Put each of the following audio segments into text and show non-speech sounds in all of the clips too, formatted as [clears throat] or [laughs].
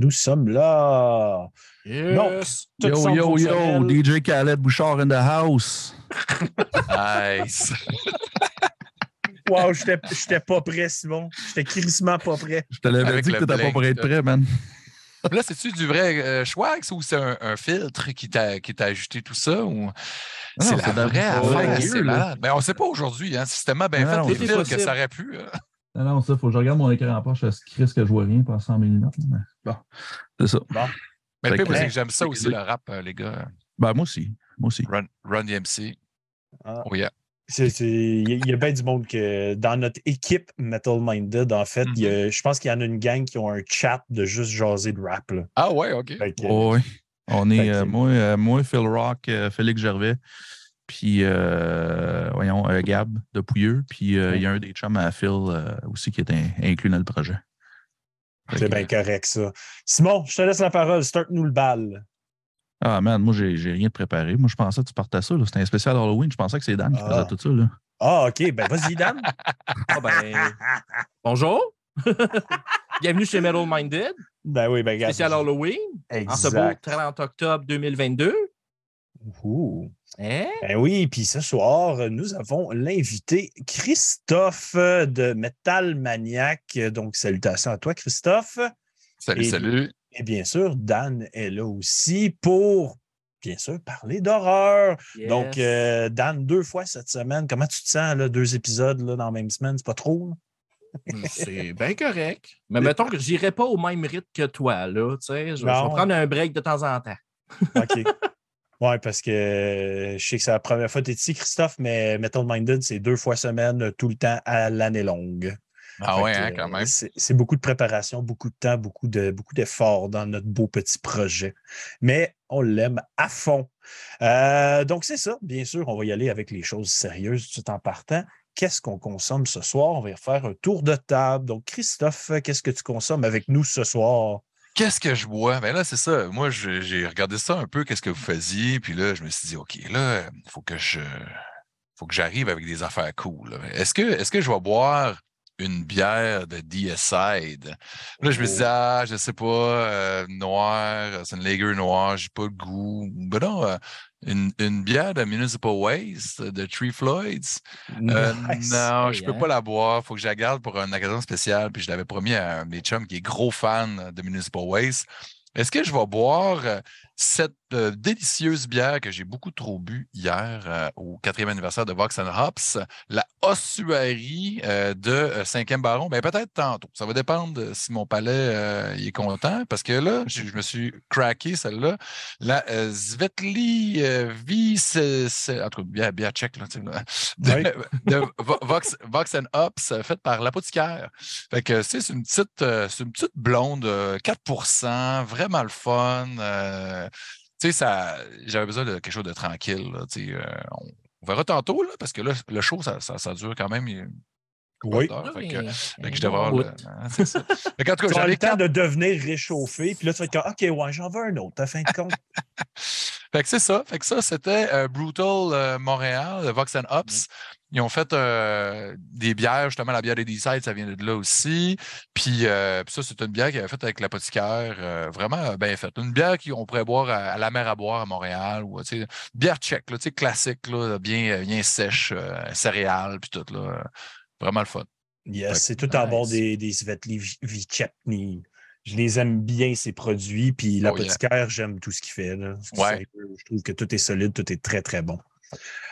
Nous sommes là. Donc, Yo, yo, yo. DJ Khaled Bouchard in the house. Nice. [laughs] Wow, j'étais j'étais pas prêt, Simon. J'étais crissement pas prêt. Je te l'avais dit que t'étais pas pour être prêt, man. Là, c'est-tu du vrai euh, Schwax ou c'est un, un filtre qui t'a qui t'a ajouté tout ça? Ou... C'est la vraie affaire. C'est malade. Mais on ne sait pas aujourd'hui. Hein. C'est tellement bien Non, fait, non, les filtres, que ça aurait pu. Non, non, ça, faut que je regarde mon écran en poche, je crise que je vois rien par 100 mm. Mais bon, c'est ça. Mais le Fait pire, que- moi, c'est que j'aime ça aussi, le rap, euh, les gars. Ben, moi aussi. Moi aussi. Run, Run DMC. Ah. Oh yeah. Il y, a- il y a bien du monde que dans notre équipe Metal Minded, en fait, il a- je pense qu'il y en a une gang qui ont un chat de juste jaser de rap. Là. Ah ouais, OK. Que, Oh, oui. On est, euh, moi, euh, moi, Phil Rock, euh, Félix Gervais, puis, euh, voyons, euh, Gab de Pouilleux, puis euh, il y a un des chums à Phil euh, aussi qui est in- inclus dans le projet. C'est bien correct, ça. Simon, je te laisse la parole. Start-nous le bal. Ah, man, moi, j'ai rien de préparé. Moi, je pensais que tu partais ça. C'était un spécial Halloween. Je pensais que c'est Dan qui Ah. faisait tout ça. Là. Ah, OK. Ben, vas-y, Dan. [laughs] Ah ben, bonjour. [laughs] Bienvenue chez Metal Minded, ben oui, ben, spécial Halloween, en ce beau Exact. 30 octobre 2022. Ouh. Hein? Ben oui, puis ce soir, nous avons l'invité Christophe de Metal Maniac. Donc, salutations à toi, Christophe. Salut, Et- salut. Et bien sûr, Dan est là aussi pour, bien sûr, parler d'horreur. Donc, euh, Dan, deux fois cette semaine. Comment tu te sens, là, deux épisodes là, dans la même semaine? C'est pas trop? là? C'est bien correct. Mais mettons [laughs] que j'irai pas au même rythme que toi, là. Tu sais, je, je vais prendre un break de temps en temps. OK. Oui, parce que euh, je sais que c'est la première fois que tu es ici, Christophe, mais Metal Minded, c'est deux fois semaine, tout le temps à l'année longue. Ah Fait ouais, hein, quand même. C'est c'est beaucoup de préparation, beaucoup de temps, beaucoup de beaucoup d'efforts dans notre beau petit projet. Mais on l'aime à fond. Euh, donc, c'est ça. Bien sûr, on va y aller avec les choses sérieuses tout en partant. Qu'est-ce qu'on consomme ce soir? On va faire un tour de table. Donc, Christophe, qu'est-ce que tu consommes avec nous ce soir? Qu'est-ce que je bois? Ben là, c'est ça. Moi, j'ai regardé ça un peu, qu'est-ce que vous faisiez? Puis là, je me suis dit, OK, là, il faut que j'arrive avec des affaires cool. Est-ce que, est que je vais boire une bière de Deicide? Là, je me suis dit, Oh. ah, je sais pas, euh, noir, c'est une lager noire, j'ai pas le goût. Ben non, euh, une, une bière de Municipal Waste, de Tree Floyds. Euh, Nice. non, je peux hein? pas la boire. faut que je la garde pour une occasion spéciale. Puis je l'avais promis à un de mes chums qui est gros fan de Municipal Waste. Est-ce que je vais boire euh, cette euh, délicieuse bière que j'ai beaucoup trop bu hier euh, au quatrième anniversaire de Vox and Hops, la ossuarie euh, de Cinquième Baron? Ben, peut-être tantôt. Ça va dépendre de si mon palais est content. Parce que là, je, je me suis craqué celle-là. La Svetli c'est- en tout cas, bière, bière tchèque, là, là, de, Oui. de Vo- Vox, Vox and Hops, faite par l'apothicaire. Fait que c'est une petite, une petite blonde, euh, 4% vraiment le fun. Euh, tu sais, ça, j'avais besoin de quelque chose de tranquille. là, tu sais, euh, on, on verra tantôt, là, parce que là, le show, ça, ça, ça dure quand même Oui. heure. Fait que, Oui. que je devrais avoir le- hein, tout cas, temps quatre. de devenir réchauffé, puis là, tu vas être comme, OK, ouais, j'en veux un autre, à fin de compte. [laughs] Fait que c'est ça. Fait que ça, c'était euh, Brutal euh, Montréal, euh, Vox and Hops. Ils ont fait euh, des bières, justement, la bière des Decide, ça vient de là aussi. Puis, euh, puis ça, c'est une bière qu'ils avaient faite avec l'apothicaire, euh, vraiment bien faite. Une bière qu'on pourrait boire à, à la mer à boire à Montréal, ou tu sais, bière tchèque, là, tu sais, classique, là, bien, bien sèche, euh, céréales, puis tout, là. Vraiment le fun. Yes, c'est tout en bord nice. des, des Svetli Vi- Vichepny. Je les aime bien, ces produits. Puis Oh, yeah. l'apothicaire, j'aime tout ce qu'il fait. là. Ouais. Sérieux, Je trouve que tout est solide, tout est très, très bon.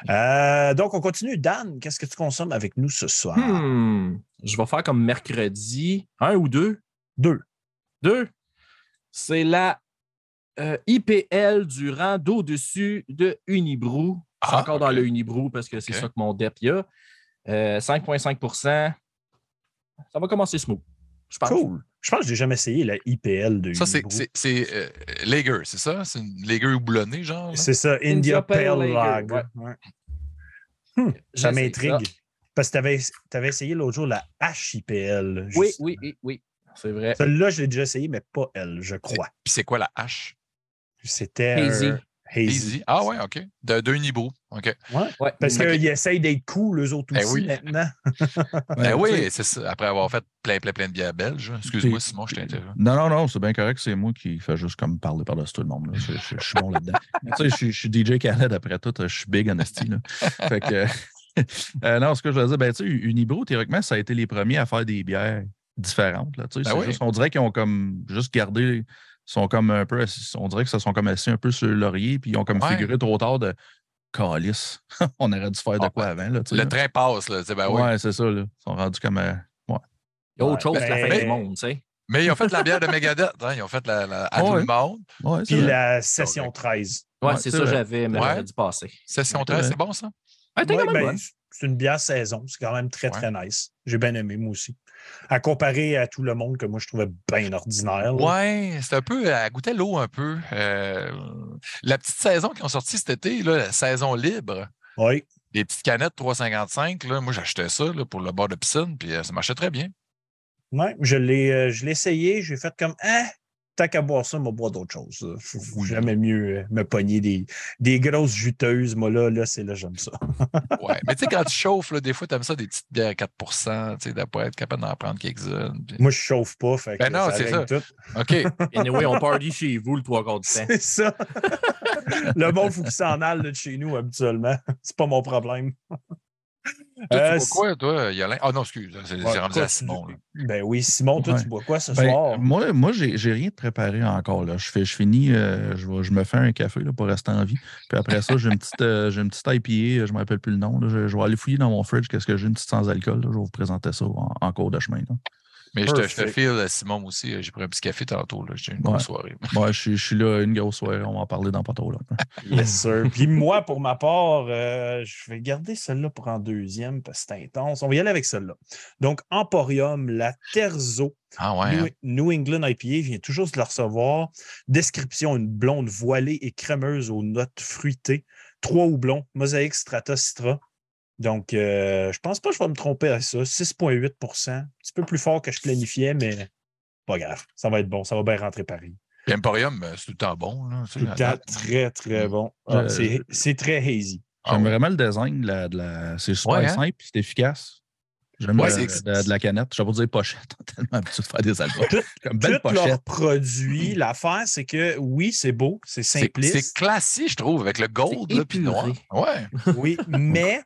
Euh, donc, on continue. Dan, qu'est-ce que tu consommes avec nous ce soir? Hmm, Je vais faire comme mercredi, un ou deux? Deux. Deux? C'est la euh, IPL du rang d'au-dessus de Unibrou. Ah, encore dans le Unibrou parce que c'est ça que mon DEP y a. Euh, 5,5% Ça va commencer smooth. Je pense. Cool. Je pense que je n'ai jamais essayé la IPL de Ça, c'est, Unibrew. c'est, c'est euh, Lager, c'est ça? C'est une Lager houblonnée, genre? C'est ça, India, India Pale Pale Lager. Lager, ouais. Ouais. Hmm, ça m'intrigue. Parce que tu avais, essayé l'autre jour la HIPL. Oui, juste. oui, oui, oui. C'est vrai. Celle-là, je l'ai déjà essayé, mais pas elle, je crois. Puis c'est quoi la hache? C'était Hazy. un Hazy. Easy. Ah ouais, OK. De deux Nibou. OK. Ouais. Ouais. Parce qu'ils essayent d'être cool, eux autres Ben aussi, oui. maintenant. [laughs] Ben oui, sais, c'est ça. Après avoir fait plein, plein, plein de bières belges. Excuse-moi, Simon, je t'interromps. Non, non, non, c'est bien correct. C'est moi qui fais juste comme parler par-dessus tout le monde. là. Je, je- je suis bon là-dedans. [laughs] Tu sais, je, suis- je suis DJ Khaled après tout. Je suis big en esti. Fait que, [laughs] euh, non, ce que je veux dire, ben, tu sais, Unibro, théoriquement, ça a été les premiers à faire des bières différentes. Là, tu sais. Ben oui. juste, on dirait qu'ils ont comme juste gardé, sont comme un peu, on dirait que ça sont comme assis un peu sur le laurier, puis ils ont comme Ouais. figuré trop tard de calice. [laughs] on aurait dû faire de Ah, quoi avant. Là, tu sais, Le là. train passe, là. Ben oui. Ouais, c'est ça. Là. Ils sont rendus comme. euh, Il y a autre chose Ouais, que la ben- fête du monde, tu sais. Mais ils ont fait la bière de Megadeth. hein. Ils ont fait la, la- à Ouais. tout le monde. ouais, Puis vrai. la session 13. Ouais, Ouais, c'est ça, j'avais, mais Ouais. j'aurais dû passer. Session Ouais, 13, c'est bon, ça? Ouais, ben, c'est une bière saison. C'est quand même très, Ouais. très nice. J'ai bien aimé, moi aussi. À comparer à tout le monde que moi, je trouvais bien ordinaire. Ouais, c'est un peu. Elle goûtait l'eau un peu. Euh, la petite saison qui ont sorti cet été, là, la saison libre, Oui. des petites canettes 3,55, là, moi j'achetais ça là, pour le bord de piscine, puis euh, ça marchait très bien. Ouais, je l'ai euh, je l'ai essayé. J'ai fait comme, ah, tant qu'à boire ça, moi, boire d'autres choses. Faut-. Jamais mieux euh, me pogner des, des grosses juteuses. Moi, là, là c'est là, j'aime ça. [laughs] Ouais. Mais tu sais, quand tu chauffes, là, des fois, tu aimes ça, des petites bières à 4 tu sais, de pas être capable d'en prendre quelques-unes. puis- Moi, je chauffe pas. Fait que Ben non, c'est règle tout. OK. [laughs] Anyway, on party chez vous le trois quarts du temps. C'est ça. [laughs] le monde, faut qu'il s'en aille là, de chez nous habituellement. C'est pas mon problème. Toi, Euh, tu bois quoi, toi, Yolin? Ah non, excuse, c'est Ouais, rendu à Simon. Ben oui, Simon, toi, Ouais. tu bois quoi ce Ben, soir? moi, moi j'ai j'ai rien de préparé encore. Là. Je, fais, je finis, euh, je, vais- je me fais un café là, pour rester en vie. Puis après ça, j'ai une petite, euh, j'ai une petite IPA, je ne me rappelle plus le nom. là. Je, je vais aller fouiller dans mon fridge qu'est-ce que j'ai, une petite sans alcool. là. Je vais vous présenter ça en, en cours de chemin. là. Mais je te, je te file, Simon, aussi. euh, J'ai pris un petit café tantôt. là. J'ai eu une Ouais. bonne soirée. Ouais, je, suis- je suis là une grosse soirée, on va en parler dans pas trop là. [laughs] Yes, sir. Puis moi, pour ma part, euh, je vais garder celle-là pour en deuxième parce que c'est intense. On va y aller avec celle-là. Donc, Emporium, la Terzo, Ah ouais. New, hein? New England IPA, je viens toujours de le recevoir. Description, une blonde voilée et crémeuse aux notes fruitées. Trois houblons, mosaïque, strata, citra. Donc, euh, je pense pas que je vais me tromper à ça. 6,8% Un petit peu plus fort que je planifiais, mais pas grave. Ça va être bon. Ça va bien rentrer Paris. Puis Emporium, euh, c'est tout le temps bon. Là, Tout le à temps très, très Mm. bon. Ah, Je- c'est- C'est très hazy. Ah J'aime vraiment le design. de la- de la- c'est super Ouais, hein? simple, c'est efficace. J'aime Ouais, de, de la canette. Je vais pas dire pochette. On [laughs] est tellement habitué de faire des albums. [laughs] Comme belle Tous leurs pochette. produits, l'affaire, c'est que oui, c'est beau, c'est simpliste. c'est classique, je trouve, avec le gold le noir. Ouais, Oui, [laughs] mais,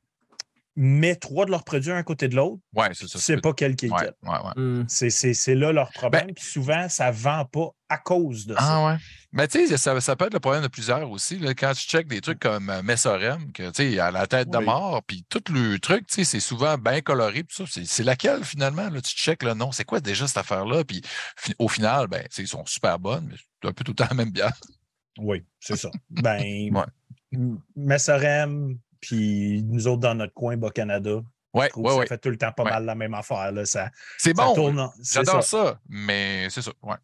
mais trois de leurs produits un côté de l'autre, ouais, c'est tu ça. sais pas quel qui est Ouais, lequel. ouais, ouais. Hum. C'est- C'est c'est là leur problème. Ben- Puis souvent, ça ne vend pas à cause de ça. Ah ouais. Mais tu sais, ça, ça peut être le problème de plusieurs aussi. Là, quand tu checkes des trucs comme euh, Messorem, que tu sais, a la tête de mort, puis tout le truc, tu sais, c'est souvent bien coloré. puis ça, C'est laquelle finalement? Là, tu checkes le nom, c'est quoi déjà cette affaire-là? Puis au final, ben, tu sais, ils sont super bonnes, mais c'est un peu tout le temps la même bière. Oui, c'est ça. [laughs] Ben, Messorem, puis nous autres dans notre coin, Bas-Canada, Ouais, ouais, ça ouais. fait tout le temps pas mal la même affaire. Là. Ça, C'est ça bon. J'adore ça. ça. mais c'est ça. Ouais.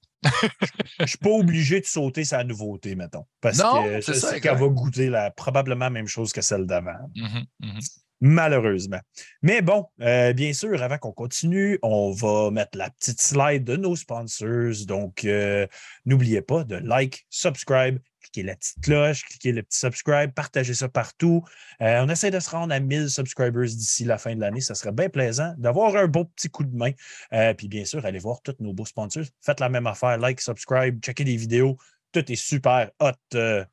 Je suis pas obligé de sauter sa nouveauté, mettons. Parce Non, que c'est je ça, sais qu'elle va goûter la, probablement la même chose que celle d'avant. Mhm, mhm. Malheureusement. Mais bon, euh, bien sûr, avant qu'on continue, on va mettre la petite slide de nos sponsors. Donc, euh, n'oubliez pas de like, subscribe, cliquer la petite cloche, cliquer le petit subscribe, partagez ça partout. Euh, on essaie de se rendre à 1000 subscribers d'ici la fin de l'année. Ça serait bien plaisant d'avoir un beau petit coup de main. Euh, puis bien sûr, allez voir tous nos beaux sponsors. Faites la même affaire, like, subscribe, checkez des vidéos. Tout est super hot. Euh,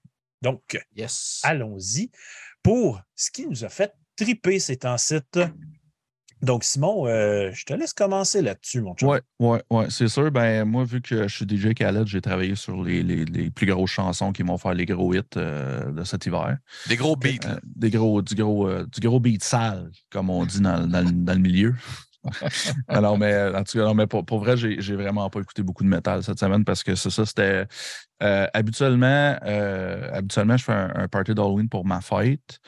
donc, Yes. allons-y pour ce qui nous a fait triper ces temps-ci. Donc, Simon, euh, je te laisse commencer là-dessus, mon chum. Ouais, ouais, ouais, c'est sûr. Ben, moi, vu que je suis DJ Khaled, j'ai travaillé sur les, les- les plus grosses chansons qui vont faire les gros hits euh, de cet hiver. Des gros beats. Euh, là. des gros, du, gros, euh, du gros beat sale, comme on dit dans, dans le milieu. Alors, mais en tout cas, non, mais pour, vrai, j'ai vraiment pas écouté beaucoup de métal cette semaine parce que c'est ça, c'était. euh, habituellement, euh, habituellement, je fais un, party d'Halloween pour ma fête.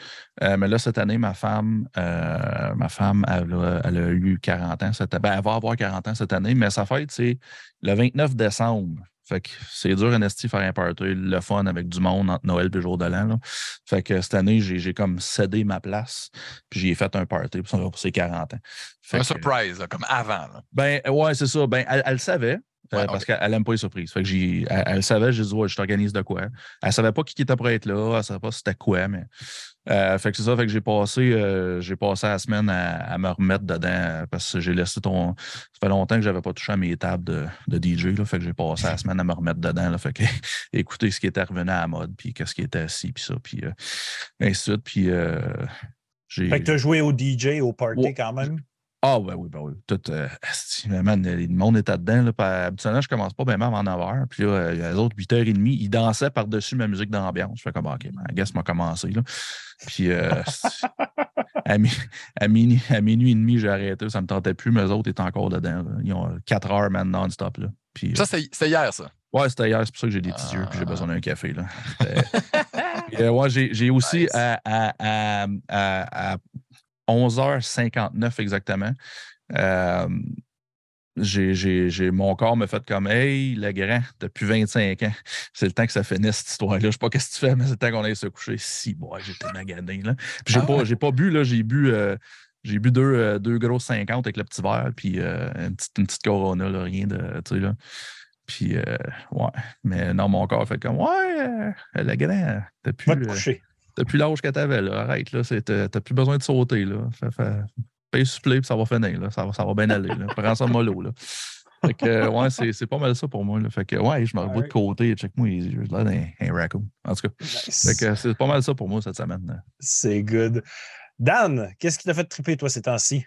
Euh, mais là, cette année, ma femme, ma femme, elle a, elle a eu 40 ans. Cette, ben, elle va avoir 40 ans cette année, mais sa fête, c'est le 29 décembre. Fait que c'est dur, NST, faire un party, le fun avec du monde entre Noël et le jour de l'an. Fait que cette année, j'ai j'ai comme cédé ma place, puis j'ai fait un party pour ses 40 ans. Fait Un que, surprise, là, comme avant. là. ben, ouais, c'est ça. Ben, elle, elle le euh, parce qu'elle n'aime pas les surprises. Fait que j'ai, elle, elle savait, j'ai dit, ouais, je t'organise de quoi. Elle savait pas qui qui était pour être là, elle savait pas c'était quoi, mais. euh, fait que c'est ça, fait que j'ai passé, euh, j'ai passé la semaine à, à me remettre dedans parce que j'ai laissé ton. Ça fait longtemps que j'avais pas touché à mes tables de, de DJ, là, fait que j'ai passé la semaine à me remettre dedans. Là, fait que [laughs] écouter ce qui était revenu à la mode, puis qu'est-ce qui était assis, puis ça, puis ainsi de suite. Puis j'ai. Fait que tu as joué au DJ, au party Ouais. quand même? Ah, ben oui, ben oui. Tout, euh, man, le monde était dedans. Là, puis habituellement, je commence pas bien même avant 9h. Puis là, euh, les autres, 8h30, ils dansaient par-dessus ma musique d'ambiance. Je fais comme, OK, ben, I guess m'a commencé. Là. Puis euh, à, mi- à minuit, à minuit et demi, j'ai arrêté. Ça me tentait plus, mais eux autres étaient encore dedans. là. Ils ont 4 heures, man, non-stop. Puis, Ça, c'était hier, ça? Ouais, c'était hier, c'est pour ça que j'ai des petits yeux puis j'ai Ah. besoin d'un café. Là. [laughs] Puis, ouais, j'ai, j'ai aussi Nice. à 11h59 exactement. euh, j'ai, j'ai- j'ai- mon corps me fait comme Hey, le grand, depuis 25 ans. C'est le temps que ça finisse cette histoire-là. Je sais pas qu'est-ce que tu fais, mais c'est le temps qu'on aille se coucher. Si, bon, j'étais magané. Là. Puis j'ai, Ah pas, ouais? j'ai pas bu, là, j'ai bu. euh, j'ai bu deux, euh, deux grosses 50 avec le petit verre, puis euh, une, petite, une petite Corona, là, rien de. Tu sais, là. Puis, ouais. Mais non, mon corps fait comme, ouais, le grand, t'as plus, Va te coucher. T'as plus l'âge que t'avais, là. Arrête, là. T'as plus besoin de sauter, là. Fais, paye supplé, puis ça va finir, là. Ça va, ça va bien aller, là. Prends ça mollo, là. Fait que, euh, ouais, c'est pas mal ça pour moi, là. Fait que, ouais, je me revois de côté, check-moi les yeux, là, un, un raccoon. En tout cas, Nice. fait que c'est pas mal ça pour moi cette semaine. C'est good. Dan, qu'est-ce qui t'a fait triper, toi, ces temps-ci?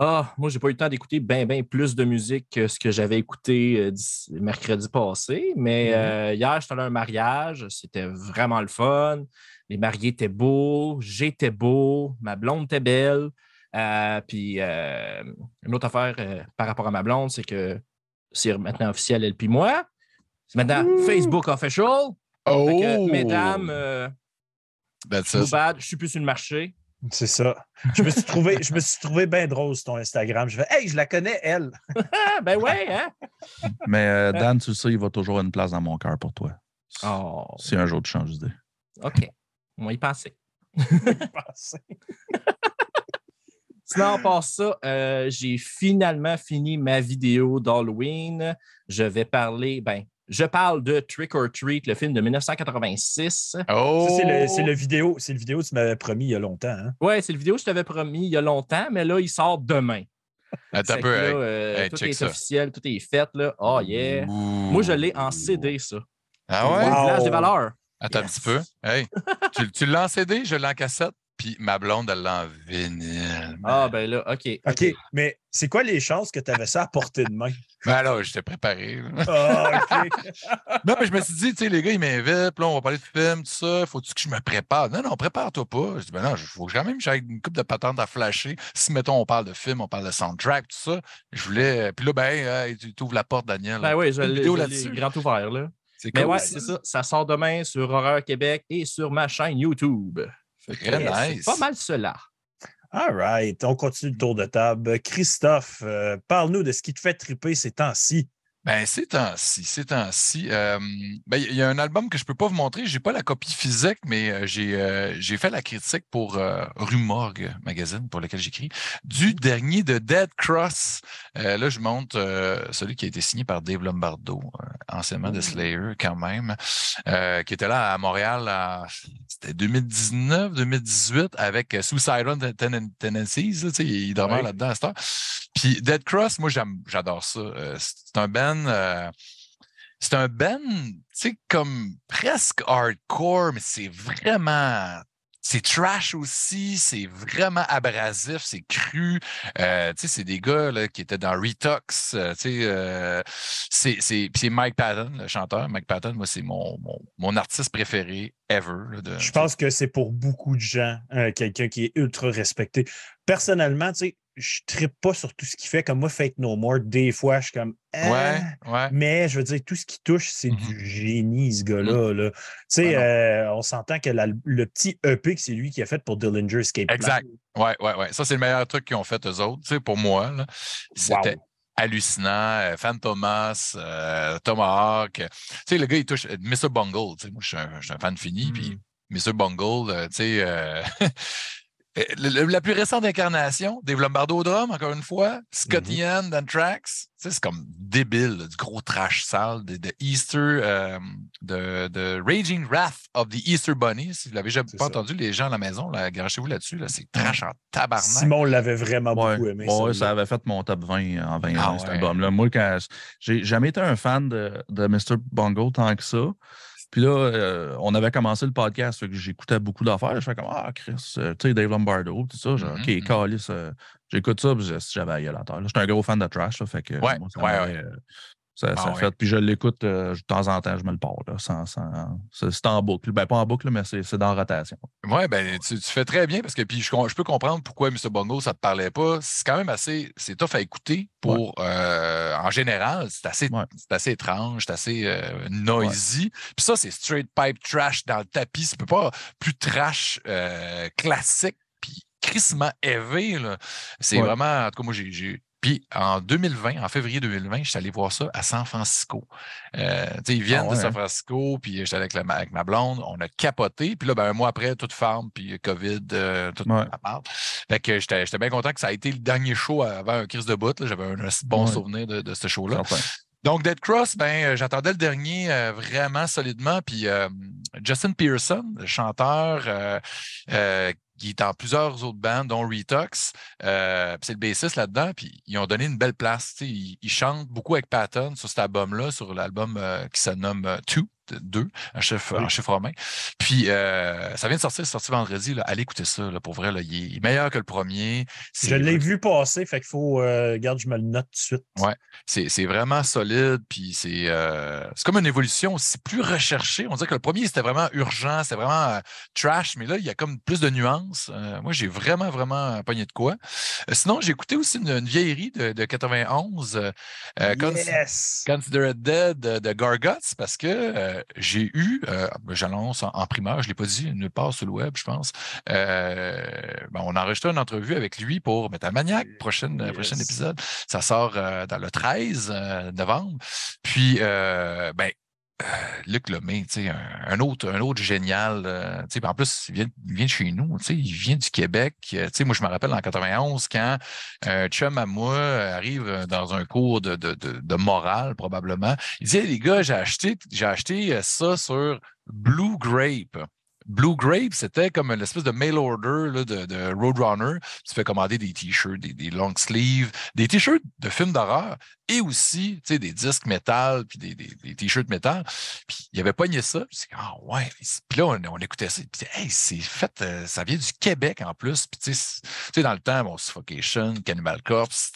Ah, moi, j'ai pas eu le temps d'écouter bien, bien plus de musique que ce que j'avais écouté euh, mercredi passé. Mais Mhm. euh, hier, j'étais allé à un mariage. C'était vraiment le fun. Les mariés étaient beaux. J'étais beau. Ma blonde était belle. Euh, puis, euh, une autre affaire par rapport à ma blonde, c'est que c'est maintenant officiel, elle puis moi. C'est maintenant Facebook official. Fait que, mesdames, je suis plus sur le marché. C'est ça. Je me suis trouvé, je me suis trouvé bien drôle sur ton Instagram. Je fais Hey, je la connais, elle. [laughs] Ben ouais, hein? Mais euh, Dan, tu le sais, il va toujours avoir une place dans mon cœur pour toi. Oh, Si un jour tu changes d'idée. OK. On va y penser. [laughs] Sinon, part ça, euh, j'ai finalement fini ma vidéo d'Halloween. Je vais parler, ben, je parle de Trick or Treat, le film de 1986. Oh! C'est le, vidéo, c'est le vidéo que tu m'avais promis il y a longtemps. hein? Ouais, c'est le vidéo que je t'avais promis il y a longtemps, mais là, il sort demain. Attends un peu. que là, hey. euh, hey, tout check est ça. officiel, tout est fait. Là. Oh yeah. Moi, je l'ai en CD, ça. Ah ouais? Wow. Village des valeurs. Attends un petit peu. Hey, tu, tu l'as en CD, je l'ai en cassette, puis ma blonde, elle l'a en vinyle. Ah, ben là, OK. OK, mais c'est quoi les chances que tu avais ça à portée de main? [laughs] Ben alors, j'étais préparé. là. Ah, OK. [laughs] non, mais je me suis dit, tu sais, les gars, ils m'invitent, puis là, on va parler de film, tout ça. Faut-tu que je me prépare? Non, non, prépare-toi pas. Je dis, ben non, il faut quand même que j'aille une coupe de patentes à flasher. Si, mettons, on parle de film, on parle de soundtrack, tout ça, je voulais. Puis là, ben, hey, tu t'ouvres la porte, Daniel. Ben oui, je l'ai grand ouvert, là. C'est Mais ouais, c'est ça. Ça sort demain sur Horreur Québec et sur ma chaîne YouTube. Fait que, Très nice. C'est pas mal cela. All right. On continue le tour de table. Christophe, euh, parle-nous de ce qui te fait triper ces temps-ci. Ben, ces temps-ci, ces temps-ci, euh, ben, il y a un album que je peux pas vous montrer. J'ai pas la copie physique, mais euh, j'ai euh, j'ai fait la critique pour euh, Rue Morgue magazine pour lequel j'écris du dernier de Dead Cross. Là, je montre celui qui a été signé par Dave Lombardo, anciennement de Slayer quand même, qui était là à Montréal en c'était 2019, 2018 avec Suicidal Ten- Tendencies. là, il demeure Ouais. là-dedans à cette heure. Puis Dead Cross, moi, j'aime- j'adore ça. C'est un band. Euh, c'est un band, tu sais, comme presque hardcore, mais c'est vraiment. C'est trash aussi, c'est vraiment abrasif, c'est cru. Euh, tu sais, c'est des gars là, qui étaient dans Retox. euh, tu sais, euh, c'est, c'est, puis c'est Mike Patton, le chanteur. Mike Patton, moi, c'est mon, mon, mon artiste préféré ever. là, de- Je pense que c'est pour beaucoup de gens quelqu'un qui est ultra respecté. Personnellement, tu sais, je ne trippe pas sur tout ce qu'il fait. Comme moi, Fake No More, des fois, je suis comme. Ah. Ouais, ouais. Mais je veux dire, tout ce qui touche, c'est Mhm. du génie, ce gars-là. là. Tu sais, Ah euh, on s'entend que la- le petit EP que c'est lui qui a fait pour Dillinger Escape Plan. Exact. Ouais, ouais, ouais. Ça, c'est le meilleur truc qu'ils ont fait, eux autres. Tu sais, pour moi, c'était Wow. hallucinant. Euh, Fan Thomas, euh, Tomahawk. Tu sais, le gars, il touche euh, Mr. Bungle. Tu sais, moi, je suis un, un fan fini. Puis Mr. Bungle, euh, tu sais. euh, [laughs] la plus récente incarnation, Dave Lombardo au drum, encore une fois, Scott Mhm. Ian dans Tracks. c'est comme débile, du gros trash sale de, de Easter, euh, de, de, Raging Wrath of the Easter Bunny. Si vous l'avez jamais pas entendu, les gens à la maison, là, vous là-dessus, là, c'est trash en tabarnak. Simon l'avait vraiment beaucoup aimé. Ouais, ça, avait fait mon top 20 en 20 ans, ah cet album-là. Moi, quand j'ai jamais été un fan de, de Mr. Bongo tant que ça. Puis là, euh, on avait commencé le podcast, que j'écoutais beaucoup d'affaires. Je fais comme Ah, Chris, euh, tu sais, Dave Lombardo, tout ça. Genre, OK, Calis, euh, j'écoute ça, puis j'avais à la terre. J'étais un gros fan de trash, là, fait que ouais, moi, ça ouais, ça, ah fait. Puis je l'écoute euh, de temps en temps, je me le pars. c'est en boucle. Ben, pas en boucle, mais c'est dans rotation. Oui, ben, tu, fais très bien parce que puis je, peux comprendre pourquoi Mr. Bongo, ça ne te parlait pas. C'est quand même assez. C'est tough à écouter pour. Euh, en général, c'est assez, assez étrange, c'est assez euh, noisy. Puis ça, c'est straight pipe trash dans le tapis. C'est pas plus trash classique puis crissement élevé. C'est vraiment. En tout cas, moi, j'ai puis en 2020, en février 2020, je suis allé voir ça à San Francisco. Euh, ils viennent ah de San? Francisco, puis j'étais avec, avec, ma blonde, on a capoté. Puis là, ben, un mois après, toute ferme, puis COVID, euh, tout ouais. part. Fait que j'étais bien content que ça a été le dernier show avant un crise de bout. J'avais un, bon souvenir de, ce show-là. Donc, Dead Cross, ben, euh, j'attendais le dernier euh, vraiment solidement. Puis Justin Pearson, le chanteur qui est dans plusieurs autres bandes, dont Retox. Euh, c'est le bassiste là-dedans, puis ils ont donné une belle place. Ils, ils, chantent beaucoup avec Patton sur cet album-là, sur l'album euh, qui se nomme euh, Two. 2, en chiffre, en romain. Puis euh, ça vient de sortir, c'est sorti vendredi. Là. Allez écouter ça, là, pour vrai. Là. Il est meilleur que le premier. Je l'ai vu passer, fait qu'il faut. Euh, je me le note tout de suite. Ouais, c'est vraiment solide. Puis c'est euh, comme une évolution. C'est plus recherché. On dirait que le premier, c'était vraiment urgent, c'était vraiment euh, trash, mais là, il y a comme plus de nuances. Euh, moi, j'ai vraiment, vraiment pogné de quoi. sinon, j'ai écouté aussi une, une vieillerie de, de 91, yes. Dead de Gargots, parce que euh, j'ai eu, euh, j'annonce en, primeur, je ne l'ai pas dit nulle part sur le web, je pense. Euh, ben, on a enregistré une entrevue avec lui pour Metalmaniac, prochaine, prochain épisode. Ça sort dans le 13 novembre. Puis, ben, Luc Lemay, un, un, autre, un autre génial. Euh, en plus, il vient, de chez nous, il vient du Québec. moi, je me rappelle en 91, quand un chum à moi arrive dans un cours de, de, de, morale, probablement, il dit Les gars, j'ai acheté, j'ai acheté ça sur Blue Grape. Blue Grape, c'était comme une espèce de mail order de, Roadrunner. Tu fais commander des t-shirts, des, long sleeves, des t-shirts de films d'horreur et aussi des disques métal puis des, des, t-shirts métal. Puis il avait pogné ça. Puis ah ouais. Puis là, on, écoutait ça. Puis hey, c'est fait, euh, ça vient du Québec en plus. Puis tu sais, dans le temps, bon, Suffocation, Cannibal Corpse.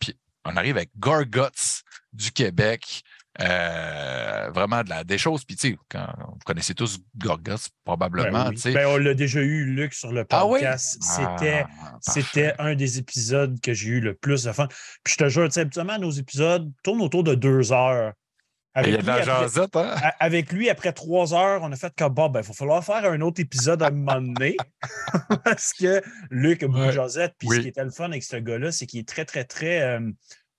Puis on arrive avec Gargots du Québec. Euh, vraiment de la, des choses. Puis, tu sais, vous connaissez tous Gorgas, probablement. Ben, ben, on l'a déjà eu, Luc, sur le ah podcast. c'était, ah, c'était un des épisodes que j'ai eu le plus de fun. Puis, je te jure, habituellement, nos épisodes tournent autour de deux heures. Avec, lui, après, hein? avec lui, après trois heures, on a fait comme bon, ben, il va falloir faire un autre épisode à un moment donné. [laughs] Parce que Luc a beaucoup jasette. Puis ce qui était le fun avec ce gars-là, c'est qu'il est très, très, très. Euh,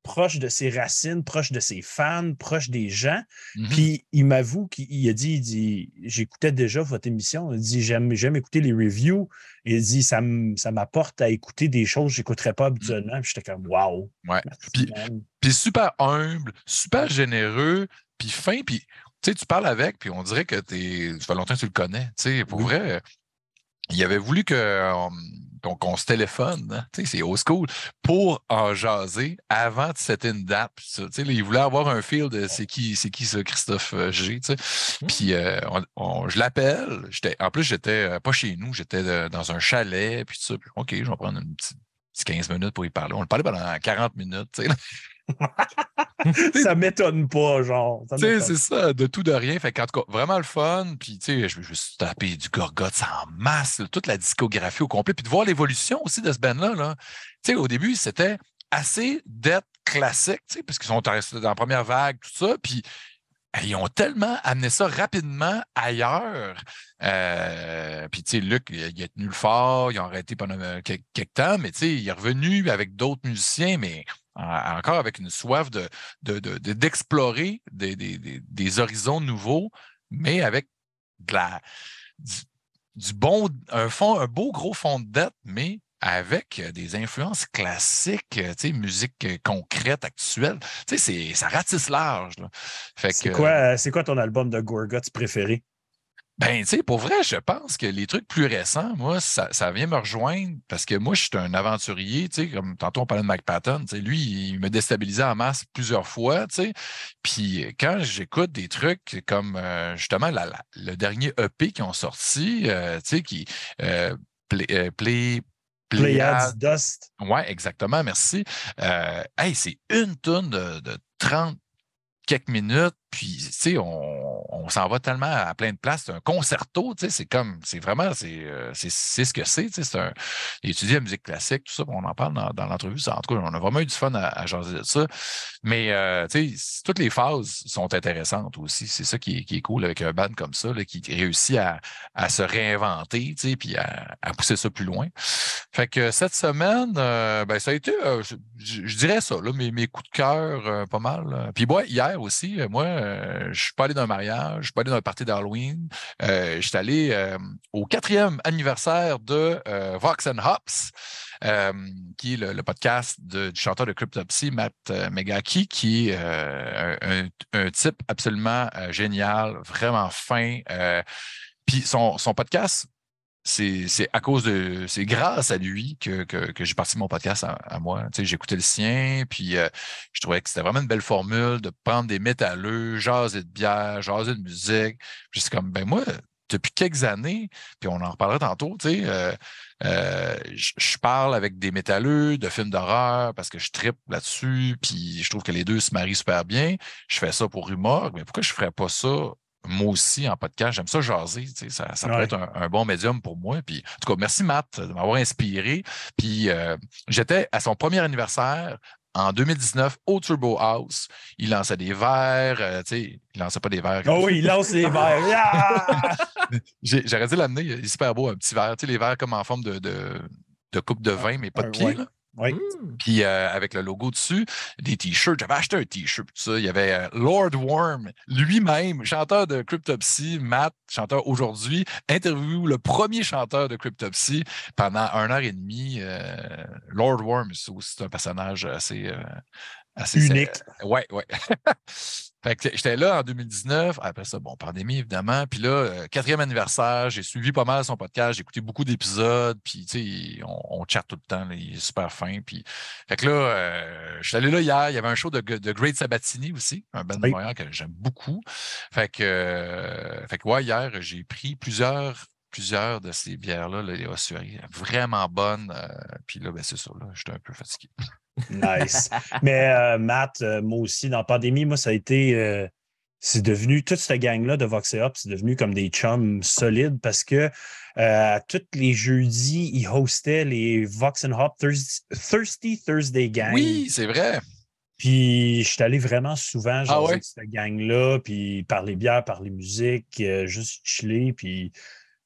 proche de ses racines, proche de ses fans, proche des gens. Mm-hmm. Puis il m'avoue qu'il a dit, il dit j'écoutais déjà votre émission, il dit j'aime, j'aime écouter les reviews. Il dit ça, m'apporte à écouter des choses que je n'écouterais pas habituellement. Puis j'étais comme wow. Ouais. Puis, super humble, super généreux, puis fin, puis tu sais, tu parles avec, puis on dirait que tu ça fait longtemps que tu le connais. Tu sais, pour vrai, il avait voulu que donc on se téléphone, hein, c'est old school, pour en jaser avant de setter une date. il voulait avoir un feel de c'est qui, c'est qui ça, Christophe euh, G. Mmh. Puis euh, je l'appelle. En plus, j'étais euh, pas chez nous, j'étais dans un chalet, puis ça. OK, je vais prendre une petite, 15 minutes pour y parler. On le parlait pendant 40 minutes. [laughs] ça m'étonne pas, genre. C'est ça, de tout de rien. Fait tout cas, vraiment le fun. Puis, tu sais, je vais juste taper du Gorgoth en masse, toute la discographie au complet. Puis de voir l'évolution aussi de ce band-là. Là. Tu sais, au début, c'était assez d'être classique, tu sais, parce qu'ils sont dans la première vague, tout ça. Puis, ils ont tellement amené ça rapidement ailleurs. Euh, puis, tu sais, Luc, il a tenu le fort, ils ont arrêté pendant quelques temps, mais tu sais, il est revenu avec d'autres musiciens, mais encore avec une soif d'explorer de, de, des, horizons nouveaux, mais avec de la, du, bon, un, fond, un beau gros fond de dette, mais avec des influences classiques, musique concrète, actuelle. Ça ratisse large. C'est quoi, quoi ton album de Gorguts préféré? Ben, tu sais, pour vrai, je pense que les trucs plus récents, moi, ça, vient me rejoindre parce que moi, je suis un aventurier, tu sais, comme tantôt on parlait de Mike Patton, tu sais, lui, il me déstabilisait en masse plusieurs fois, tu sais. Puis quand j'écoute des trucs comme euh, justement le dernier EP qui ont sorti, euh, tu sais, qui euh, Play, Playad Dust. Ouais, exactement, merci. hey, c'est une tonne de, de 30 quelques minutes, puis, tu sais, on, s'en va tellement à plein de places. C'est un concerto, tu sais, c'est comme, c'est vraiment, c'est euh, ce que c'est, tu sais, c'est un, étudier la musique classique, tout ça, on en parle dans, l'entrevue. En tout cas, on a vraiment eu du fun à, à de ça. Mais, euh, tu sais, toutes les phases sont intéressantes aussi. C'est ça qui est, cool avec un band comme ça, là, qui réussit à, se réinventer, tu sais, puis à, pousser ça plus loin. Fait que cette semaine, euh, ben, ça a été, je, dirais ça, là, mes, mes coups de cœur, pas mal. Puis, moi, hier aussi, moi, euh, je suis pas allé dans un mariage, je suis pas allé dans un party d'Halloween. Euh, je suis allé euh, au quatrième anniversaire de Vox and Hops. qui est le, podcast du chanteur de Cryptopsy, Matt Megaki, qui est un, type absolument génial, vraiment fin. Puis son, son, podcast c'est à cause de. C'est grâce à lui que, j'ai parti mon podcast à, moi. Tu sais, J'écoutais le sien, puis euh, je trouvais que c'était vraiment une belle formule de prendre des métalleux, jaser de bière, jaser de musique. Juste comme, ben moi, depuis quelques années, puis on en reparlera tantôt, tu euh, euh, je parle avec des métalleux de films d'horreur parce que je tripe là-dessus, puis je trouve que les deux se marient super bien. Je fais ça pour humor, mais pourquoi je ne ferais pas ça moi aussi en podcast. J'aime ça jaser. Ça, ça peut être un, bon médium pour moi. Puis, en tout cas, merci Matt de m'avoir inspiré. Puis euh, j'étais à son premier anniversaire en 2019 au Turbo House. Il lançait des verres. Euh, tu sais, il lançait pas des verres. Oh oui, il lance des verres. [laughs] J'aurais dû l'amener. Il est super beau, un petit verre. Tu sais, les verres comme en forme de, de, coupe de vin, mais pas de pied. Oui. Mmh. Puis euh, avec le logo dessus, des t-shirts. J'avais acheté un t-shirt, tout ça. Il y avait euh, Lord Worm, lui-même, chanteur de Cryptopsy, Matt, chanteur aujourd'hui, interview le premier chanteur de Cryptopsy pendant un heure et demie. Euh, Lord Worm, c'est aussi un personnage assez, assez unique. Ouais, ouais. [laughs] Fait que j'étais là en 2019. Après ça, bon, pandémie, évidemment. Puis là, euh, quatrième anniversaire, j'ai suivi pas mal son podcast. J'ai écouté beaucoup d'épisodes. Puis, tu sais, on, on, chatte tout le temps. il est super fin. Puis, fait que là, euh, je suis allé là hier. Il y avait un show de, de Great Sabatini aussi, un band de Montréal que j'aime beaucoup. Fait que, euh, fait que, ouais, hier, j'ai pris plusieurs plusieurs de ces bières-là, les Ossuaries, vraiment bonnes. puis là, ben, c'est ça, là, j'étais un peu fatigué. Nice. Mais euh, Matt, euh, moi aussi, dans la pandémie, moi, ça a été. Euh, c'est devenu, toute cette gang-là de Vox Up, c'est devenu comme des chums solides parce que tous les jeudis, ils hostaient les Vox and Hop Thirsty, Thursday Gang. Oui, c'est vrai. Puis je suis allé vraiment souvent ah avec cette gang-là, puis parler bière, parler musique, juste chiller, puis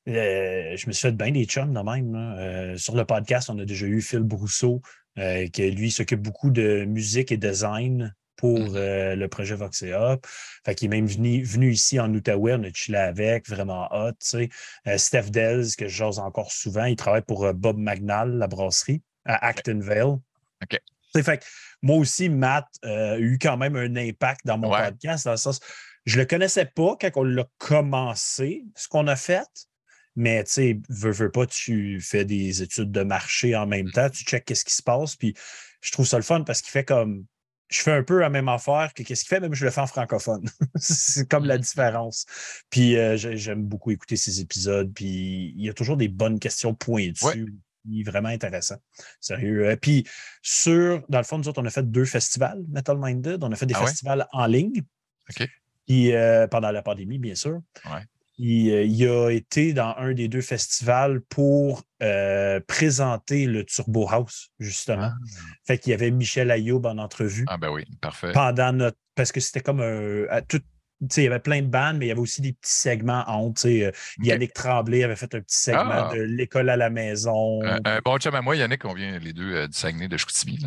je me suis fait bien des chums de même. sur le podcast, on a déjà eu Phil Brousseau, euh, que lui s'occupe beaucoup de musique et design pour mmh. euh, le projet Voxea. Fait qu'il est même venu, venu ici en Outaouais, on a chillé avec, vraiment hot. Euh, Steph Dells, que je jase encore souvent, il travaille pour Bob Magnal, la brasserie, à Actonville. OK. Fait moi aussi, Matt a eu quand même un impact dans mon podcast, dans le sens, je le connaissais pas quand on l'a commencé, ce qu'on a fait. Mais tu sais, veux, veux pas, tu fais des études de marché en même temps, tu checkes qu'est-ce qui se passe. Puis je trouve ça le fun parce qu'il fait comme. Je fais un peu la même affaire que qu'est-ce qu'il fait, même je le fais en francophone. [laughs] c'est comme la mmh. différence. Puis euh, j'aime beaucoup écouter ces épisodes. Puis il y a toujours des bonnes questions pointues. Vraiment intéressant. Sérieux. Euh, puis, sur, dans le fond, nous autres, on a fait deux festivals, Metal Minded. On a fait des ah festivals en ligne. OK. Puis, euh, pendant la pandémie, bien sûr. Ouais. Euh, il, a été dans un des deux festivals pour euh, présenter le Turbo House, justement. Ah. Fait qu'il y avait Michel Ayoub en entrevue. Ah ben oui, parfait. Pendant notre. Parce que c'était comme un. tout, il y avait plein de bandes, mais il y avait aussi des petits segments entre. Euh, Yannick Tremblay avait fait un petit segment ah! de l'école à la maison. Bon chum à moi, Yannick, on vient les deux euh, du Saguenay de Chicoutimi.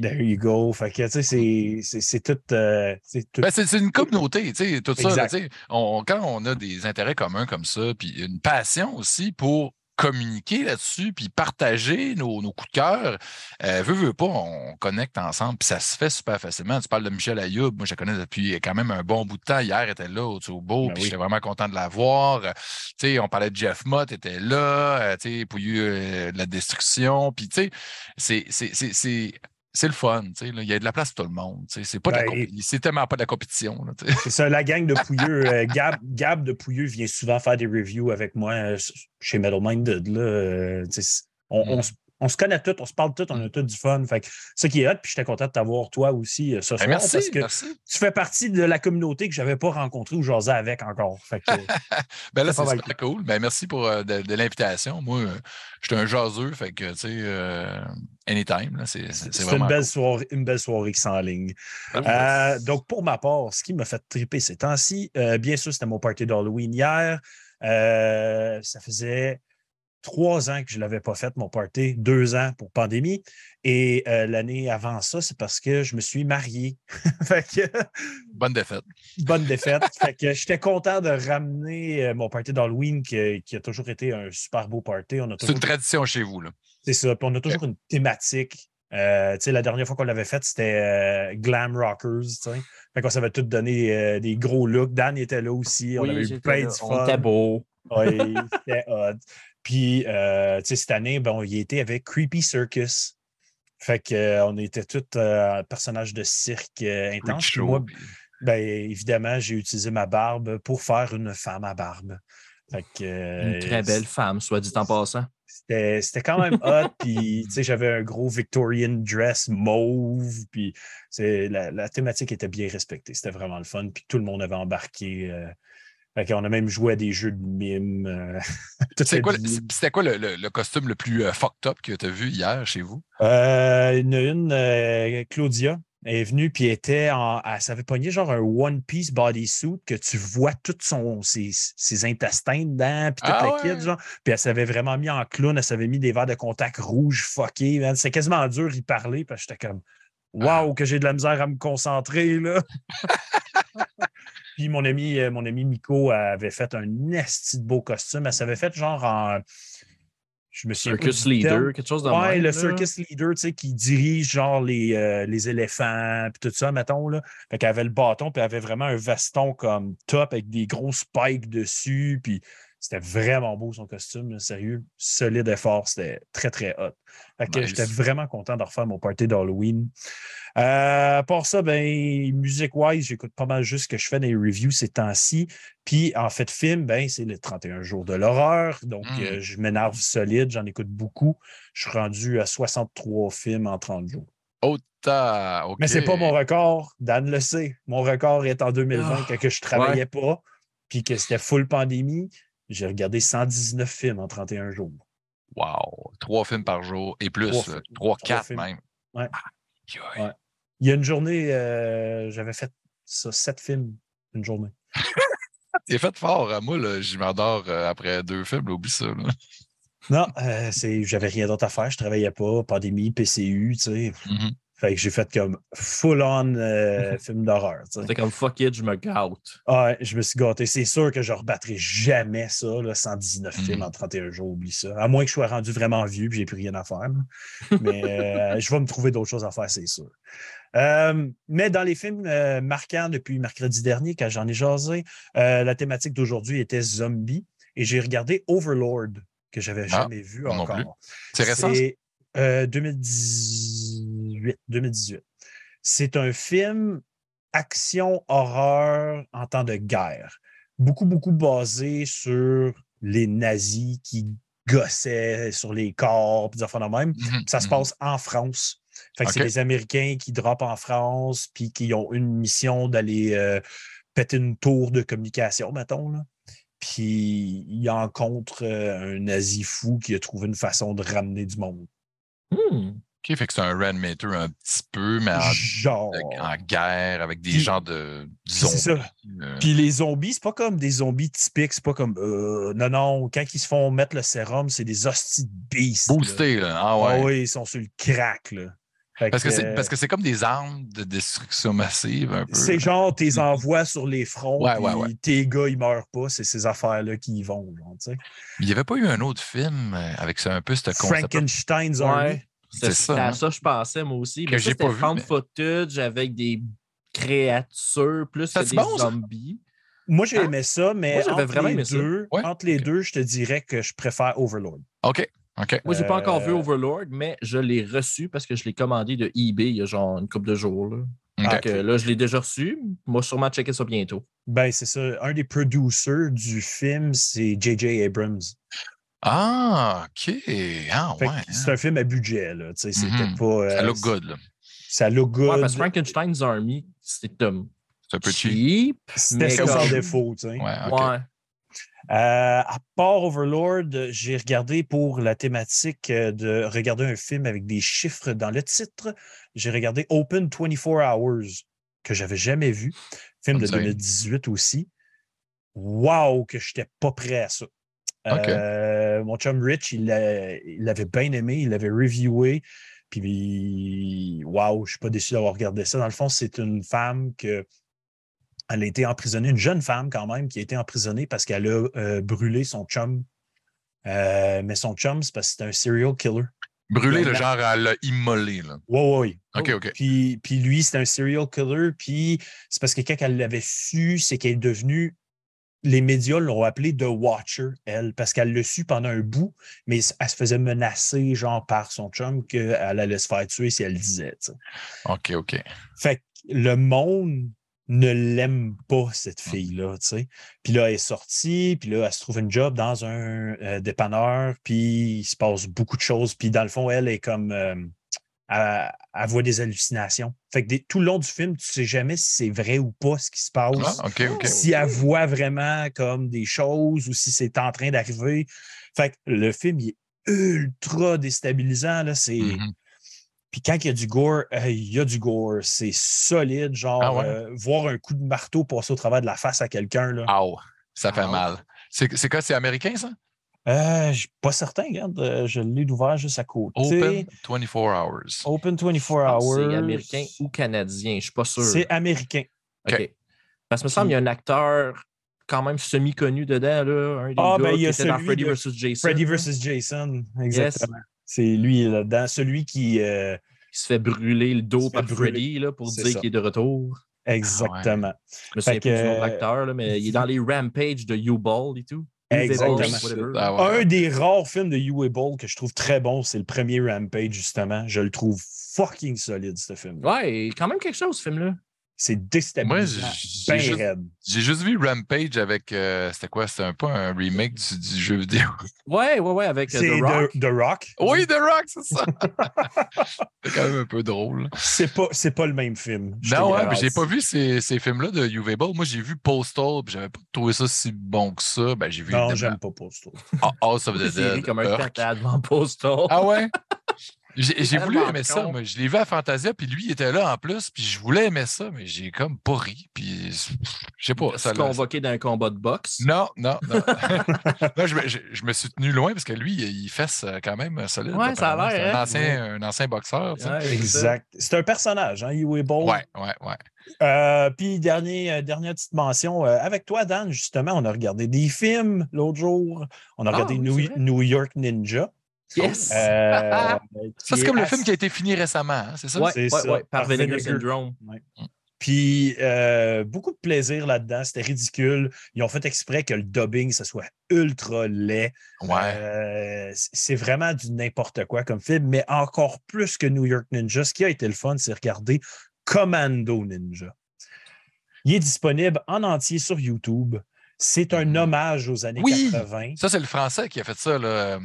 There you go. Fait que, tu sais, c'est tout. Euh, ben, c'est une communauté, tu sais, tout ça. on, quand on a des intérêts communs comme ça, puis une passion aussi pour communiquer là-dessus, puis partager nos, nos coups de cœur. Euh, veux, veux pas, on connecte ensemble, puis ça se fait super facilement. Tu parles de Michel Ayoub, moi je la connais depuis quand même un bon bout de temps. Hier, elle était là au Tsubo, Ben puis oui. j'étais vraiment content de la voir. Euh, tu sais, on parlait de Jeff Mott, était là, euh, tu sais, euh, de la destruction, puis tu sais, c'est- c'est- le fun, il y a de la place pour tout le monde. tu sais. C'est pas de la Ben, c'est tellement pas de la compétition. C'est ça, la gang de [laughs] Pouilleux. euh, Gab, Gab de Pouilleux vient souvent faire des reviews avec moi euh, chez Metal Minded. Là, euh, on, on Mm. se- on se connaît tous, on se parle tous, on a tous du fun. Fait que ça qui est hot, puis j'étais content de t'avoir toi aussi euh, ce Ben, soir. merci, parce que merci. tu fais partie de la communauté que je n'avais pas rencontrée ou jasé avec encore. Fait que, [laughs] Ben là, C'est mal super cool. Ben, merci pour euh, de, de l'invitation. Moi, euh, je suis un jaseux, fait que, tu sais, euh, anytime, c'est une belle, cool. soirée, une belle soirée qui s'enligne. Parfait. Euh, donc, pour ma part, ce qui m'a fait triper ces temps-ci, bien sûr, c'était mon party d'Halloween hier. Ça faisait trois ans que je ne l'avais pas fait, mon party, deux ans pour pandémie. Et euh, l'année avant ça, c'est parce que je me suis marié. [laughs] fait que, Bonne défaite. bonne défaite. fait que j'étais content de ramener euh, mon party d'Halloween qui, qui a toujours été un super beau party. On a C'est toujours une tradition chez vous, là. c'est ça. Puis on a toujours une thématique. Euh, tu sais, la dernière fois qu'on l'avait faite, c'était euh, Glam Rockers. tu sais. Fait qu'on s'avait tout donné euh, des gros looks. Dan était là aussi. on avait eu plein de On fun. était beau. Oui, c'était hot. Puis, euh, tu sais, cette année, bon, il était avec Creepy Circus. Fait qu'on était tous euh, personnages de cirque euh, intense. Puis moi, ben, évidemment, j'ai utilisé ma barbe pour faire une femme à barbe. Fait que, Une euh, très belle femme, soit dit en passant. c'était quand même [laughs] hot. Puis, tu sais, j'avais un gros Victorian dress mauve. Puis, c'est- la, la thématique était bien respectée. C'était vraiment le fun. Puis, tout le monde avait embarqué. euh, fait qu'on a même joué à des jeux de mime. euh, [laughs] C'est quoi, c'est- C'était quoi le, le- le costume le plus euh, fucked up que tu as vu hier chez vous? Euh, une, une, Claudia, est venue, puis elle était en. Elle s'avait pogné genre un One Piece bodysuit que tu vois tous son, ses, ses intestins dedans, puis toute Ah la ouais? kit, genre. Puis elle s'avait vraiment mis en clown, elle s'avait mis des verres de contact rouges fuckés. C'était quasiment dur y parler, parce que j'étais comme. Ah. Waouh, que j'ai de la misère à me concentrer, là. [laughs] Puis mon ami, euh, mon ami Miko avait fait un esti de beau costume. Elle s'avait fait genre en. Je me Circus leader, quelque chose de Ouais, le là. circus leader, tu sais, qui dirige genre les, euh, les éléphants, puis tout ça, mettons, là. Fait qu'elle avait le bâton, puis elle avait vraiment un veston comme top avec des gros spikes dessus, puis c'était vraiment beau son costume, là, sérieux. Solide et fort, c'était très, très hot. Fait que Nice. j'étais vraiment content de refaire mon party d'Halloween. Euh, à part ça, ben, musique-wise, j'écoute pas mal juste ce que je fais dans les reviews ces temps-ci. Puis, en fait, film, ben, c'est le 31 jours de l'horreur. Donc, Mm. euh, je m'énerve solide, j'en écoute beaucoup. Je suis rendu à 63 films en 30 jours. Oh, t'as- OK. Mais c'est pas mon record. Dan le sait. Mon record est en 2020, Ah, quand que je travaillais pas, puis que c'était full pandémie. J'ai regardé 119 films en 31 jours. Wow. Trois films par jour et plus. Trois quatre films. même. Ouais. Il y a une journée, euh, j'avais fait ça, sept films une journée. [laughs] T'es fait fort. hein. Moi, là, je m'endors euh, après deux films. là, Oublie ça. là. Non, euh, c'est, j'avais rien d'autre à faire. Je travaillais pas, pandémie, PCU, tu sais. Mhm. Fait que j'ai fait comme full-on euh, [laughs] film d'horreur. C'était comme fuck it, je me gâte. Ouais, je me suis gâté. C'est sûr que je ne rebattrai jamais ça, là, 119 Mhm. films en 31 jours, oublie ça. À moins que je sois rendu vraiment vieux et j'ai plus rien à faire. là. [laughs] Mais euh, je vais me trouver d'autres choses à faire, c'est sûr. Euh, mais dans les films marquants depuis mercredi dernier, quand j'en ai jasé, la thématique d'aujourd'hui était zombie et j'ai regardé Overlord, que j'avais Ah, jamais vu encore. C'est récent? ça? C'est euh, 2018. 2018. C'est un film action-horreur en temps de guerre. Beaucoup, beaucoup basé sur les nazis qui gossaient sur les corps, puis des affaires de même. Mhm, Ça se mhm. passe en France. Fait que c'est les Américains qui droppent en France, puis qui ont une mission d'aller euh, péter une tour de communication, mettons. Là. Puis ils rencontrent euh, un nazi fou qui a trouvé une façon de ramener du monde. Hmm. OK, fait que c'est un Reanimator un petit peu, mais en, Genre. en guerre avec des Puis- gens de c'est zombies. ça. euh, Puis les zombies, c'est pas comme des zombies typiques, c'est pas comme. euh, non, non, quand ils se font mettre le sérum, c'est des hosties de beasts. boostés, là. Ah Ah ouais. oui, ils sont sur le crack, là. Fait Parce que c'est euh, parce que c'est comme des armes de destruction massive un peu. C'est genre, tes [laughs] envois sur les fronts, Ouais, ouais, tes gars, ils meurent pas. C'est ces affaires-là qui y vont. genre. Il n'y avait pas eu un autre film avec ça, un peu ce concept. Frankenstein's Army? C'est C'est ça, à hein. ça que je pensais, moi aussi. Que Mais ça, j'ai pas vu, mais- footage avec des créatures plus Ça, que des bon, ça? zombies. Moi, j'ai Hein? aimé ça, mais Moi, j'avais entre, vraiment les aimé ça. deux, Ouais. entre les deux, je te dirais que je préfère Overlord. OK. OK. Moi, j'ai pas encore vu Euh, Overlord, mais je l'ai reçu parce que je l'ai commandé de eBay il y a genre une couple de jours. Là. OK. Donc, euh, là, je l'ai déjà reçu. Moi, sûrement checker ça bientôt. Ben, c'est ça. Un des producers du film, c'est J.J. Abrams. Ah, OK. Ah, ouais. C'est un film à budget, là. C'était Mhm. pas. Ça euh, look good, là. Ça look good. Ouais, parce que Frankenstein's Army, c'était um, C'est un peu cheap. cheap. C'était mais ça comme- sans défaut. Ouais. Euh, à part Overlord, j'ai regardé pour la thématique euh, de regarder un film avec des chiffres dans le titre. J'ai regardé Open 24 Hours, que j'avais jamais vu. Film de Ça me dit rien. 2018 aussi. Wow, que je n'étais pas prêt à ça. Euh, mon chum Rich, il l'a- il l'avait bien aimé, il l'avait reviewé. Puis, wow, je ne suis pas déçu d'avoir regardé ça. Dans le fond, c'est une femme que elle a été emprisonnée, une jeune femme quand même, qui a été emprisonnée parce qu'elle a euh, brûlé son chum. Euh, mais son chum, c'est parce que c'est un serial killer. Brûlé, le genre à l'a immolé, là. Oui, oui, oui. OK, OK. Puis, puis lui, c'est un serial killer. Puis c'est parce que quand elle l'avait su, c'est qu'elle est devenue. Les médias l'ont appelée The Watcher, elle, parce qu'elle l'a su pendant un bout, mais elle se faisait menacer, genre, par son chum, qu'elle allait se faire tuer si elle le disait. OK, OK. Fait que le monde ne l'aime pas, cette fille-là, tu sais. Puis là, elle est sortie, puis là, elle se trouve une job dans un euh, dépanneur, puis il se passe beaucoup de choses. Puis dans le fond, elle est comme... euh, elle, elle voit des hallucinations. Fait que des- tout le long du film, tu sais jamais si c'est vrai ou pas ce qui se passe. Ah. Si elle voit vraiment comme des choses ou si c'est en train d'arriver. Fait que le film, il est ultra déstabilisant. Là. C'est... Mhm. Puis quand il y a du gore, euh, il y a du gore. C'est solide, genre Ah ouais? euh, voir un coup de marteau passer au travers de la face à quelqu'un. Là. Ow, ça fait Ow. mal. C'est quoi, c'est américain, ça? Euh, je suis pas certain, regarde, euh, je l'ai ouvert juste à côté. Open 24 hours. Open 24 Je pense que hours. C'est américain ou canadien, je suis pas sûr. C'est américain. OK. Parce que me semble qu'il y a un acteur quand même semi-connu dedans, là. Un des Ah, gars ben, il y qui a était dans celui Freddy de vs. Jason. Freddy vs. Jason, exactement. C'est lui là-dedans, celui qui. euh, Qui se fait brûler le dos par brûler. Freddy là, pour dire qu'il est de retour. exactement. Je me souviens Fait plus du nom de l'acteur, mais il est dans les Rampage de U-Ball et tout. Exactement. Ah ouais. Un des rares films de Uwe Boll que je trouve très bon, c'est le premier Rampage, justement. Je le trouve fucking solide, ce film. Ouais, quand même quelque chose, ce film-là. C'est déstabilisant. Moi, j'ai Ben juste-. J'ai juste vu Rampage avec. euh, C'était quoi? C'était un, pas un remake du, du jeu vidéo? [laughs] Ouais, ouais, ouais, avec euh, C'est The Rock. The, The Rock? Oui, The Rock, c'est ça. [laughs] c'est quand même un peu drôle. C'est pas, c'est pas le même film. Non, ouais, j'ai pas vu ces, ces films-là de UV Ball. Moi, j'ai vu Postal, puis j'avais pas trouvé ça si bon que ça. Ben, j'ai vu Non, j'aime pas Postal. Ah, House of the C'est Dead. comme un devant Postal. Ah ouais? [laughs] J'ai j'ai voulu aimer ça, moi. Je l'ai vu à Fantasia, puis lui, il était là en plus, puis je voulais aimer ça, mais j'ai comme pas ri, puis je sais pas. Tu Ça, l'a- convoqué d'un combat de boxe? non, non, non. [laughs] Non, je, me- je- je me suis tenu loin parce que lui, il fesse euh, quand même solide. Ouais, ça a l'air, C'est un hein? ancien, un ancien boxeur. Ouais. Exact. C'est un personnage, hein, Uwe Boll. Ouais, ouais, ouais. Euh, Puis, dernier, euh, dernière petite mention. euh, avec toi, Dan, justement, on a regardé des films l'autre jour. On a Ah, regardé oui, New, c'est vrai? New York Ninja. Yes! Euh, [laughs] Ça, qui c'est est comme le assez- film qui a été fini récemment, hein, c'est ça? ouais, c'est ouais, ça, ouais, par par Vinegar Vinegar. Syndrome. Puis euh, beaucoup de plaisir là-dedans. C'était ridicule. Ils ont fait exprès que le dubbing, ça soit ultra laid. Ouais. Euh, c'est vraiment du n'importe quoi comme film, mais encore plus que New York Ninja. Ce qui a été le fun, c'est regarder Commando Ninja. Il est disponible en entier sur YouTube. C'est un hommage aux années Oui! 80. Ça, c'est le français qui a fait ça. Là. Euh,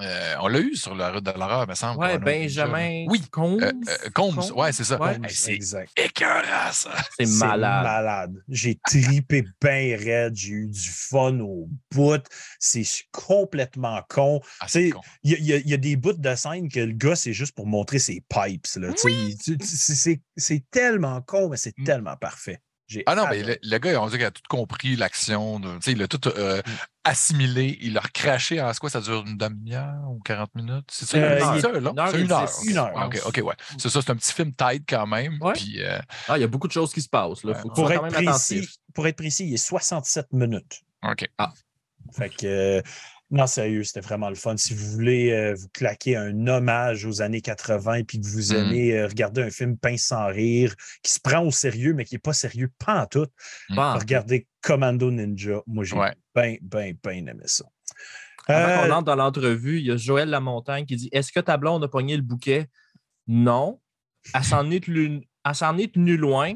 euh, on l'a eu sur la route de l'horreur, me semble. Ouais, Benjamin Oui. Combs. Euh, euh, Combs, ouais, c'est ça. Ouais. Hey, c'est exact. écœurant, ça. c'est C'est malade. malade. J'ai tripé bien raide. J'ai eu du fun au bout. C'est complètement con. Ah. Il y, a- y y des bouts de scène que le gars, c'est juste pour montrer ses pipes. c'est- tellement con, mais c'est Mm. tellement parfait. J'ai Ah non, mais le, le gars, on dit qu'il a tout compris l'action. de- tu sais, Il a tout euh, Mm. assimilé. Il a recraché en quoi? Ça dure une demi-heure ou 40 minutes? C'est ça? Euh, c'est une heure C'est une heure. une heure, Ouais, OK, je OK, ouais. C'est ça, c'est un petit film tight quand même. Ouais. Puis, euh, Ah, il y a beaucoup de choses qui se passent. Là. Faut Pour être, même précis, attentif. pour être précis, il est 67 minutes. OK. Fait que, euh, non, sérieux, c'était vraiment le fun. Si vous voulez euh, vous claquer un hommage aux années 80 puis que vous Mm. aimez euh, regarder un film pince sans rire, qui se prend au sérieux, mais qui n'est pas sérieux pas en tout, Bon, regardez Commando Ninja. Moi, j'ai Ouais. bien, bien, bien aimé ça. Avant qu'on Euh, entre dans l'entrevue, il y a Joël Lamontagne qui dit Est-ce que ta blonde a pogné le bouquet? Non. Elle s'en est, tenue- elle s'en est tenue loin.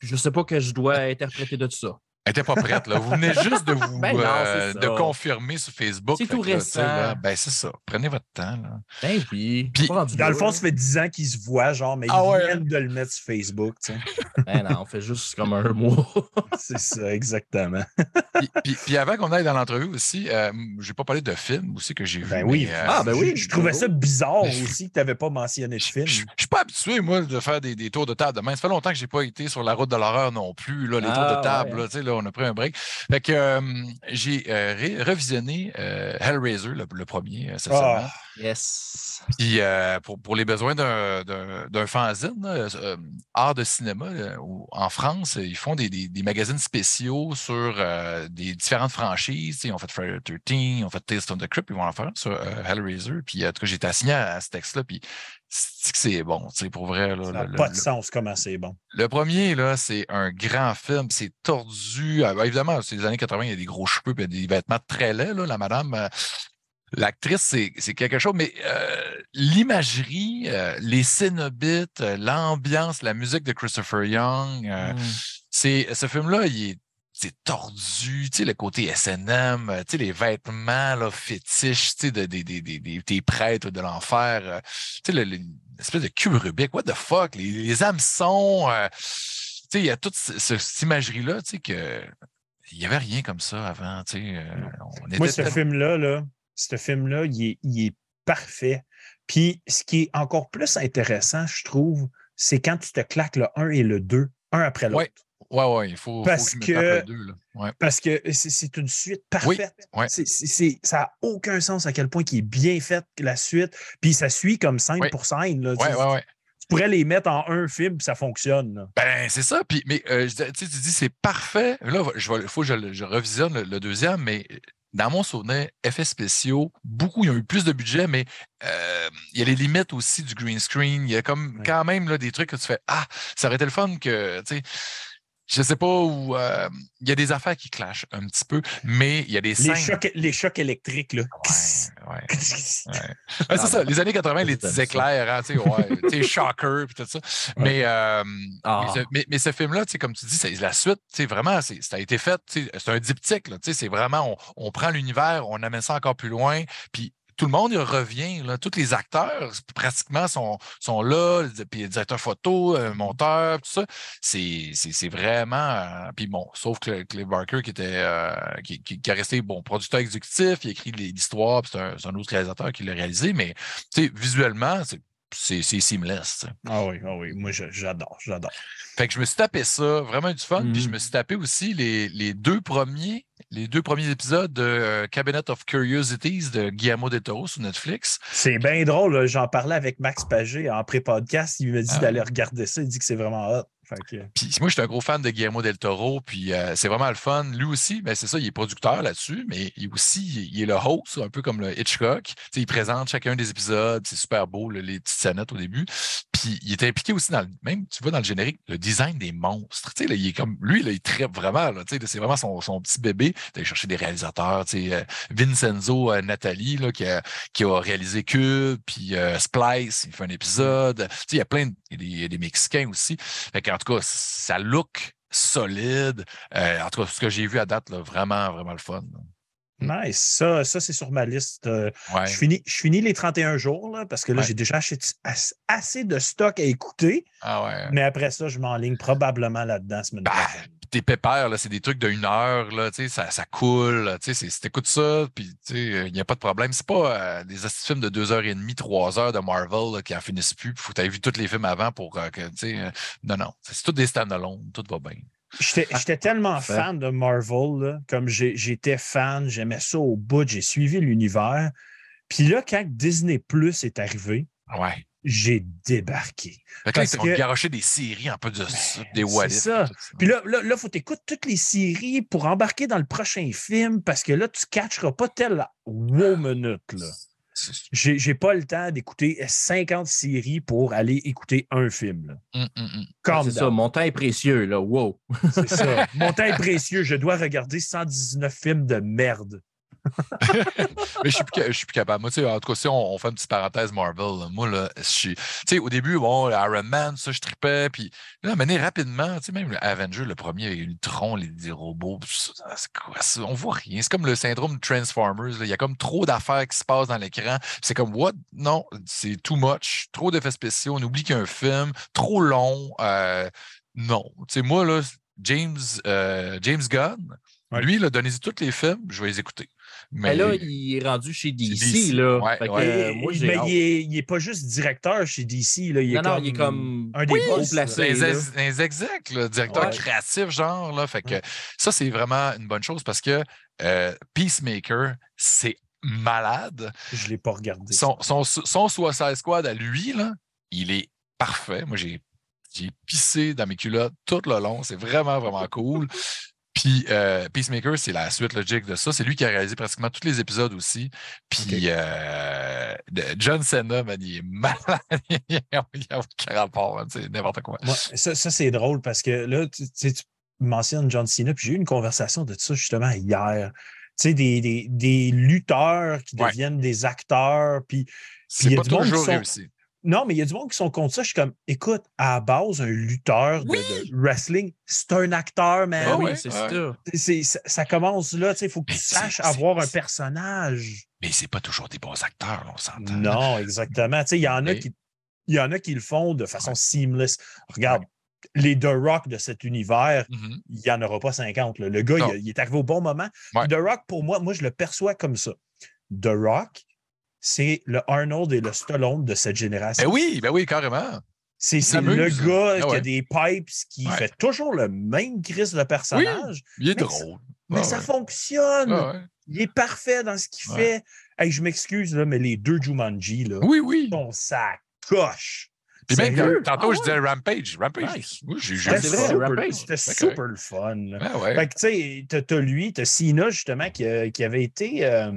Je ne sais pas que je dois interpréter de tout ça. Elle n'était pas prête, là. Vous venez juste de vous Ben non, euh, de confirmer sur Facebook. C'est tout là, récent. là, Ben, c'est ça. Prenez votre temps, là. Ben oui. Dans le fond, là. ça fait 10 ans qu'ils se voient, genre, mais Ah ils ouais, viennent de le mettre sur Facebook. tu sais. [laughs] Ben non, on fait juste comme un mois. [laughs] C'est ça, exactement. Puis, puis- puis avant qu'on aille dans l'entrevue aussi, euh, je n'ai pas parlé de film aussi que j'ai vu. Ben oui. mais, euh, Ah, ben oui. Je, je trouvais ça bizarre aussi que tu n'avais pas mentionné de film. je- je suis pas habitué, moi, de faire des, des tours de table demain. Ça fait longtemps que je n'ai pas été sur la route de l'horreur non plus. Là, les Ah, tours de table, ouais. là, tu sais, là, on a pris un break. Fait que euh, j'ai euh, revisionné euh, Hellraiser, le, le premier, cette semaine. Yes. Puis euh, pour, pour les besoins d'un- d'un d'un fanzine, euh, art de cinéma, là, où- en France, ils font des, des- des magazines spéciaux sur euh, des différentes franchises. Tu sais, Ils ont fait Friday the 13, ils ont fait Tales from the Crypt, ils vont en faire sur euh, Hellraiser. Puis en tout cas, j'ai été assigné à, à ce texte-là. Puis c'est que c'est bon, tu sais, pour vrai. Là, ça n'a pas le- de sens comment c'est bon. le premier, là, c'est un grand film. C'est tordu. Ah, ben, évidemment, c'est les années 80, il y a des gros cheveux et des vêtements très laids, là, la madame. L'actrice, c'est c'est quelque chose, mais euh, l'imagerie, euh, les cénobites, euh, l'ambiance, la musique de Christopher Young, euh, Mm. c'est ce film-là, il est c'est tordu, tu sais, le côté SNM, euh, tu sais, les vêtements là, fétiches, tu sais, de, des, des, des, des- des prêtres de l'enfer, tu sais, le- le- l'espèce de cube Rubik, what the fuck, les, les hameçons, euh, tu sais, il y a toute ce- ce- cette imagerie-là, tu sais, que il n'y avait rien comme ça avant, tu sais. euh, on Moi, était ce tellement- film-là, là, ce film-là, il est, il est parfait. Puis, ce qui est encore plus intéressant, je trouve, c'est quand tu te claques le 1 et le 2, un après l'autre. Ouais. Ouais, ouais, il faut, faut Parce que deux, là. Ouais. Parce que c'est- une suite parfaite. ouais. Ça n'a aucun sens à quel point il est bien fait, la suite. Puis, ça suit comme scène pour scène. là. Tu- Ouais, ouais, ouais. Tu pourrais les mettre en un film, puis ça fonctionne. là. Ben, c'est ça. Puis, mais euh, tu dis c'est parfait. Là, il faut que je, je revisionne le, le deuxième, mais dans mon souvenir, effets spéciaux, beaucoup, ils ont eu plus de budget, mais euh, il y a les limites aussi du green screen. Il y a comme Ouais. quand même là, des trucs que tu fais Ah, ça aurait été le fun que, tu sais, je sais pas où. euh, il y a des affaires qui clashent un petit peu, mais il y a des Les scènes. chocs, les chocs électriques, là. Ouais, ouais. [laughs] Ouais, Ah, c'est ça, les années 80, les petits éclairs, hein, tu sais, ouais, [laughs] tu sais, Shocker, puis tout ça. Mais, euh, Ah. mais, ce, mais- mais ce film-là, tu sais, comme tu dis, c'est la suite, tu sais, vraiment, c'est- ça a été fait, tu sais, c'est un diptyque, là, tu sais, c'est vraiment, on, on prend l'univers, on amène ça encore plus loin, puis tout le monde revient, tous les acteurs pratiquement sont, sont là, puis directeur photo, euh, monteur, tout ça. C'est vraiment. euh, puis bon, sauf que Cliff Barker qui était euh, a resté bon producteur exécutif, il a écrit l'histoire, puis c'est un, un autre réalisateur qui l'a réalisé, mais visuellement, c'est c'est seamless. Ah oui, ah oui. Moi, j'adore, j'adore. Fait que je me suis tapé ça, vraiment du fun. Puis je Mhm. me suis tapé aussi les, les deux premiers, les deux premiers épisodes de euh, Cabinet of Curiosities de Guillermo del Toro sur Netflix. C'est bien drôle. J'en parlais avec Max Pagé en pré-podcast. Il m'a dit Ah d'aller regarder ça. Il dit que c'est vraiment hot. Que- Puis moi, je suis un gros fan de Guillermo del Toro, puis euh, c'est vraiment le fun. Lui aussi, ben, c'est ça, il est producteur là-dessus, mais il aussi, il est le host, un peu comme le Hitchcock. Tu sais, il présente chacun des épisodes, c'est super beau, là, les petites scénettes au début. Puis il est impliqué aussi dans le, même, tu vois, dans le générique, le design des monstres. Là, il est comme, lui, là, il tripe vraiment, c'est vraiment son, son petit bébé. D'aller chercher des réalisateurs, euh, Vincenzo euh, Nathalie, là, qui, a, qui a réalisé Cube, puis euh, Splice, il fait un épisode. Il y a plein de, y a des, Mexicains aussi. Qu'en tout cas, ça look solide. Euh, en tout cas, ce que j'ai vu à date, là, vraiment, vraiment le fun. là. Nice. Ça, ça c'est sur ma liste. Euh, Ouais. je, finis, je finis les 31 jours là, parce que là, Ouais. j'ai déjà acheté as- assez de stock à écouter. Ah ouais. Mais après ça, je m'enligne probablement là-dedans semaine Tes pépères, là, c'est des trucs d'une heure, là, tu sais, ça, ça coule. là, tu sais, c'est- Si t'écoutes ça, puis tu sais, il n'y a pas de problème. C'est pas euh, des de films de deux heures et demie, trois heures de Marvel là, qui en finissent plus. Il faut que tu aies vu tous les films avant pour euh, que, tu sais, euh, non, non. C'est tous des stand-alone, tout va bien. J'étais j'étais tellement fan de Marvel, là, comme j'ai- j'étais fan, j'aimais ça au bout, j'ai suivi l'univers. Puis là, quand Disney Plus est arrivé, Ouais. J'ai débarqué. Fait que là, ils t'ont que- garoché des séries un peu de des c'est what if, ça. Puis là, là, là, faut t'écouter toutes les séries pour embarquer dans le prochain film parce que là, tu ne catcheras pas tel wow minute. Là. C'est- J'ai j'ai pas le temps d'écouter 50 séries pour aller écouter un film. là. Hum, hum, hum. Calm C'est ça, mon temps est précieux, là. Wow. C'est ça. [laughs] Mon temps est précieux. Je dois regarder 119 films de merde. Mais je suis plus, je suis plus capable. Moi, tu sais, en tout cas, si on, on fait une petite parenthèse Marvel, là, moi, là, je suis. Tu sais, au début, bon, Iron Man, ça, je tripais. Puis là, mené rapidement, tu sais, même Avenger, le premier, avec Ultron, les, les robots, c'est quoi ça? On voit rien. C'est comme le syndrome de Transformers. là. Il y a comme trop d'affaires qui se passent dans l'écran. C'est comme, what? Non, c'est too much. Trop d'effets spéciaux. On oublie qu'il y a un film. Trop long. euh, non. Tu sais, moi, là, James, euh, James Gunn, Ouais. lui, donnez-y tous les films, je vais les écouter. Mais là, il est rendu chez DC, DC, là. ouais, Fait que, ouais. euh, moi, mais il est, il est pas juste directeur chez DC. Là. Il est Non, non, comme il est comme un des oui, boss, haut placé. les, execs, là, directeur Ouais. créatif, genre. Là, fait que ça, c'est vraiment une bonne chose parce que euh, Peacemaker, c'est malade. Je ne l'ai pas regardé. Son, son, son Suicide Squad à lui, là, il est parfait. Moi, j'ai j'ai pissé dans mes culottes tout le long. C'est vraiment, vraiment cool. [laughs] Puis euh, Peacemaker, c'est la suite logique de ça. C'est lui qui a réalisé pratiquement tous les épisodes aussi. Puis euh, John Cena, man, il est malade. [laughs] il n'a aucun rapport. C'est n'importe quoi. Moi, ça, ça, c'est drôle parce que là, tu, tu sais, tu mentionnes John Cena, puis j'ai eu une conversation de ça justement hier. Tu sais, des, des, des lutteurs qui Ouais. deviennent des acteurs, puis C'est il y a pas toujours sont- réussi. Non, mais il y a du monde qui sont contre ça. Je suis comme, écoute, à la base, un lutteur de- Oui! de, wrestling, c'est un acteur, man. Ah oui, c'est ouais. ça. Ça, commence là, il faut que Mais tu saches avoir un personnage. Mais c'est pas toujours des bons acteurs, là, on s'entend. Non, exactement. Tu sais, Il y, en a qui- il y en a qui le font de façon seamless. Regarde, les The Rock de cet univers, Mhm. il n'y en aura pas 50. là. Le gars, il, il est arrivé au bon moment. Ouais. The Rock, pour moi, moi, je le perçois comme ça. The Rock, c'est le Arnold et le Stallone de cette génération. Ben oui, ben oui, carrément. C'est le gars Ah qui a des pipes, qui Ouais. fait toujours le même crise de personnage, Il est Mais drôle. mais Ah ça ouais. fonctionne. Ah ouais. Il est parfait dans ce qu'il Ouais. fait. Hey, je m'excuse, là, mais les deux Jumanji, là, Oui, oui. sont ça coche. Puis même quand- tantôt, Ah je disais Rampage. Rampage. Nice. Oui, j'ai j'ai C'était super, Rampage. c'était C'est super le fun. Ah. Fait que, tu sais, t'as- t'as lui, t'as Cena, justement, qui, qui avait été. euh,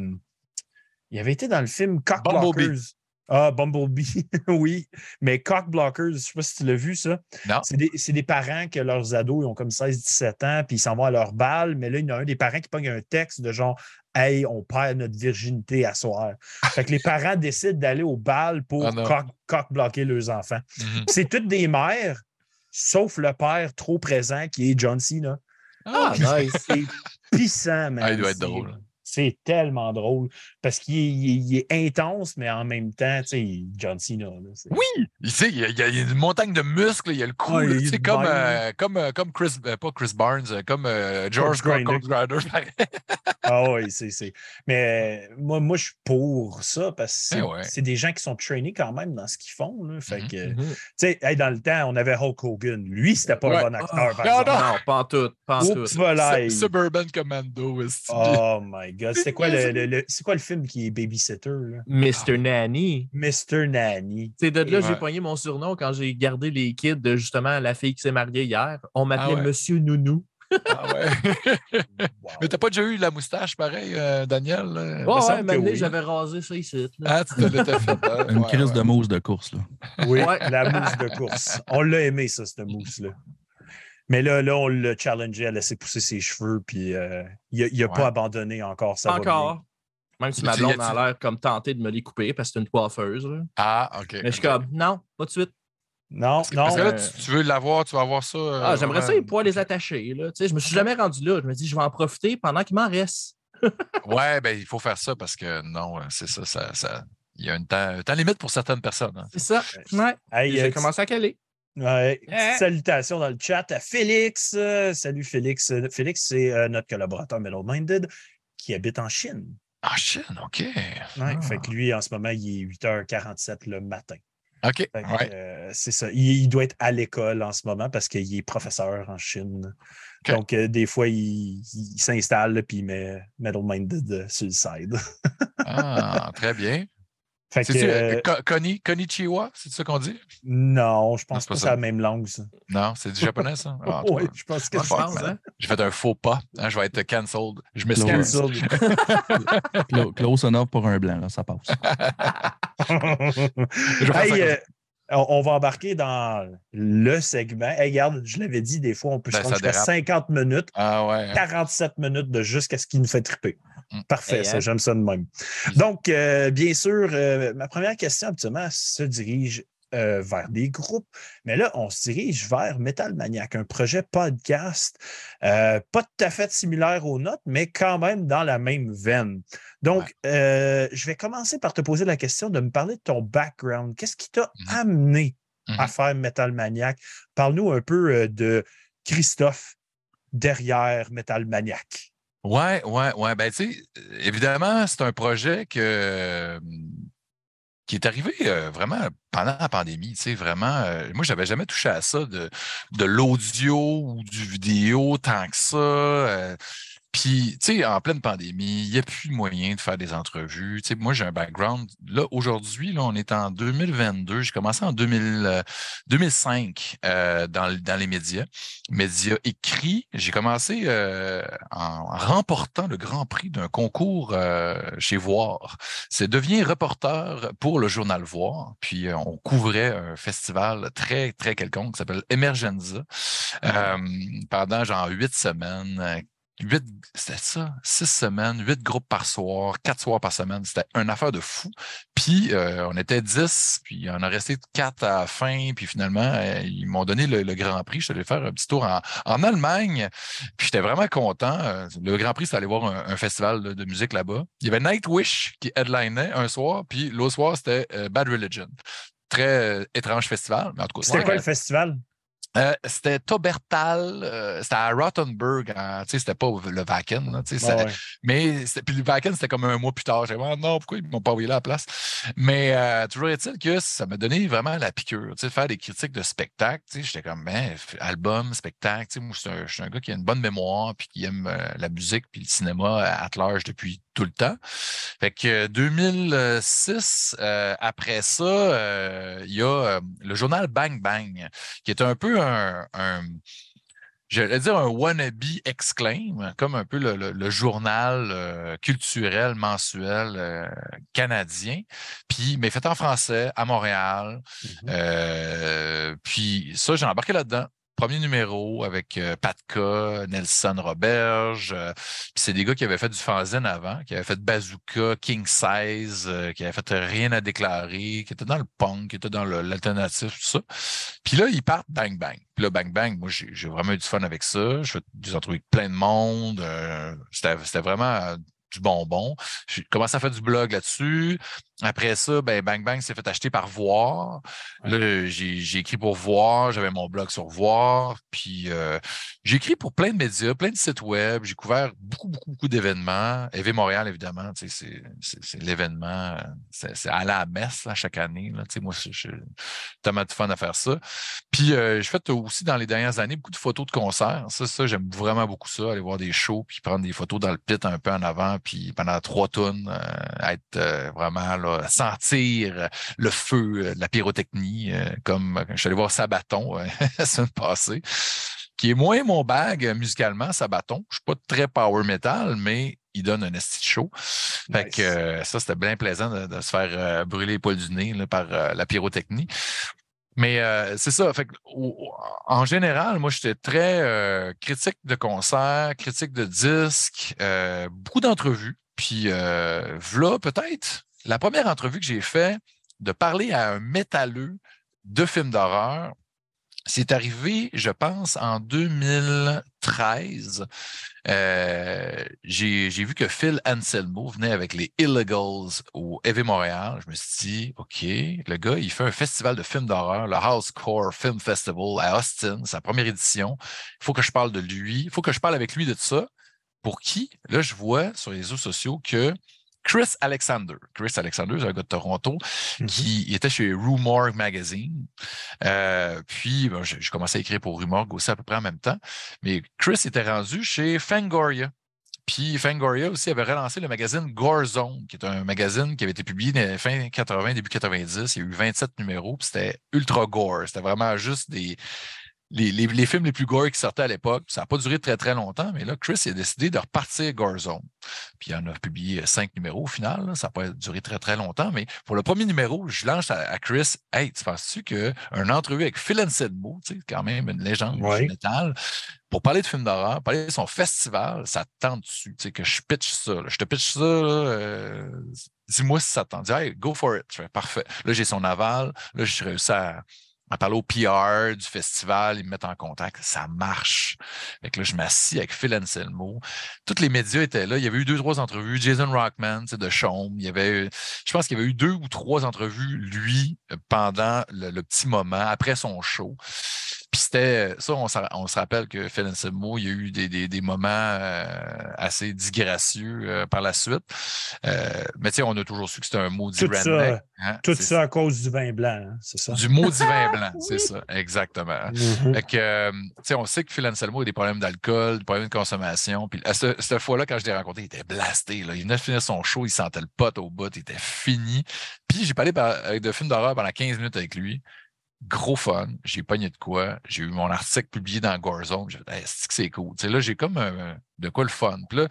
il avait été dans le film Cock Bumblebee. Blockers. Ah, Bumblebee, [laughs] oui. Mais Cock Blockers, je sais pas si tu l'as vu, ça. Non. C'est des, des parents que leurs ados, ils ont comme 16-17 ans, puis ils s'en vont à leur balle. Mais là, il y en a un des parents qui pogne un texte de genre Hey, on perd notre virginité à soir. [laughs] Fait que les parents décident d'aller au bal pour non. cock, cock bloquer leurs enfants. Mhm. C'est toutes des mères, sauf le père trop présent qui est John Cena. Ah, nice. C'est pissant, man. Ah, il doit être drôle. C'est tellement drôle parce qu'il est, il est- il est intense, mais en même temps, tu sais, John Cena. là, c'est- Oui, il, sait, il, y a, il y a une montagne de muscles, il y a le cou, Ah, sais, du comme, euh, comme, euh, comme Chris, euh, pas Chris Barnes, comme euh, George Grinder. [laughs] Ah oui, c'est. c'est- Mais moi, moi, je suis pour ça parce que c'est Eh ouais. c'est des gens qui sont trainés quand même dans ce qu'ils font. Là. Fait Mhm. que, tu sais, hey, dans le temps, on avait Hulk Hogan. Lui, c'était pas Ouais. un bon acteur, par Ah, exemple. non. Non, pas en tout. Pas en tout. Suburban Commando. Oh my God. C'était quoi le, le- le- c'est quoi le film qui est Babysitter? là? Mr. Nanny. Mr. Nanny. C'est de là que j'ai Ouais. pogné mon surnom quand j'ai gardé les kids de justement la fille qui s'est mariée hier. On m'appelait Ah ouais. Monsieur Nounou. Ah ouais. Wow. [laughs] [laughs] Mais t'as pas déjà eu la moustache pareil, euh, Daniel? là? me Ouais, ouais, oui. j'avais rasé ça ici. là. Ah, tu te l'étais fait. hein? [laughs] Une Ouais, crise ouais. de mousse de course. Là. Oui, Ouais. la mousse de course. On l'a aimé, ça, cette mousse-là. Mais là, là, on l'a challengé à laisser pousser ses cheveux, puis euh, il n'a Ouais. pas abandonné encore. Ça va Encore. Même si ma tu- blonde a l'air comme tentée de me les couper parce que c'est une coiffeuse. là. Ah, OK. Mais je suis comme, non, pas de suite. Non, Parce que, non. parce que là, euh, tu, tu veux l'avoir, tu vas avoir ça. euh, Ah, J'aimerais ça, les pouvoir les attacher. Là. Tu sais, Je me suis jamais rendu là. Je me dis, je vais en profiter pendant qu'il m'en reste. [laughs] Ouais, ben il faut faire ça parce que non, euh, c'est ça, ça, ça- Il y a une temps, un temps limite pour certaines personnes. hein. C'est ça. Ouais. Hey, J'ai euh, commencé à caler. Ouais, Eh. salutations dans le chat à Félix. Euh, salut Félix. Euh, Félix, c'est euh, notre collaborateur Metal Minded qui habite en Chine. Ah, Chine, OK. Ouais, Ah. Fait que lui, en ce moment, il est 8h47 le matin. OK. Ouais. euh, c'est ça. Il, il doit être à l'école en ce moment parce qu'il est professeur en Chine. Donc, euh, des fois, il, il s'installe puis il met Metal Minded sur le side. Ah, très bien. Fait que, C'est-tu euh, euh, Ko- Koni, Konichiwa? C'est ça qu'on dit? non, je Non, pense c'est pas que c'est la même langue, ça. Non, c'est du japonais, ça? Ah, oui, [laughs] je pense que c'est ça. hein? J'ai fait un faux pas. hein, je vais être cancelled. Je Close. m'excuse. Cancelled. Clo- Close enough pour un blanc, là, ça passe. [laughs] [laughs] Je vais faire Hey, euh, on, on va embarquer dans le segment. Hey, regarde, je l'avais dit, des fois, on peut Ben, se rendre jusqu'à dérape. 50 minutes, Ah ouais. hein. 47 minutes de jusqu'à ce qui nous fait triper. Mm. Parfait, Hey, ça, hein? j'aime ça de même. Donc, euh, bien sûr, euh, ma première question, habituellement, se dirige euh, vers des groupes. Mais là, on se dirige vers Metal Maniac, un projet podcast, euh, pas tout à fait similaire aux notes, mais quand même dans la même veine. Donc, euh, je vais commencer par te poser la question de me parler de ton background. Qu'est-ce qui t'a Mhm. amené à Mhm. faire Metal Maniac? Parle-nous un peu de Christophe derrière Metal Maniac. Ouais, ouais, ouais. Ben, tu sais, évidemment, c'est un projet que, qui est arrivé euh, vraiment pendant la pandémie. Tu sais, vraiment, euh, moi, j'avais jamais touché à ça de, de l'audio ou du vidéo tant que ça. euh, puis, tu sais, en pleine pandémie, il n'y a plus moyen de faire des entrevues. Tu sais, moi, j'ai un background. Là, aujourd'hui, là, on est en 2022. J'ai commencé en 2000, euh, 2005 euh, dans, le- dans les médias, médias écrits. J'ai commencé euh, en remportant le grand prix d'un concours euh, chez Voir. C'est devient reporter pour le journal Voir. Puis, euh, on couvrait un festival très, très quelconque qui s'appelle Emergenza euh, pendant genre huit semaines. Huit, c'était ça, six semaines, huit groupes par soir, quatre soirs par semaine. C'était une affaire de fou. Puis euh, on était dix, puis on a resté quatre à la fin, puis finalement, euh, ils m'ont donné le, le Grand Prix. Je suis allé faire un petit tour en, en Allemagne, puis j'étais vraiment content. Euh, Le Grand Prix, c'est aller voir un, un festival de, de musique là-bas. Il y avait Nightwish qui headlinait un soir, puis l'autre soir, c'était euh, Bad Religion. Très étrange festival, mais en tout cas, C'était ouais, quoi le festival? Euh, c'était Tobertal, euh, c'était à Rottenburg, sais, c'était pas le Wacken, là, ouais. mais puis le Wacken, c'était comme un mois plus tard. J'ai dit, Ah non, pourquoi ils m'ont pas envoyé là à la place? Mais euh, toujours est-il que ça m'a donné vraiment la piqûre, tu sais, de faire des critiques de spectacle. Tu sais, j'étais comme, ben, album, spectacle, tu sais, moi, je suis un- un gars qui a une bonne mémoire, puis qui aime euh, la musique, puis le cinéma à large depuis tout le temps. Fait que 2006, euh, après ça, euh, il y a euh, le journal Bang Bang, qui est un peu un, un j'allais dire un wannabe exclaim, comme un peu le, le- le journal euh, culturel mensuel euh, canadien, puis mais fait en français à Montréal. Mhm. Euh, puis ça, j'ai embarqué là-dedans. Premier numéro avec euh, Patka, Nelson Roberge. euh, puis c'est des gars qui avaient fait du fanzine avant, qui avaient fait Bazooka, King Size, euh, qui avaient fait Rien à déclarer, qui étaient dans le punk, qui étaient dans l'alternatif, tout ça. Puis là, ils partent Bang Bang. Puis là, Bang Bang, moi, j'ai vraiment eu du fun avec ça. Je des entrevues avec plein de monde. euh, C'était c'était vraiment euh, du bonbon. J'ai commencé à faire du blog là-dessus. Après ça, ben, Bang Bang s'est fait acheter par Voir. Là, j'ai écrit pour Voir, j'avais mon blog sur Voir, puis euh, j'ai écrit pour plein de médias, plein de sites web, j'ai couvert beaucoup, beaucoup, beaucoup d'événements. EV Montréal, évidemment, c'est- l'événement, euh, c'est aller à la messe là, chaque année. Là, moi, j'ai tellement de fun à faire ça. Puis euh, j'ai fait aussi dans les dernières années beaucoup de photos de concerts. Ça, ça j'aime vraiment beaucoup ça, aller voir des shows, puis prendre des photos dans le pit un peu en avant, puis pendant trois tonnes, être vraiment là, sentir le feu, euh, la pyrotechnie, euh, comme je suis allé voir Sabaton euh, [laughs] la semaine passée, qui est moins mon bag euh, musicalement, Sabaton. Je suis pas très power metal, mais il donne un esti de show. Fait Nice. que euh, ça, c'était bien plaisant de, de se faire euh, brûler les poils du nez là, par euh, la pyrotechnie. Mais euh, c'est ça. Fait que, au- au- en général, moi, j'étais très euh, critique de concerts, critique de disques, euh, beaucoup d'entrevues. Puis, euh, voilà, peut-être, la première entrevue que j'ai fait de parler à un métalleux de films d'horreur, c'est arrivé, je pense, en 2013. Euh, j'ai vu que Phil Anselmo venait avec les Illegals au EV Montréal. Je me suis dit, OK, le gars, il fait un festival de films d'horreur, le Housecore Film Festival à Austin, sa première édition. Il faut que je parle de lui. Il faut que je parle avec lui de ça. Pour qui? Là, je vois sur les réseaux sociaux que Chris Alexander. Chris Alexander, c'est un gars de Toronto Mhm. qui était chez Rumorg Magazine. Euh, puis, ben, j'ai commencé à écrire pour Rumorg aussi à peu près en même temps. Mais Chris était rendu chez Fangoria. Puis Fangoria aussi avait relancé le magazine Gore Zone, qui est un magazine qui avait été publié dans fin 80, début 90. Il y a eu 27 numéros, puis c'était ultra gore. C'était vraiment juste des, les, les- les films les plus gore qui sortaient à l'époque. Ça n'a pas duré très, très longtemps, mais là, Chris a décidé de repartir Gore Zone. Puis il en a publié euh, cinq numéros au final. là. Ça n'a pas duré très, très longtemps. Mais pour le premier numéro, je lance à, à Chris Hey, tu penses-tu qu'une entrevue avec Phil Anselmo, tu sais, quand même une légende Ouais. du métal, pour parler de films d'horreur, parler de son festival, ça te tente dessus. Tu sais, que je pitch ça. là? Je te pitch ça. là, euh, Dis-moi si ça te tente. Dis, Hey, go for it. Je fais parfait. Là, j'ai son aval. Là, j'ai réussi à, à parler au PR du festival. Ils me mettent en contact. Ça marche. Fait que là, je m'assis avec Phil Anselmo. Tous les médias étaient là. Il y avait eu deux, trois entrevues. Jason Rockman, sais, de Chaume. Il y avait, je pense qu'il y avait eu deux ou trois entrevues, lui, euh, pendant le petit moment, après son show. Puis c'était, ça, on, s'en- on se rappelle que Phil Anselmo, il y a eu des, des- des moments euh, assez disgracieux euh, par la suite. Euh, mais tu sais, on a toujours su que c'était un maudit Tout ça, redneck. hein. Tout ça à cause du vin blanc, hein, c'est ça? Du maudit vin blanc, [laughs] c'est ça, exactement. Mhm. Fait que, euh, tu sais, on sait que Phil Anselmo a des problèmes d'alcool, des problèmes de consommation. Puis à ce- cette fois-là, quand je l'ai rencontré, il était blasté. Là. Il venait de finir son show, il sentait le pot au bout, il était fini. Puis j'ai parlé par- avec de films d'horreur pendant 15 minutes avec lui. Gros fun. J'ai pogné de quoi. J'ai eu mon article publié dans Gorzone. J'ai fait, hey, c'est que c'est cool? Là, j'ai comme un- de quoi le fun. Puis là,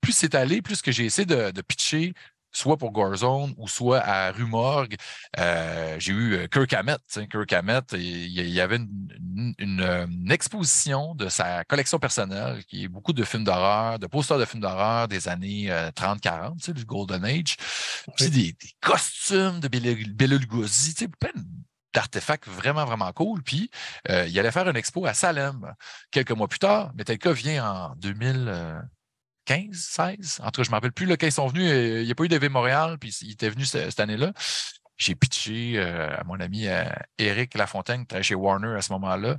plus c'est allé, plus que j'ai essayé de, de pitcher soit pour Gorzone ou soit à Rumorg. Euh, j'ai eu euh, Kirk Hammett. Kirk Hammett, il y avait une, une- une, euh, une exposition de sa collection personnelle qui est beaucoup de films d'horreur, de posters de films d'horreur des années euh, 30-40, tu sais, du Golden Age. Puis Oui. des, des costumes de Bela Lugosi, plein d'artefacts vraiment, vraiment cool. Puis euh, il allait faire une expo à Salem quelques mois plus tard. Metallica vient en 2015, 16. En tout cas, je ne me rappelle plus. Là, quand ils sont venus, euh, il n'y a pas eu d'EV Montréal, puis il était venu ce- cette année-là. J'ai pitché euh, à mon ami euh, Eric Lafontaine, qui travaillait chez Warner à ce moment-là.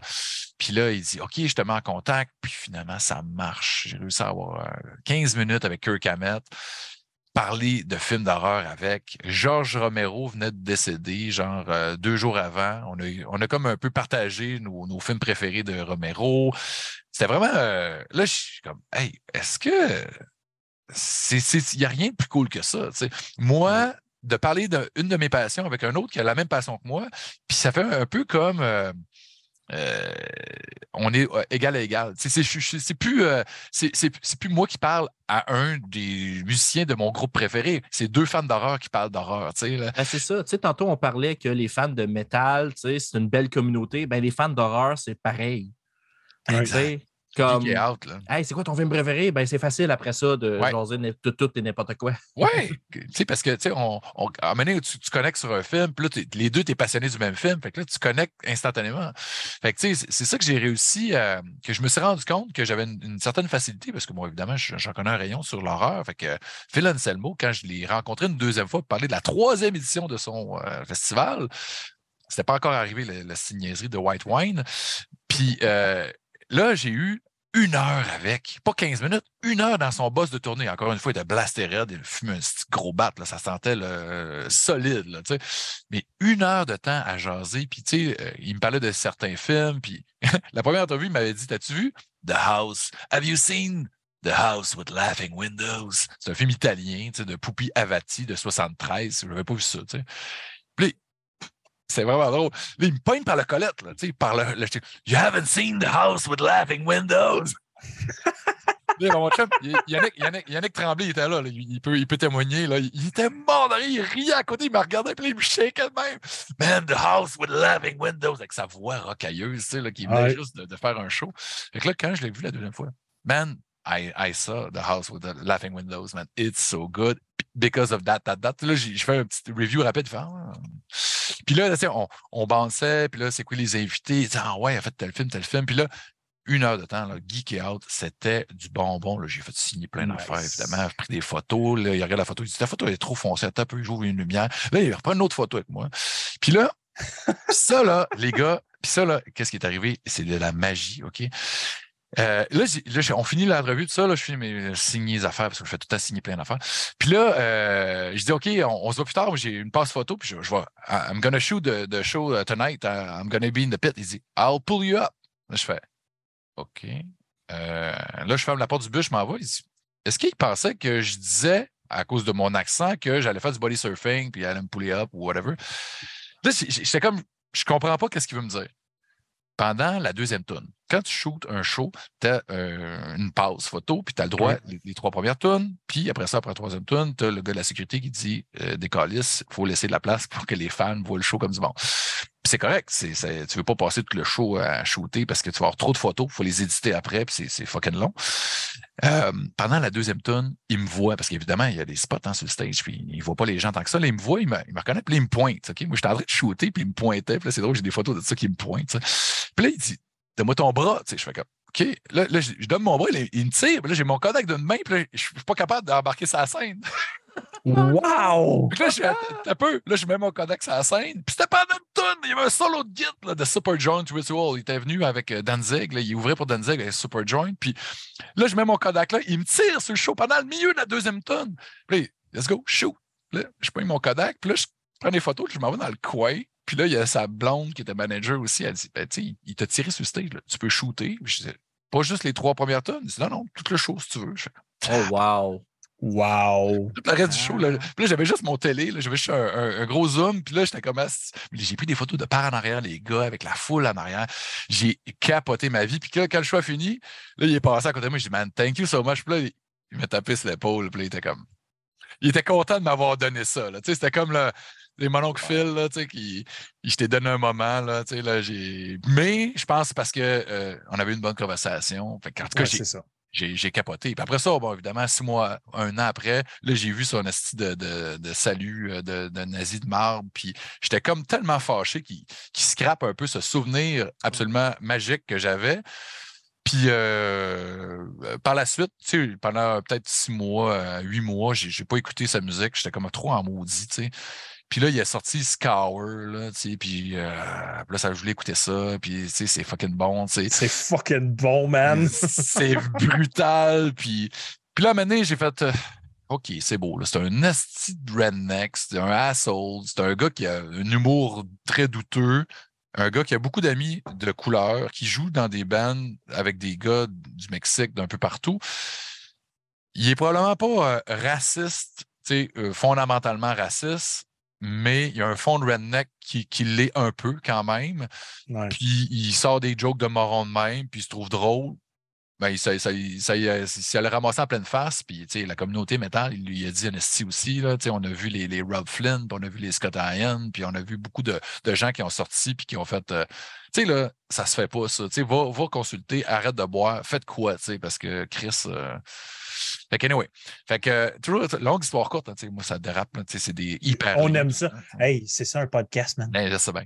Puis là, il dit OK, je te mets en contact. Puis finalement, ça marche. J'ai réussi à avoir euh, 15 minutes avec Kirk Hammett parler de films d'horreur avec. Georges Romero venait de décéder, genre euh, deux jours avant. On a, on a comme un peu partagé nos, nos films préférés de Romero. C'était vraiment. euh, là, je suis comme, hey, est-ce que. c'est c'est- Il n'y a rien de plus cool que ça. tu sais? Moi, de parler d'une de mes passions avec un autre qui a la même passion que moi, puis ça fait un peu comme. euh, euh, on est euh, égal à égal. C'est plus, euh, c'est- plus moi qui parle à un des musiciens de mon groupe préféré. C'est deux fans d'horreur qui parlent d'horreur. tu sais, là. Ben, c'est ça. Tu sais, tantôt, on parlait que les fans de métal, tu sais, c'est une belle communauté. Ben, les fans d'horreur, c'est pareil. Ouais. Comme, out, là. hey, c'est quoi ton film préféré? Ben, c'est facile après ça de Ouais. jaser tout, tout et n'importe quoi. Ouais, tu sais, parce que, tu sais, on, on, à un moment donné, tu, tu connectes sur un film, puis là, les deux, tu es passionné du même film, fait que là, tu connectes instantanément. Fait que, tu sais, c'est- ça que j'ai réussi, euh, que je me suis rendu compte que j'avais une, une certaine facilité, parce que, bon, évidemment, je- j'en connais un rayon sur l'horreur. Fait que Phil Anselmo, quand je l'ai rencontré une deuxième fois pour parler de la troisième édition de son euh, festival, c'était pas encore arrivé la, la signaillerie de White Wine. Puis euh, là, j'ai eu une heure avec, pas 15 minutes, une heure dans son boss de tournée. Encore une fois, il était blasté raide, il fumait un gros bat, là, ça sentait solide. Là, tu sais. Mais une heure de temps à jaser, puis euh, il me parlait de certains films, puis [laughs] la première entrevue, il m'avait dit T'as-tu vu The House? Have you seen The House with Laughing Windows? C'est un film italien de Pupi Avati de 73. Je n'avais pas vu ça. Puis c'est vraiment drôle. Là, il me poigne par la colette, là, tu sais, par le, le- You haven't seen the house with laughing windows. Là, mon chum, y- Yannick, Yannick, Yannick Tremblay il était là, là, il, peut, il peut témoigner. Là, il, il était mort de rire, il riait à côté, il me regardait, puis il me shakeait de même. Man, the house with laughing windows, avec sa voix rocailleuse, tu sais, là, qui venait Ouais. juste de, de faire un show. Fait que là, quand je l'ai vu la deuxième fois, man, I, I saw the house with the laughing windows, man. It's so good because of that, that, that. Là, je fais un petit review rapide. Ah. Puis là, on, on bounçait, puis là, c'est quoi les invités? Ils disaient, ah ouais, il a fait tel film, tel film. Puis là, une heure de temps, là, geek et out, c'était du bonbon. J'ai fait signer plein Nice. d'affaires, évidemment. J'ai pris des photos. Là, il regarde la photo. Il dit, ta photo elle est trop foncée. Attends un peu, j'ouvre une lumière. Là, il reprend une autre photo avec moi. Puis là, [laughs] ça, là, les gars, puis ça, là, qu'est-ce qui est arrivé? C'est de la magie, OK? Euh, là, on finit l'entrevue, tout ça. Là, je finis mes signer les affaires parce que je fais tout à signer plein d'affaires. Puis là, euh, je dis OK, on, se voit plus tard. J'ai une passe photo. Puis je, vais, I'm gonna shoot the, show uh, tonight. Uh, I'm gonna be in the pit. Il dit I'll pull you up. Là, je fais OK. Euh, là, je ferme la porte du bus, je m'en vais. Il dit Est-ce qu'il pensait que je disais, à cause de mon accent, que j'allais faire du body surfing puis il allait me puller up ou whatever? Là, j'étais comme, je comprends pas qu'est-ce qu'il veut me dire pendant la deuxième tourne. Quand tu shootes un show, tu as euh, une pause photo, puis tu as le droit, les, trois premières tonnes, puis après ça, après la troisième tourne, tu as le gars de la sécurité qui dit euh, il faut laisser de la place pour que les fans voient le show comme du bon c'est correct. C'est, c'est, tu veux pas passer tout le show à shooter parce que tu vas avoir trop de photos. Il faut les éditer après, puis c'est, fucking long. Euh, pendant la deuxième tune, il me voit, parce qu'évidemment, il y a des spots hein, sur le stage, puis il ne voit pas les gens tant que ça. Là, il me voit, il me, il me reconnaît, puis il me pointe. ok? Moi, j'étais en train de shooter, puis il me pointait. Puis là, c'est drôle, j'ai des photos de ça qui me pointe. Puis là, il dit Donne-moi ton bras. Je fais comme OK. Là, là je, donne mon bras, il, il me tire. Puis là, j'ai mon Kodak d'une main, puis là, je suis pas capable d'embarquer sa scène. Wow! là, je, un peu, là, je mets mon codex à la scène. Puis c'était pas une tonne. Il y avait un solo de git de Super Joint Ritual. Il était venu avec euh, Danzig. Là, il ouvrait pour Danzig avec Super Joint. Puis là, je mets mon Kodak là. Il me tire sur le show pendant le milieu de la deuxième tonne. Puis là, let's go, shoot. Là, je prends mon Kodak. Puis là, je prends des photos. Je m'en vais dans le coin. Puis là, il y a sa blonde qui était manager aussi. Elle dit ben, tu sais, il t'a tiré sur le stage. Là. Tu peux shooter. je dis, pas juste les trois premières tonnes. Il dit non, non, tout le show si tu veux. oh, wow. Wow! Tout le reste du show. Là, puis là, j'avais juste mon télé, j'avais juste un, gros zoom, puis là, j'étais comme. J'ai pris des photos de part en arrière, les gars, avec la foule en arrière. J'ai capoté ma vie. Puis là, quand le show a fini, là, il est passé à côté de moi, j'ai dit, man, thank you so much. Puis là, il, m'a tapé sur l'épaule, puis là, il était comme. Il était content de m'avoir donné ça. Là. C'était comme le, les mononcles Phil, là, qui je t'ai donné un moment. Là, là, Mais je pense parce qu'on euh, on avait une bonne conversation. Fait en tout cas, ça j'ai capoté. Puis après ça, bon, évidemment, six mois, un an après, là, j'ai vu son esti de, de, salut euh, de, de, nazi de marbre. Puis j'étais comme tellement fâché qu'il qu scrape un peu ce souvenir absolument magique que j'avais. Puis euh, par la suite, tu sais, pendant peut-être six mois, euh, huit mois, j'ai pas écouté sa musique. J'étais comme trop en maudit, tu sais. Puis là, il a sorti Scour, là, tu sais, puis, euh, là, ça, je voulais écouter ça, puis, tu sais, c'est fucking bon, tu sais. C'est fucking bon, man! c'est brutal, puis... Puis là, maintenant, j'ai fait... Euh, OK, c'est beau, là. C'est un nasty redneck, c'est un asshole, c'est un gars qui a un humour très douteux, un gars qui a beaucoup d'amis de couleur, qui joue dans des bands avec des gars du Mexique, d'un peu partout. Il est probablement pas euh, raciste, tu sais, fondamentalement raciste, mais il y a un fond de redneck qui, qui l'est un peu quand même. Puis il sort des jokes de moron de même, puis il se trouve drôle. Ben, ça, ça, ça, ça, ramassé en pleine face, puis la communauté métal, il lui a dit Honesty aussi. Là, on a vu les, les Rob Flynn, puis on a vu les Scott Ian, puis on a vu beaucoup de, de, gens qui ont sorti puis qui ont fait euh, Tu sais, là, ça se fait pas, ça. Va, va consulter, arrête de boire, faites quoi, parce que Chris. Euh, fait que, anyway. Fait que, toujours, longue histoire courte, hein, moi, ça dérape, c'est des hyper. On aime ça. Hey, c'est ça un podcast, man. Ben, c'est bien.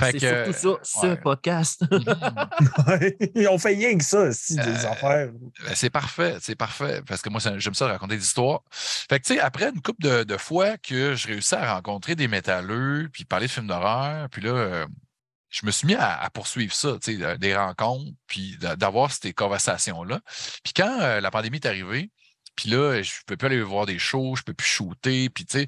C'est surtout ça, ce podcast. [laughs] On fait rien que ça, si, des euh, affaires. Ben, c'est parfait, c'est parfait. Parce que moi, j'aime ça raconter des histoires. Fait que, tu sais, après une couple de, de, fois que je réussis à rencontrer des métalleux, puis parler de films d'horreur, puis là, euh, je me suis mis à, poursuivre ça, des rencontres, puis d'avoir ces conversations-là. Puis quand euh, la pandémie est arrivée, puis là, je ne peux plus aller voir des shows, je ne peux plus shooter, puis tu sais,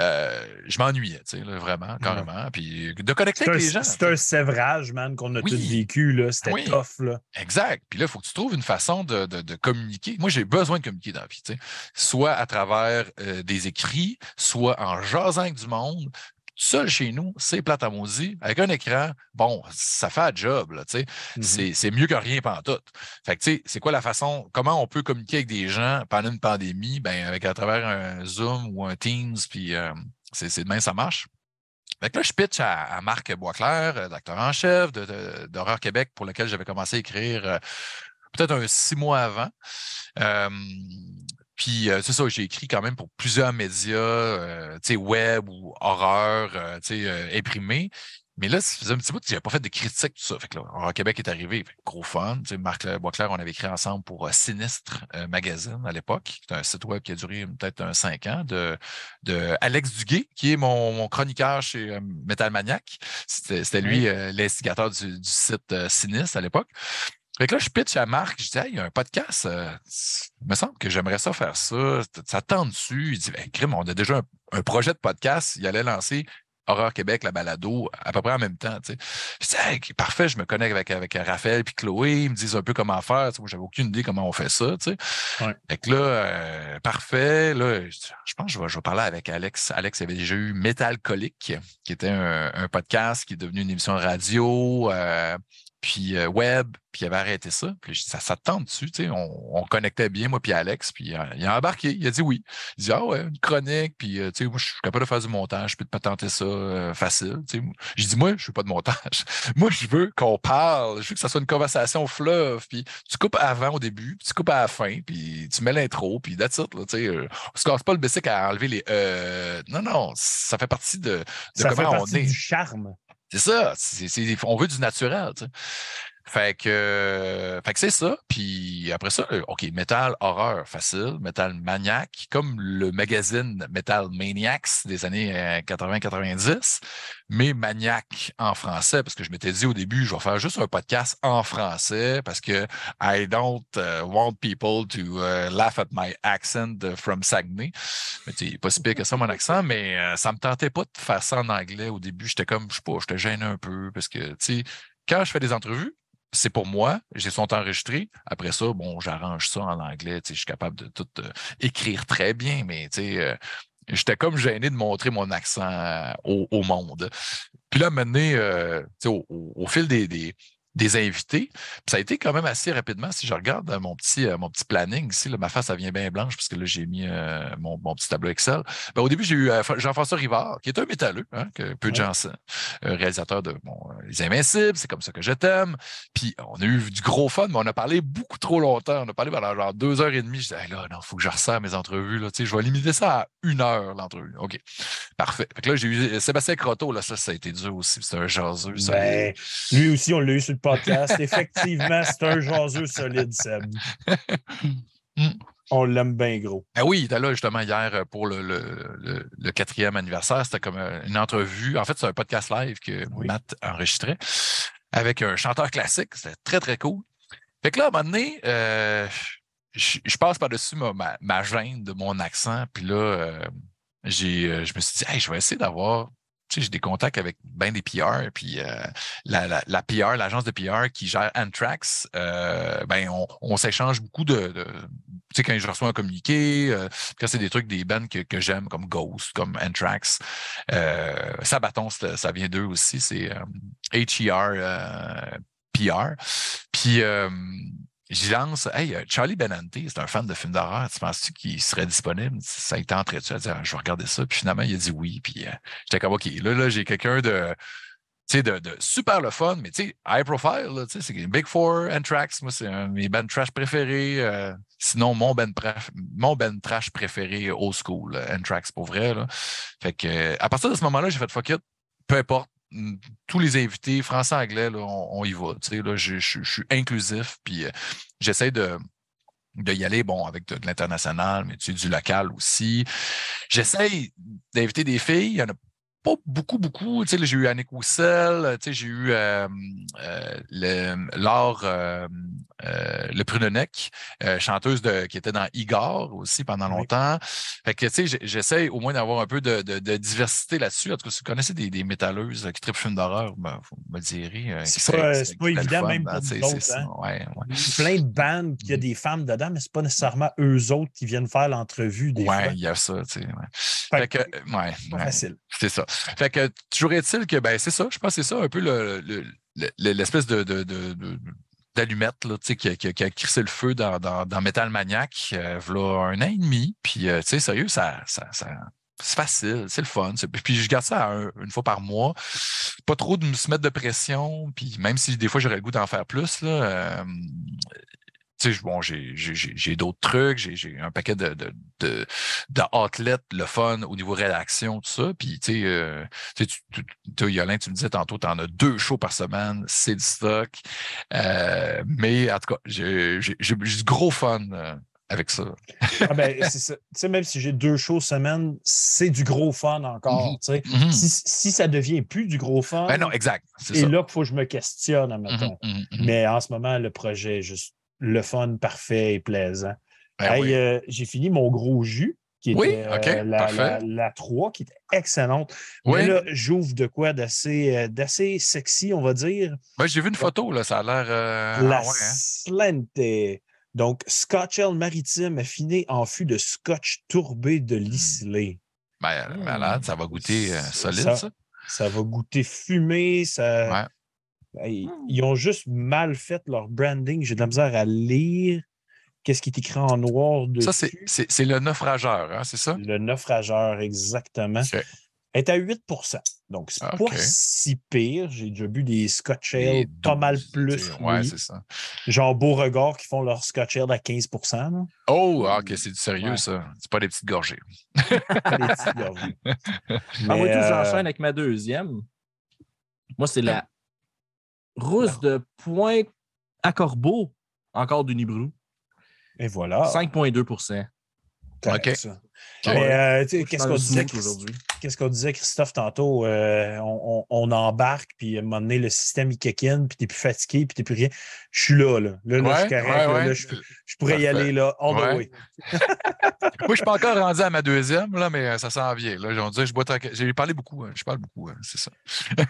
euh, je m'ennuyais, tu sais, vraiment, carrément. Puis de connecter avec les gens. C'est un sévrage, man, qu'on a tous vécu, là. C'était tough, là. Exact. Puis là, il faut que tu trouves une façon de, communiquer. Moi, j'ai besoin de communiquer dans la vie, tu sais. Soit à travers euh, des écrits, soit en jasant avec du monde, seul chez nous, c'est plate à maudit. Avec un écran, bon, ça fait un job, là, tu sais. Mm-hmm. C'est mieux que rien pendant tout. Fait que, tu sais, c'est quoi la façon, comment on peut communiquer avec des gens pendant une pandémie? Ben, avec à travers un Zoom ou un Teams, puis euh, c'est demain, ça marche. Fait que là, je pitch à, Marc Boisclair, euh, d'acteur en chef d'Horreur Québec, pour lequel j'avais commencé à écrire euh, peut-être un six mois avant. Puis c'est ça, j'ai écrit quand même pour plusieurs médias, sais, web ou horreur, sais, imprimés. Mais là, ça faisait un petit bout que j'avais pas fait de critique, tout ça. Fait que là, Horror Québec est arrivé. gros fun. sais, Marc Boisclair, on avait écrit ensemble pour Sinistre Magazine à l'époque, qui est un site web qui a duré peut-être un cinq ans, de, de Alex Duguay, qui est mon, chroniqueur chez Metal Maniac. C'était lui l'instigateur du, du, site Sinistre à l'époque. Fait que là, je pitch à Marc, je dis, hey, il y a un podcast, euh, il me semble que j'aimerais ça faire ça. Ça tente dessus. Il dit, ben, crime, on a déjà un, un, projet de podcast. Il allait lancer Horreur Québec, la balado, à peu près en même temps. Tu sais. Je dis, hey, parfait, je me connecte avec, avec Raphaël et Chloé, ils me disent un peu comment faire. Tu sais, moi, j'avais aucune idée comment on fait ça. Tu sais. Ouais. Fait que là, euh, parfait. Là, je, je pense que je vais, je vais parler avec Alex. Alex avait déjà eu Metal Colique, qui était un, un, podcast qui est devenu une émission radio. Euh, puis euh, web, puis il avait arrêté ça. Puis ça, ça tente dessus, tu sais, on, on, connectait bien, moi puis Alex, puis euh, il a embarqué, il a dit oui. Il dit Ah ouais, une chronique, puis euh, tu sais, moi je suis capable de faire du montage, je peux te patenter ça euh, facile. Tu sais. J'ai dit Moi, je ne fais pas de montage. [laughs] moi, je veux qu'on parle, je veux que ça soit une conversation fleuve, puis tu coupes avant au début, puis tu coupes à la fin, puis tu mets l'intro, puis that's it, là, tu sais. on se casse pas le basic à enlever les non, non, ça fait partie de, de ça comment fait on partie est. du charme. C'est ça. C on veut du naturel. Fait que, euh, fait que c'est ça. Puis après ça, OK, métal horreur facile, métal maniaque, comme le magazine Metal Maniacs des années 80-90, mais maniaque en français, parce que je m'étais dit au début, je vais faire juste un podcast en français parce que I don't uh, want people to uh, laugh at my accent from Saguenay. Mais tu pas si pire que ça, mon accent, mais euh, ça me tentait pas de faire ça en anglais au début. J'étais comme, je sais pas, j'étais gêné un peu parce que, tu sais, quand je fais des entrevues, c'est pour moi, j'ai sont enregistrés. Après ça, bon, j'arrange ça en anglais. Je suis capable de tout euh, écrire très bien, mais euh, j'étais comme gêné de montrer mon accent euh, au, monde. Puis là, maintenant, euh, au, au, fil des, des, des invités. Puis ça a été quand même assez rapidement. Si je regarde mon petit, euh, mon petit planning ici, là, ma face, ça vient bien blanche parce que là, j'ai mis euh, mon, mon, petit tableau Excel. Ben, au début, j'ai eu euh, Jean-François Rivard, qui est un métalleux, hein, que peu de gens savent, réalisateur de bon, Les Invincibles, c'est comme ça que je t'aime. Puis on a eu du gros fun, mais on a parlé beaucoup trop longtemps. On a parlé pendant genre deux heures et demie. Je disais, hey, là, non, il faut que je resserre mes entrevues. Là, je vais limiter ça à une heure, l'entrevue. OK. Parfait. Fait que là, j'ai eu Sébastien Croteau, là, ça, ça a été dur aussi. C'est un jaseux. Ça, ben, lui aussi, on l'a eu sur le podcast. Effectivement, c'est un jaseux solide, Seb. On l'aime bien gros. Ah oui, il était là justement hier pour le, le, le, le quatrième anniversaire. C'était comme une entrevue. En fait, c'est un podcast live que oui. Matt enregistrait avec un chanteur classique. C'était très, très cool. Fait que là, à un moment donné, euh, je, je, passe par-dessus ma, ma, ma, gêne de mon accent. Puis là, euh, j'ai, je me suis dit, hey, je vais essayer d'avoir sais, j'ai des contacts avec ben des PR, puis euh, la, la, la, PR, l'agence de PR qui gère Anthrax, euh, ben on, on s'échange beaucoup de, de tu sais, quand je reçois un communiqué, euh, quand c'est des trucs des bands que, que j'aime, comme Ghost, comme Anthrax, euh, Sabaton, ça vient d'eux aussi, c'est HER PR. Puis j'y lance, hey, Charlie Benante, c'est un fan de films d'horreur, tu penses-tu qu'il serait disponible? Ça a été entré dessus, à dire, je vais regarder ça. Puis finalement, il a dit oui. Puis euh, j'étais comme, OK, là, là j'ai quelqu'un de, de, super le fun, mais tu sais, high profile, sais, c'est Big Four, Anthrax, moi, c'est un mes bands trash préférés. Euh, sinon, mon band, mon band trash préféré, old school, Anthrax, pour vrai. Là. Fait que, à partir de ce moment-là, j'ai fait fuck it, peu importe tous les invités, français-anglais, on, on, y va. Je, je, suis inclusif, puis euh, j'essaie de, y aller, bon, avec de, l'international, mais du local aussi. J'essaie d'inviter des filles. Il y en a pas beaucoup, beaucoup. Tu sais, j'ai eu Annick Roussel, tu sais, j'ai eu euh, euh, le, Laure euh, Le Prunenec, chanteuse de, qui était dans Igor aussi pendant longtemps. Fait que, tu sais, j'essaie au moins d'avoir un peu de, de, de diversité là-dessus. En tout cas, si vous connaissez des, des métalleuses qui trippent films d'horreur, ben, vous me direz. c'est pas, pas évident, fun, même pour nous autres. Hein? Ouais, ouais. Il y a plein de bandes qui a des femmes dedans, mais c'est pas nécessairement eux autres qui viennent faire l'entrevue des Ouais, il y a ça, tu sais. Ouais. Fait, fait que, ouais, pas ouais. facile. C'est ça. Fait que toujours est-il que ben c'est ça, je pense que c'est ça un peu l'espèce le, de, là, qui, qui, qui a crissé le feu dans, dans, dans Metal Maniac euh, voilà un an et demi. Puis euh, tu sais, sérieux, ça, ça, c'est facile, c'est le fun. Puis je garde ça un, une fois par mois. Pas trop de me se mettre de pression. Puis même si des fois j'aurais le goût d'en faire plus, là, euh, bon, j'ai d'autres trucs, j'ai un paquet de, de, de, de outlets, le fun au niveau rédaction, tout ça. Puis, tu sais, euh, tu, tu, Yolin, tu me disais tantôt, tu en as deux shows par semaine, c'est du stock. Euh, mais en tout cas, j'ai du gros fun avec ça. Ah ben, c'est ça. Tu sais, même si j'ai deux shows semaine, c'est du gros fun encore. Mhm. tu sais. Mhm. si, si ça devient plus du gros fun, Ben non, exact. C'est et ça. là qu'il faut que je me questionne, mhm, mhm. Mais en ce moment, le projet est juste le fun, parfait et plaisant. Ben Hey, oui. euh, j'ai fini mon gros jus, qui était Oui, OK, euh, la, parfait. la, la 3, qui était excellente. Oui. Mais là, j'ouvre de quoi d'assez euh, d'assez sexy, on va dire. Ben, j'ai vu une photo, là, ça a l'air. euh, la ah ouais, hein. Slente. Donc, Scotch Ale maritime affiné en fût de scotch tourbé de l'islay. Ben, Hmm. malade, ça va goûter solide, ça- ça. Ça va goûter fumé. Ça... Hey, Ils ont juste mal fait leur branding. J'ai de la misère à lire qu'est-ce qui est écrit en noir dessus. Ça, c'est- le naufrageur, hein, c'est ça? Le naufrageur, exactement. OK. est à 8% Donc, c'est OK. pas si pire. J'ai déjà bu des Scotch Ale pas mal 12, plus. Ouais, oui. c'est ça. Genre Beauregard qui font leur Scotch Ale à 15 là. Oh, ah, OK, c'est du sérieux, Ouais. ça. C'est pas des petites gorgées. Pas des [laughs] petites gorgées. Ah, moi, Mais, tout, euh, j'enchaîne avec ma deuxième. Moi, c'est la rousse de pointe à corbeau, encore du Nibrou. Et voilà. 5,2 Correct, OK. ça. Mais euh, sais, Je qu'est-ce qu'on disait, aujourd'hui. Qu'est-ce qu'on disait, Christophe, tantôt? euh, on, on- on embarque, puis à un moment donné, le système, il kick-in, puis t'es plus fatigué, puis t'es plus rien. Je suis là, là. Là, là, je suis correct. ouais, là, ouais. là, je, je pourrais y aller, là, all the Ouais. way. [laughs] Moi, je suis pas encore rendu à ma deuxième, là, mais euh, ça s'en vient. Là, on dirait je bois tranquille. J'ai parlé beaucoup. hein, Je parle beaucoup, hein, c'est ça. [laughs]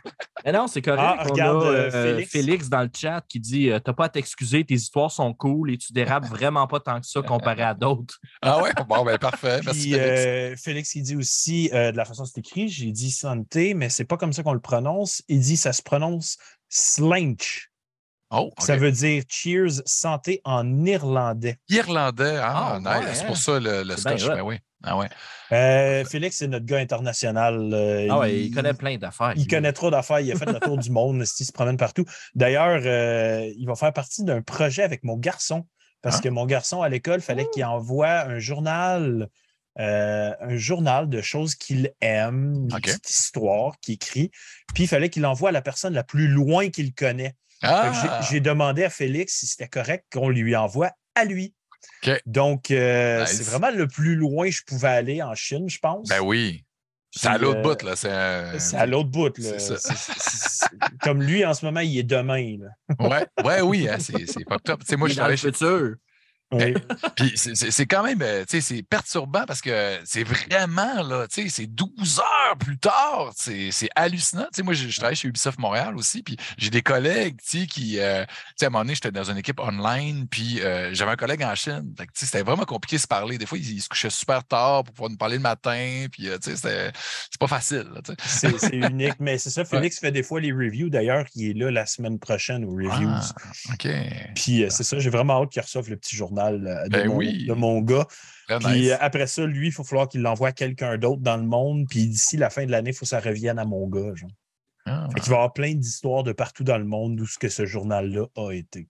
Mais non, c'est correct. Ah, on regarde, a euh, Félix. Félix. dans le chat qui dit euh, T'as pas à t'excuser, tes histoires sont cool et tu dérapes vraiment pas tant que ça comparé à d'autres. Ah ouais? Bon, ben parfait. Merci, Puis Félix. euh, Félix, il dit aussi, euh, de la façon c'est écrit, j'ai dit santé, mais c'est pas comme ça qu'on le prononce. Il dit ça se prononce slinch. Oh. Ça veut dire cheers santé en irlandais. Irlandais. Ah, Ah, nice. ouais, c'est hein. pour ça le, scotch. Ben oui. Ah ouais. Euh, Félix, c'est notre gars international. euh, Ah ouais, il connaît plein d'affaires. Il lui. connaît trop d'affaires. Il a fait le tour du monde. Il se promène partout. D'ailleurs, euh, il va faire partie d'un projet avec mon garçon. Parce Hein? que mon garçon, à l'école, il fallait qu'il envoie un journal, euh, un journal de choses qu'il aime, une petite histoire qu'il écrit. Puis il fallait qu'il l'envoie à la personne la plus loin qu'il connaît. Ah! j'ai- demandé à Félix si c'était correct qu'on lui envoie à lui. Donc, euh, Nice. c'est vraiment le plus loin que je pouvais aller en Chine, je pense. Ben oui. C'est à l'autre euh, bout, là. C'est un- à l'autre bout. là. Comme lui, en ce moment, il est demain. là. Ouais, ouais, oui, hein, c'est c'est pas top. Tu sais, moi, Il je travaille chez. futur. Oui. Puis c'est- quand même, euh, tu sais, c'est perturbant parce que c'est vraiment, là, tu sais, c'est 12 heures plus tard. C'est hallucinant. Tu sais, moi, je, je travaille chez Ubisoft Montréal aussi, puis j'ai des collègues, tu sais, qui, euh, tu sais, à un moment donné, j'étais dans une équipe online, puis euh, j'avais un collègue en Chine. Tu sais, c'était vraiment compliqué de se parler. Des fois, il, il se couchait super tard pour pouvoir nous parler le matin, puis, euh, tu sais, c'est pas facile. C'est unique, mais c'est ça. [laughs] Félix fait des fois les reviews. D'ailleurs, il est là la semaine prochaine aux reviews. Ah, OK. Puis euh, c'est ça, j'ai vraiment hâte qu'il reçoive le petit journal euh, de, Ben mon, oui. de mon gars. Très Puis nice. euh, après ça, lui, il faut falloir qu'il l'envoie à quelqu'un d'autre dans le monde. Puis d'ici la fin de l'année, il faut que ça revienne à mon gars. Genre. Ah, Fait qu'il va y avoir plein d'histoires de partout dans le monde d'où ce que ce journal-là a été.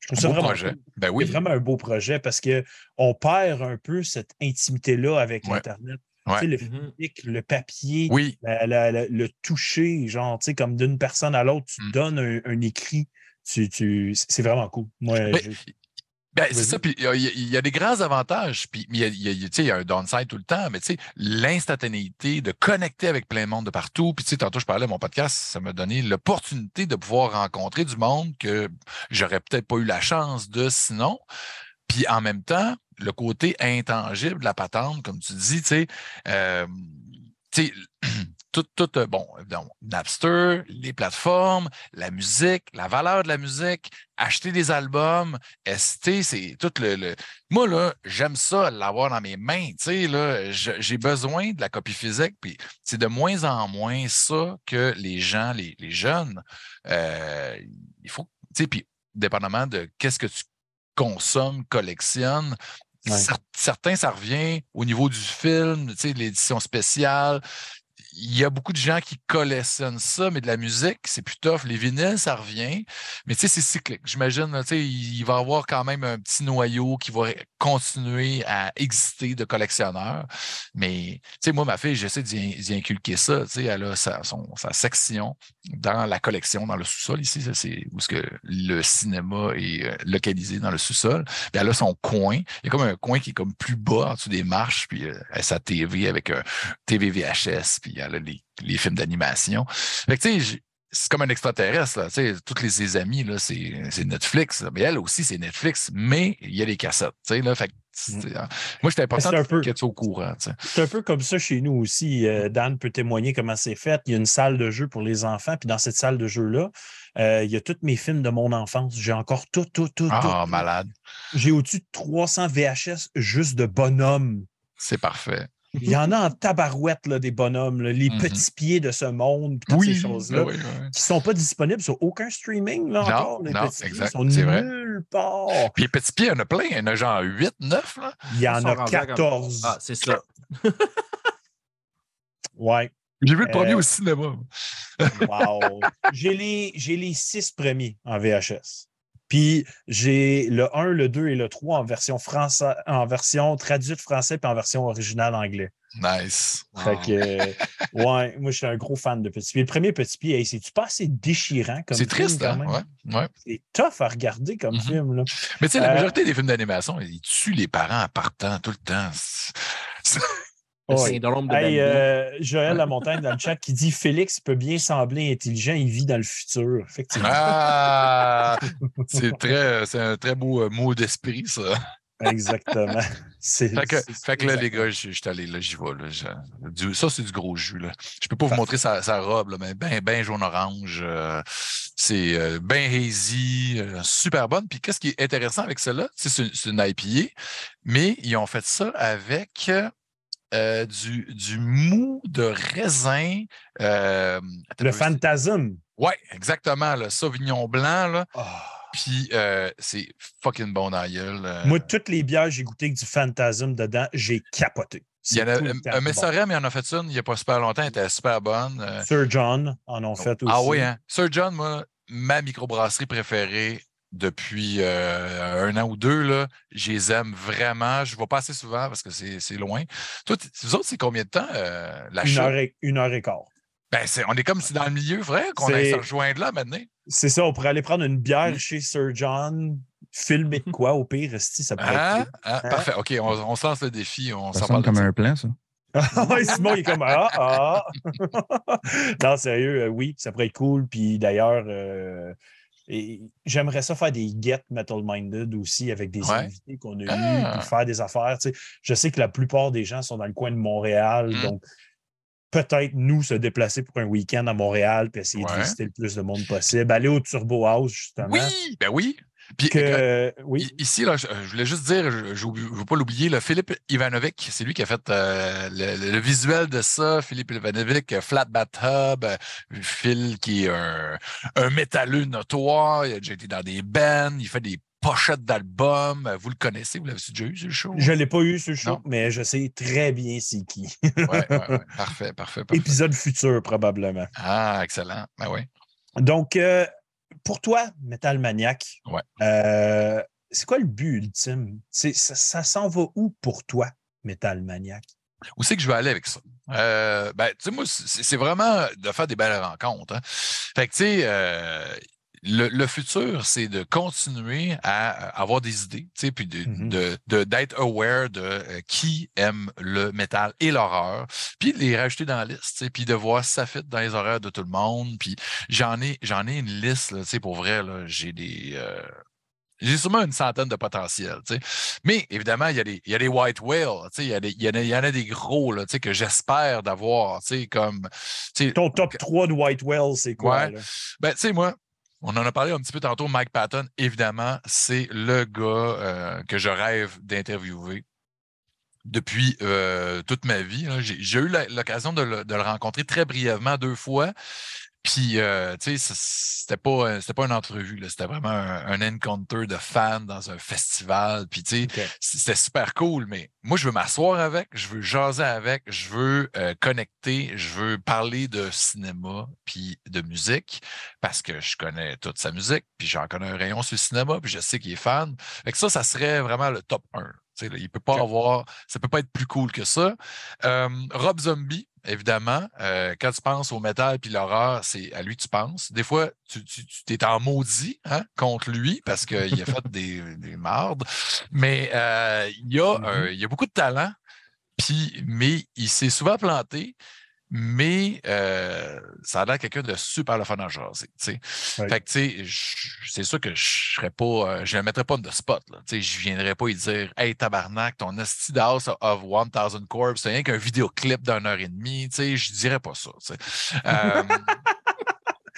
Je trouve un ça beau vraiment projet. cool. Ben oui. Vraiment un beau projet parce qu'on perd un peu cette intimité-là avec Ouais. l'Internet. Ouais. Tu sais, le Mhm. physique, le papier, Oui. la- la- la- le toucher, genre, tu sais, comme d'une personne à l'autre, tu Mm. donnes un, un écrit. Tu, tu- c'est vraiment cool. Moi, Ben, c'est ça, puis il y, a- il y a des grands avantages, puis il y a, y a un downside tout le temps, mais tu sais, l'instantanéité de connecter avec plein de monde de partout, puis tu sais, tantôt je parlais de mon podcast, ça m'a donné l'opportunité de pouvoir rencontrer du monde que j'aurais peut-être pas eu la chance de sinon, puis en même temps, le côté intangible de la patente, comme tu dis, tu sais, euh, tu sais, [clears throat] tout, tout, euh, bon, donc, Napster, les plateformes, la musique, la valeur de la musique, acheter des albums, ST, c'est tout le, le- Moi, là, j'aime ça, l'avoir dans mes mains, tu sais, là, j'ai besoin de la copie physique, puis c'est de moins en moins ça que les gens, les, les jeunes, euh, il faut, tu sais, puis dépendamment de qu'est-ce que tu consommes, collectionnes, Ouais. certains, ça revient au niveau du film, tu sais, l'édition spéciale, il y a beaucoup de gens qui collectionnent ça, mais de la musique, c'est plus tough. Les vinyles, ça revient. Mais tu sais, c'est cyclique. J'imagine, tu sais, il va y avoir quand même un petit noyau qui va continuer à exister de collectionneurs. Mais, tu sais, moi, ma fille, j'essaie d'y inculquer ça. Tu sais, elle a sa, sa section dans la collection, dans le sous-sol ici. C'est où que le cinéma est euh, localisé dans le sous-sol. Elle a son coin. Il y a comme un coin qui est comme plus bas en dessous des marches. Puis elle a sa TV avec un TV VHS. Puis a les, les films d'animation. Fait que, tu sais, c'est comme un extraterrestre. Là. Tu toutes les, ses amis, là, c'est, Netflix. Mais elle aussi, c'est Netflix, mais il y a les cassettes. Tu sais, là, fait moi, j'étais important qu'elle soit au courant. C'est un peu comme ça chez nous aussi. Euh, Dan peut témoigner comment c'est fait. Il y a une salle de jeu pour les enfants, puis dans cette salle de jeu-là, euh, il y a tous mes films de mon enfance. J'ai encore tout, tout, tout. Ah, malade. J'ai au-dessus de 300 VHS juste de bonhommes. C'est parfait. Il y en a en tabarouette, là, des bonhommes, les mm-hmm. petits pieds de ce monde, toutes ces choses-là, qui ne sont pas disponibles sur aucun streaming, là, encore. Les petits pieds sont nulle part. Puis les petits pieds, il y en a plein. Il y en a genre 8, 9, là. Il y en a 14. Ah, c'est ça. [laughs] ouais. J'ai vu le premier euh, au cinéma. wow. J'ai les, les six premiers en VHS. Puis j'ai le 1, le 2 et le 3 en version français, en version traduite français puis en version originale anglais. Nice. Fait que, [laughs] ouais, moi, je suis un gros fan de Petit Pied. Le premier Petit Pied, c'est-tu pas assez déchirant comme C'est triste, hein? Ouais, ouais. C'est tough à regarder comme mm-hmm. film. Là. Mais tu sais, la euh, majorité des films d'animation, ils tuent les parents en partant tout le temps. Hey, euh, Joël Lamontagne dans le chat qui dit Félix peut bien sembler intelligent, il vit dans le futur. Effectivement. Ah, [laughs] c'est très, c'est un très beau euh, mot d'esprit, ça. Exactement. [laughs] fait que, fait que là, les gars, je suis allé, là, j'y vais. Là, ça, c'est du gros jus. Là. Je peux pas vous montrer sa, sa robe, là, mais bien ben jaune-orange. Euh, c'est euh, bien hazy, super bonne. Puis qu'est-ce qui est intéressant avec celle-là? C'est une IPA, mais ils ont fait ça avec euh, du, du, mou de raisin. Euh, le Phantasm. Oui, exactement. Le Sauvignon blanc. Là. Ah. Puis euh, c'est fucking bon dans la gueule. Moi, toutes les bières j'ai goûté avec du Phantasm dedans, j'ai capoté. Il y en a, un Messorem, il en a fait une il n'y a pas super longtemps, elle était super bonne. Sir John en ont fait aussi. Ah oui, hein? Sir John, moi, ma microbrasserie préférée, depuis euh, un an ou deux, là, je les aime vraiment. Je ne vais pas assez souvent parce que c'est loin. Toi, vous autres, c'est combien de temps euh, la une heure, et, une heure et quart. Ben, on est comme si dans le milieu, vrai, qu'on allait se rejoindre là maintenant. C'est ça, on pourrait aller prendre une bière chez Sir John, filmer de quoi au pire, si ça pourrait ah, ah, Parfait, OK, on, se lance le défi. On ça semble comme un plan, ça. [laughs] oui, Simon, il est comme Ah, ah. [laughs] non, sérieux, euh, oui, ça pourrait être cool. Puis d'ailleurs, j'aimerais ça faire des get metal minded aussi avec des invités qu'on a eus, ah! faire des affaires. je sais que la plupart des gens sont dans le coin de Montréal, mmh. donc peut-être nous se déplacer pour un week-end à Montréal puis essayer de visiter le plus de monde possible. Aller au Turbo House, justement. Oui, ben oui. Puis, oui. Ici, là, je, voulais juste dire, je ne veux pas l'oublier, le Philippe Ivanovic, c'est lui qui a fait euh, le, visuel de ça. Philippe Ivanovic, euh, Flat Bathtub, euh, Phil qui est un, un métalleux notoire, il a déjà été dans des bands, il fait des pochettes d'albums. Vous le connaissez, vous l'avez déjà eu, ce show? Je ne l'ai pas eu, ce show, mais je sais très bien c'est qui. Oui, ouais, ouais. [laughs] Parfait, parfait, parfait, Épisode futur, probablement. Ah, excellent. Ben oui. Donc, pour toi, Metal Maniac, euh, c'est quoi le but ultime? Ça, ça s'en va où pour toi, Metal Maniac? Où c'est que je vais aller avec ça? Euh, ben, tu sais, moi, c'est vraiment de faire des belles rencontres. Hein. Fait que, tu sais, euh, le, futur, c'est de continuer à avoir des idées, puis mm-hmm. de, d'être aware de euh, qui aime le métal et l'horreur, puis de les rajouter dans la liste, puis de voir si ça fit dans les horaires de tout le monde. Puis j'en ai, j'en ai une liste, là, pour vrai, là, j'ai des. Euh, j'ai sûrement une centaine de potentiels. Mais évidemment, il y, a des, il y a des white whales, il y, a des, il, y en a, il y en a des gros là, que j'espère d'avoir. Comme, Ton top 3 de white whales, c'est quoi? Ouais. Ben, tu sais, moi, on en a parlé un petit peu tantôt, Mike Patton, évidemment, c'est le gars euh, que je rêve d'interviewer depuis euh, toute ma vie. J'ai eu l'occasion de, le rencontrer très brièvement deux fois. Puis, euh, tu sais, c'était pas, c'était pas une entrevue, c'était vraiment un, encounter de fans dans un festival. Puis, tu sais, c'était super cool, mais moi, je veux m'asseoir avec, je veux jaser avec, je veux euh, connecter, je veux parler de cinéma puis de musique parce que je connais toute sa musique, puis j'en connais un rayon sur le cinéma, puis je sais qu'il est fan. Fait que ça, ça serait vraiment le top 1. Il peut pas avoir, ça peut pas être plus cool que ça. Euh, Rob Zombie, évidemment. Euh, quand tu penses au métal puis l'horreur, c'est à lui que tu penses. Des fois, tu, tu, es en maudit hein, contre lui parce qu'il a fait des, des mardes. Mais euh, il, y a, mm-hmm. il y a beaucoup de talent, puis, mais il s'est souvent planté mais euh, ça a l'air quelqu'un de super le fun à jaser. Fait que, tu sais, c'est sûr que je serais pas, euh, je ne mettrais pas de spot. Là, je ne viendrais pas y dire Hey, tabarnak, ton Esti House of 1000 Corps, c'est rien qu'un vidéoclip d'une heure et demie. Je dirais pas ça. Euh,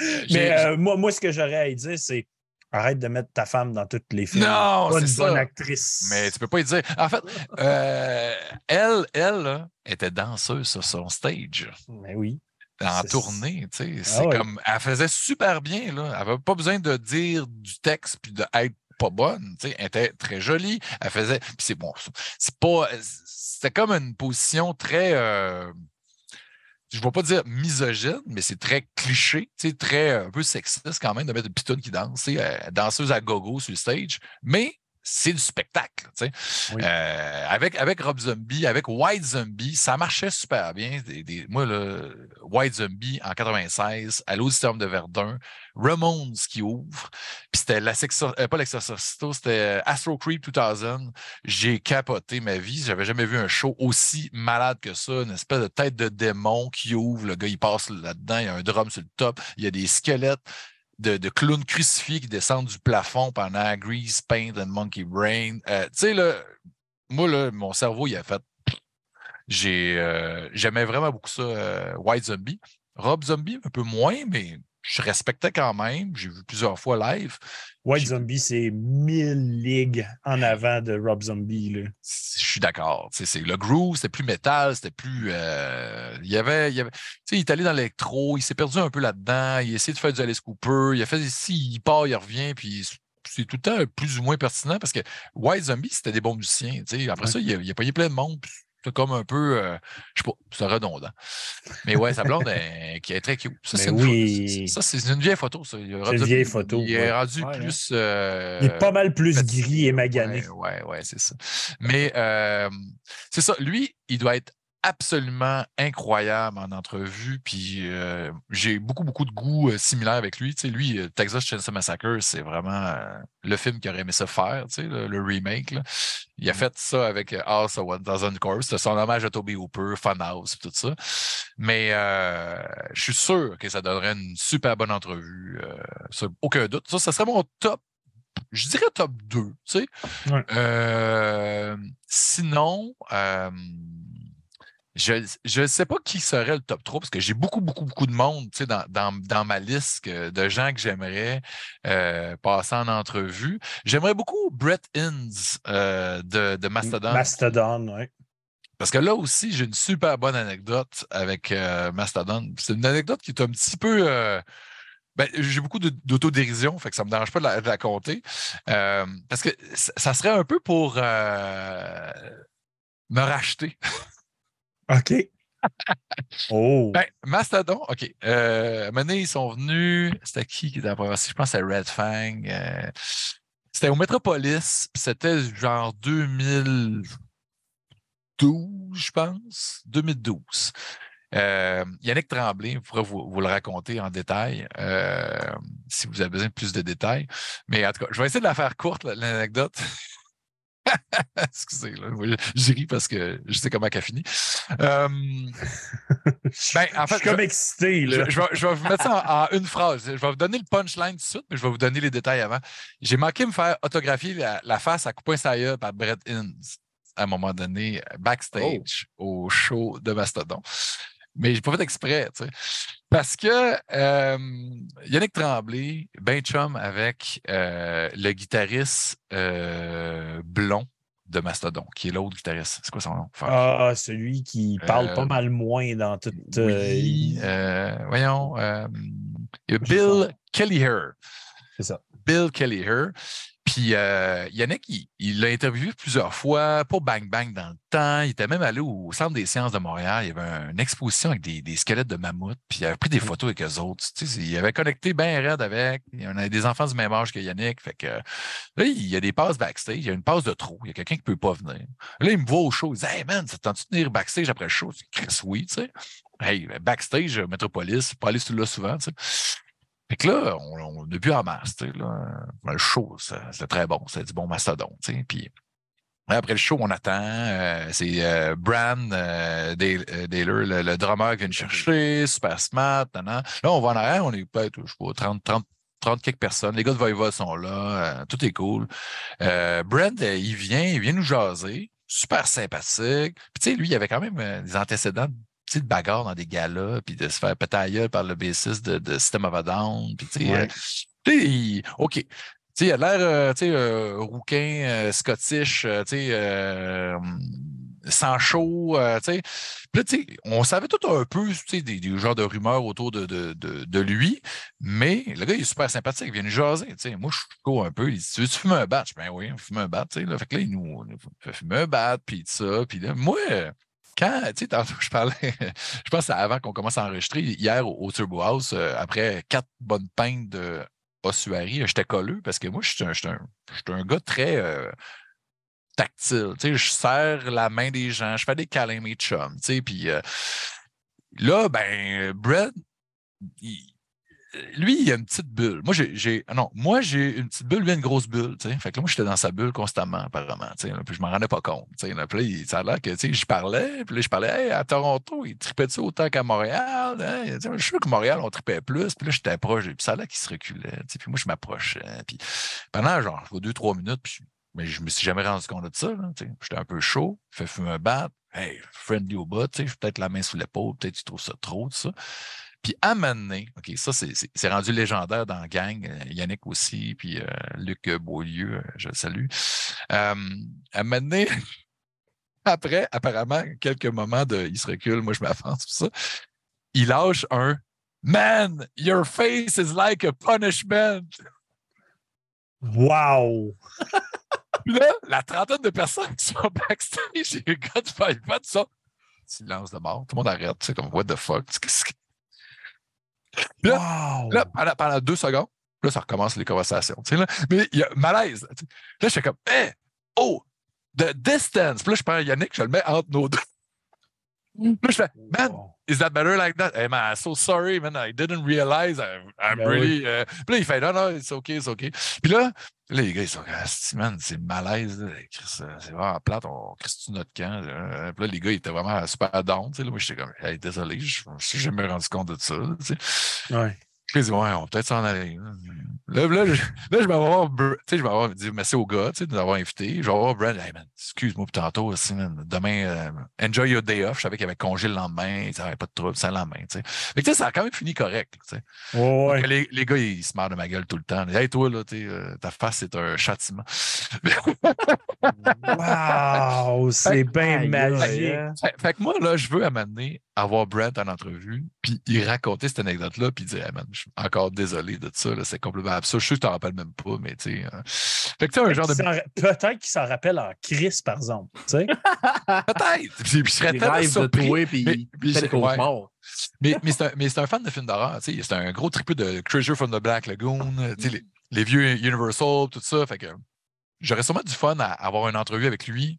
[laughs] mais moi, moi, ce que j'aurais à dire, c'est Arrête de mettre ta femme dans toutes les films. Non, c'est une bonne actrice. Mais tu peux pas y dire. En fait, euh, elle, elle était danseuse sur son stage. Mais oui. En tournée, tu sais. Ah c'est comme. Elle faisait super bien, là. Elle n'avait pas besoin de dire du texte puis d'être pas bonne. Tu sais. Elle était très jolie. Elle faisait. Puis c'est bon. C'est pas. C'était comme une position très. Euh, je ne vais pas dire misogyne, mais c'est très cliché, très un peu sexiste quand même de mettre une pitonne qui danse, euh, danseuse à gogo sur le stage. Mais c'est du spectacle. Euh, avec, avec Rob Zombie, avec White Zombie, ça marchait super bien. moi, le White Zombie en 96, à l'Auditorium de Verdun, Ramones qui ouvre, puis c'était la euh, pas l'Exorcito, c'était euh, Astro Creep 2000. J'ai capoté ma vie. J'avais jamais vu un show aussi malade que ça. Une espèce de tête de démon qui ouvre. Le gars, il passe là-dedans. Il y a un drum sur le top. Il y a des squelettes de, clowns crucifiés qui descendent du plafond pendant Grease, Paint and Monkey Brain. Euh, tu sais, là, moi, là, mon cerveau, il a fait. Euh, j'aimais vraiment beaucoup ça, euh, White Zombie. Rob Zombie, un peu moins, mais je respectais quand même. J'ai vu plusieurs fois live. White Zombie, c'est mille ligues en avant de Rob Zombie. Là. Je suis d'accord. C'est, le groove, c'était plus métal, c'était plus. Euh, il y avait. Il, avait, il est allé dans l'électro, il s'est perdu un peu là-dedans, il a essayé de faire du Alice Cooper, il a fait ici, il part, il revient, puis c'est tout le temps plus ou moins pertinent parce que White Zombie, c'était des bons musiciens. Après ça, il a, il a payé plein de monde. Comme un peu, euh, je sais pas, c'est redondant. Mais ouais, sa blonde est, qui est très cute. Ça, c'est oui. une, vieille photo. C'est une vieille photo. Il est rendu plus. Euh, il est pas mal plus gris et magané. Ouais, ouais, c'est ça. Mais euh, c'est ça. Lui, il doit être absolument incroyable en entrevue. Puis euh, j'ai beaucoup, beaucoup de goûts euh, similaires avec lui. Tu sais, lui, euh, Texas Chainsaw Massacre, c'est vraiment le film qu'il aurait aimé ça faire, tu sais, le, remake. Il a fait ça avec House of 1000 Corps. C'était son hommage à Toby Hooper, Funhouse, tout ça. Mais je suis sûr que ça donnerait une super bonne entrevue. aucun doute. Ça, ça serait mon top je dirais top 2. Tu sais. sinon, je ne sais pas qui serait le top 3 parce que j'ai beaucoup, beaucoup, beaucoup de monde dans, dans, dans, ma liste de gens que j'aimerais euh, passer en entrevue. J'aimerais beaucoup Brett Inns euh, de, de, Mastodon. Mastodon, oui. Parce que là aussi, j'ai une super bonne anecdote avec euh, Mastodon. C'est une anecdote qui est un petit peu. Ben, j'ai beaucoup d'autodérision, fait que ça ne me dérange pas de la, de la compter. parce que ça serait un peu pour me racheter. [laughs] OK. [laughs] oh. Ben, Mastodon, OK. Euh, ils sont venus. C'était qui qui était Je pense que c'était Red Fang. Euh, c'était au Metropolis. C'était genre 2012, je pense. 2012. Euh, Yannick Tremblay pourrait vous, vous, le raconter en détail euh, si vous avez besoin de plus de détails. Mais en tout cas, je vais essayer de la faire courte, l'anecdote. [laughs] Excusez, là, je ris parce que je sais comment elle a fini. Euh, ben, en fait, je suis comme excité. Là. Je, vais, vous mettre ça en, une phrase. Je vais vous donner le punchline tout de suite, mais je vais vous donner les détails avant. J'ai manqué me faire autographier la, face à coupin saïa par Brett Inns à un moment donné, backstage oh. au show de Mastodon. Mais j'ai pas fait exprès, tu sais. Parce que euh, Yannick Tremblay, ben chum avec euh, le guitariste euh, blond de Mastodon, qui est l'autre guitariste. C'est quoi son nom? Ah, celui qui parle pas mal moins dans toute. Oui, voyons. Bill Kellyher. C'est ça. Bill Kellyher. Puis euh, Yannick, il l'a interviewé plusieurs fois pour Bang Bang dans le temps. Il était même allé au Centre des sciences de Montréal. Il y avait une exposition avec des, squelettes de mammouths. Puis il avait pris des mm. photos avec eux autres. Tu sais, il avait connecté bien raide avec. Il avait des enfants du même âge que Yannick. Fait que là, il y a des passes backstage. Il y a une passe de trop. Il y a quelqu'un qui ne peut pas venir. Là, il me voit au show. Il dit Hey man, ça tente-tu de venir backstage après le show? Chris, oui, tu sais. Hey, backstage, Metropolis, pas aller là souvent, tu sais. Fait que là, on, a vu en masse, là, le show, c'était très bon, c'était du bon mastodon, puis après le show, on attend. Euh, c'est euh, Brand euh, le, drummer qui vient nous chercher, super smart. Là, on va en arrière, on est peut-être, je sais pas, 30, 30, 30 quelques personnes. Les gars de Voiva sont là, tout est cool. Brand, il vient, il vient nous jaser, super sympathique. Puis tu sais, lui, il avait quand même des antécédents de bagarre dans des galas, puis de se faire péter à par le bassiste de, de System of a Down. Puis, tu sais, euh, OK. sais, il a l'air, euh, tu sais, euh, rouquin, scottish, tu sais, sans chaud, tu sais. Puis tu sais, on savait tout un peu, tu sais, des, des, genres de rumeurs autour de, de, de, lui, mais le gars, il est super sympathique, il vient nous jaser, tu sais. Moi, je suis un peu, il dit, tu veux fumer un bat? Ben oui, on fume un bat, tu sais. Là. Fait que là, il nous, fait fumer un bat, puis ça. Puis là, moi, quand, tu sais, tantôt, je parlais, [laughs] je pense avant qu'on commence à enregistrer, hier au, Turbo House, euh, après quatre bonnes pintes de ossuarie, j'étais colleux parce que moi, je suis un, un, gars très euh, tactile. Tu sais, je serre la main des gens, je fais des câlins mes chums, tu sais, puis euh, là, ben, Brett, il, lui, il a une petite bulle. Moi, j'ai. Non, moi, j'ai une petite bulle, lui, une grosse bulle. Fait que là, moi, j'étais dans sa bulle constamment, apparemment. Là, puis je m'en rendais pas compte. Là, puis là, ça a l'air que j'y parlais. Puis là, je parlais hey, à Toronto, il tripait-tu autant qu'à Montréal? Hein? Je suis sûr que Montréal, on tripait plus. Puis là, j'étais proche. Puis ça a l'air qu'il se reculait. Puis moi, je m'approchais. Puis pendant genre deux, trois minutes, puis mais je me suis jamais rendu compte de ça. J'étais un peu chaud, fait fumer un bat, hey, friendly au bas, peut-être la main sous l'épaule, peut-être tu trouves ça trop, ça. Puis à OK, ça, c'est rendu légendaire dans la gang. Euh, Yannick aussi, puis euh, Luc Beaulieu, euh, je le salue. à mener, [laughs] après, apparemment, quelques moments de il se recule, moi je m'avance, tout ça. Il lâche un Man, your face is like a punishment. Wow! [laughs] Puis là, la trentaine de personnes qui sont backstage, [laughs] les gars de Five ça. Silence de mort. Tout le monde arrête. C'est comme, what the fuck? Là, là pendant, deux secondes, là, ça recommence les conversations. Là. Mais il y a malaise. Là, je fais comme, hey, oh, the distance. Puis là, je prends Yannick, je le mets entre nos deux. Là, je fais, man, is that better like that? Hey, man, I'm so sorry, man. I didn't realize. I'm, ben really. Euh, puis là, il fait, non, non, it's OK, it's OK. Puis là, là les gars, ils sont, ah, man, c'est malaise. C'est vraiment plate, on crisse notre camp. Là. Puis là, les gars, ils étaient vraiment super down. Là. Moi, j'étais comme, hey, désolé, je me suis jamais rendu compte de ça. Ouais. Puis ouais, on va peut-être s'en aller. Là, là, je, là, je vais avoir, tu sais, je vais avoir dit merci au gars, tu sais, de nous avoir invités. Je vais avoir Brad, hey man, excuse-moi pour tantôt aussi, man. Demain, euh, enjoy your day off. Je savais qu'il avait congé le lendemain, il avait pas de trouble, c'est le lendemain, tu sais. Mais tu sais, ça a quand même fini correct, tu sais. ouais. Les, les, gars, ils se marrent de ma gueule tout le temps. Hey, toi, là, tu sais, euh, ta face, c'est un châtiment. [laughs] wow, c'est bien magique. Fait, fait, que moi, là, je veux amener avoir Brent en entrevue, puis il racontait cette anecdote-là, puis il disait hey man, Je suis encore désolé de ça, c'est complètement absurde. Je suis sûr que tu t'en rappelles même pas, mais tu sais. Fait que tu un genre de. Peut-être qu'il s'en rappelle en crise, par exemple. Tu sais? [laughs] Peut-être. Puis, je serais très surpris. De puis, mais, puis, ouais. mais, mais c'est un, un, fan de films d'horreur. C'est un gros tripeux de Treasure from the Black Lagoon, les, les, vieux Universal, tout ça. Fait que j'aurais sûrement du fun à avoir une entrevue avec lui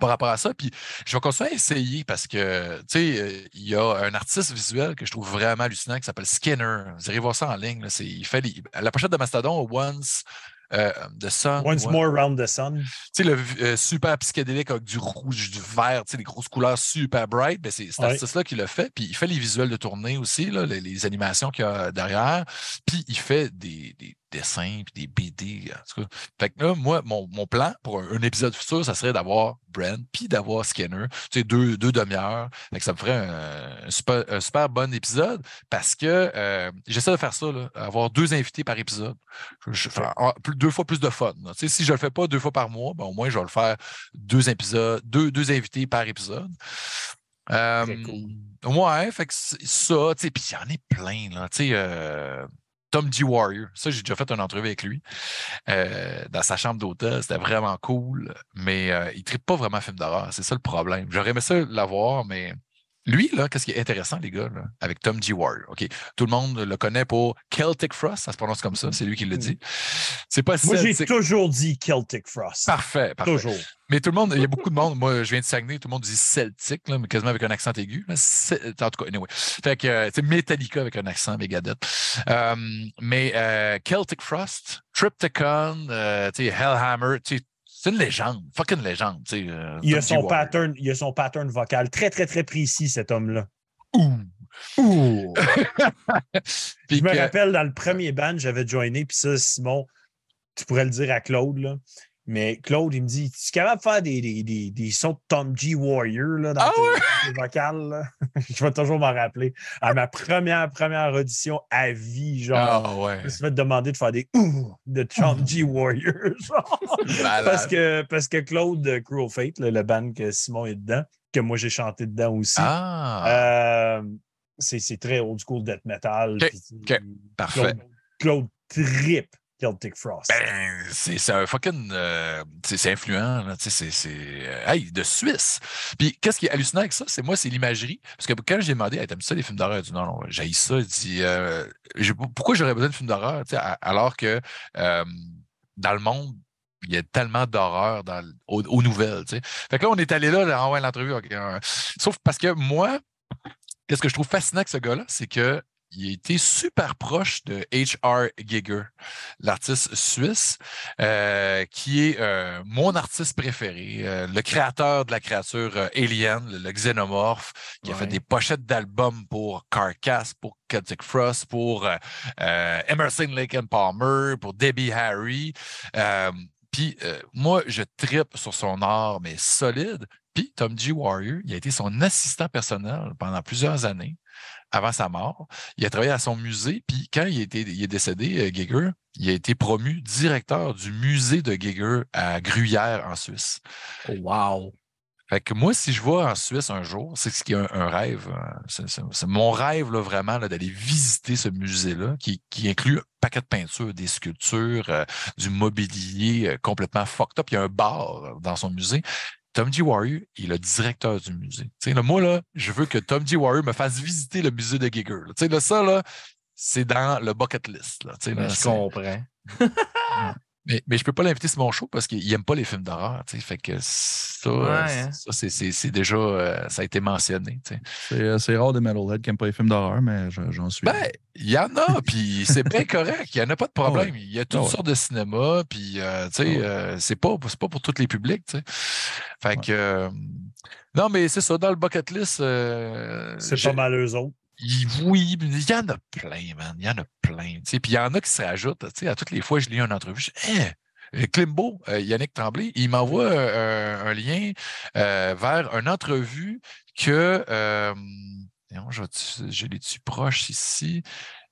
par rapport à ça. Puis je vais continuer à essayer parce que, tu sais, il y a un artiste visuel que je trouve vraiment hallucinant qui s'appelle Skinner. Vous irez voir ça en ligne. Là, il fait la pochette de Mastodon, Once. Euh, the Sun. Once More Round the Sun. Tu sais, le euh, super psychédélique avec du rouge, du vert, tu sais, les grosses couleurs super bright. Ben c'est cet artiste-là qui le fait. Puis il fait les visuels de tournée aussi, là, les, animations qu'il y a derrière. Puis il fait des, des dessins puis des BD. En tout cas. Fait que là, moi, mon, mon plan pour un, épisode futur, ça serait d'avoir Brent puis d'avoir Skinner. Tu sais, deux, deux demi-heures. ça me ferait un, super, un, super, bon épisode parce que euh, j'essaie de faire ça, là, avoir deux invités par épisode. Je, deux fois plus de fun. Tu sais, si je le fais pas deux fois par mois, ben, au moins, je vais le faire deux épisodes, deux, deux invités par épisode. Euh, cool. Ouais, fait que ça, tu sais, puis il y en est plein, là. Tu sais, euh, Tom G. Warrior, ça, j'ai déjà fait une entrevue avec lui euh, dans sa chambre d'hôtel. C'était vraiment cool, mais euh, il ne tripe pas vraiment film d'horreur. C'est ça le problème. J'aurais aimé ça l'avoir, mais lui, là, qu'est-ce qui est intéressant, les gars, là, avec Tom G. Warrior? OK, tout le monde le connaît pour Celtic Frost, ça se prononce comme ça, c'est lui qui le dit. C'est pas Moi, j'ai Celtic. toujours dit Celtic Frost. Parfait, parfait. Toujours. Mais tout le monde, il y a beaucoup de [laughs] monde. Moi, je viens de Saguenay, tout le monde dit celtique, là, mais quasiment avec un accent aigu. En tout cas, anyway. Fait que euh, c'est Metallica avec un accent Megadeth. Euh, mais euh, Celtic Frost, Triptychon, euh, tu sais, Hellhammer, tu sais, c'est une légende, fucking légende. tu sais, euh, Il a son pattern, il a son pattern vocal très, très, très précis, cet homme-là. Ouh. Ouh. Puis Je me que- rappelle dans le premier band, j'avais joiné, puis ça, Simon, tu pourrais le dire à Claude, là. Mais Claude, il me dit Tu es capable de faire des, des, des, des sons de Tom G. Warrior là, dans Ah tes, tes vocales? là? [laughs] je vais toujours m'en rappeler. À ma première, première audition à vie, genre, Ah ouais. je me suis fait demander de faire des ouh de Tom G. [laughs] Warrior. [laughs] genre. Parce, que, parce que Claude de Cruel Fate, là, le band que Simon est dedans, que moi j'ai chanté dedans aussi. Ah, Euh, c'est très old school death metal. Ok, puis- ok, parfait. Claude, Claude trip Ben, c'est un fucking. euh, c'est influent, là, c'est. euh, Hey, de Suisse. Puis, qu'est-ce qui est hallucinant avec ça? C'est moi, c'est l'imagerie. Parce que quand j'ai demandé, hey, t'aimes ça les films d'horreur? Dit non, non, j'ai ça. Il dit, euh, pourquoi j'aurais besoin de films d'horreur? Alors que euh, dans le monde, il y a tellement d'horreur aux, nouvelles. tu sais. Fait que là, on est allé là, là, en ouais, l'entrevue. euh, Sauf parce que moi, qu'est-ce que je trouve fascinant avec ce gars-là, c'est que il a été super proche de H.R. Giger, l'artiste suisse, euh, qui est euh, mon artiste préféré, euh, le créateur de la créature Alien, le, le xénomorphe, qui a fait des pochettes d'albums pour Carcass, pour Celtic Frost, pour Emerson Lake and Palmer, pour Debbie Harry. Puis moi, je tripe sur son art, mais solide. Puis Tom G. Warrior, il a été son assistant personnel pendant plusieurs années avant sa mort. Il a travaillé à son musée, puis quand il, est décédé, euh, Giger, il a été promu directeur du musée de Giger à Gruyère, en Suisse. Oh, wow. Fait que moi, si je vais en Suisse un jour, c'est ce qui est un, un rêve. euh, C'est mon rêve, là, vraiment, là, d'aller visiter ce musée-là, qui, qui inclut un paquet de peintures, des sculptures, euh, du mobilier euh, complètement fucked up. Il y a un bar dans son musée. Tom G. Warrior, est le directeur du musée. Là, moi, là, je veux que Tom G. Warrior me fasse visiter le musée de Giger. là. Là, ça, là, c'est dans le bucket list. Là, là, Ben, je comprends. [laughs] mais, mais je peux pas l'inviter sur mon show parce qu'il aime pas les films d'horreur. Fait que ça, Ouais, hein. ça c'est- déjà, euh, ça a été mentionné. C'est euh, c'est rare des metalheads qui n'aiment pas les films d'horreur, mais je- j'en suis. Ben, il y en a, [laughs] puis c'est bien correct. Il n'y en a pas de problème. ouais. Il y a toutes Ah ouais. sortes de cinéma, puis euh, tu sais, Ah ouais. euh, c'est pas, c'est pas pour tous les publics. tu sais. Fait Ouais. que. euh, non, mais c'est ça, dans le bucket list. euh, C'est pas mal eux autres. Oui, il y en a plein, man. Il y en a plein. Puis il y en a qui se rajoutent. À toutes les fois, je lis une entrevue. Je dis, Hein, euh, Klimbo, euh, Yannick Tremblay, il m'envoie euh, un, lien vers une entrevue que. Je, je l'ai-tu proche ici?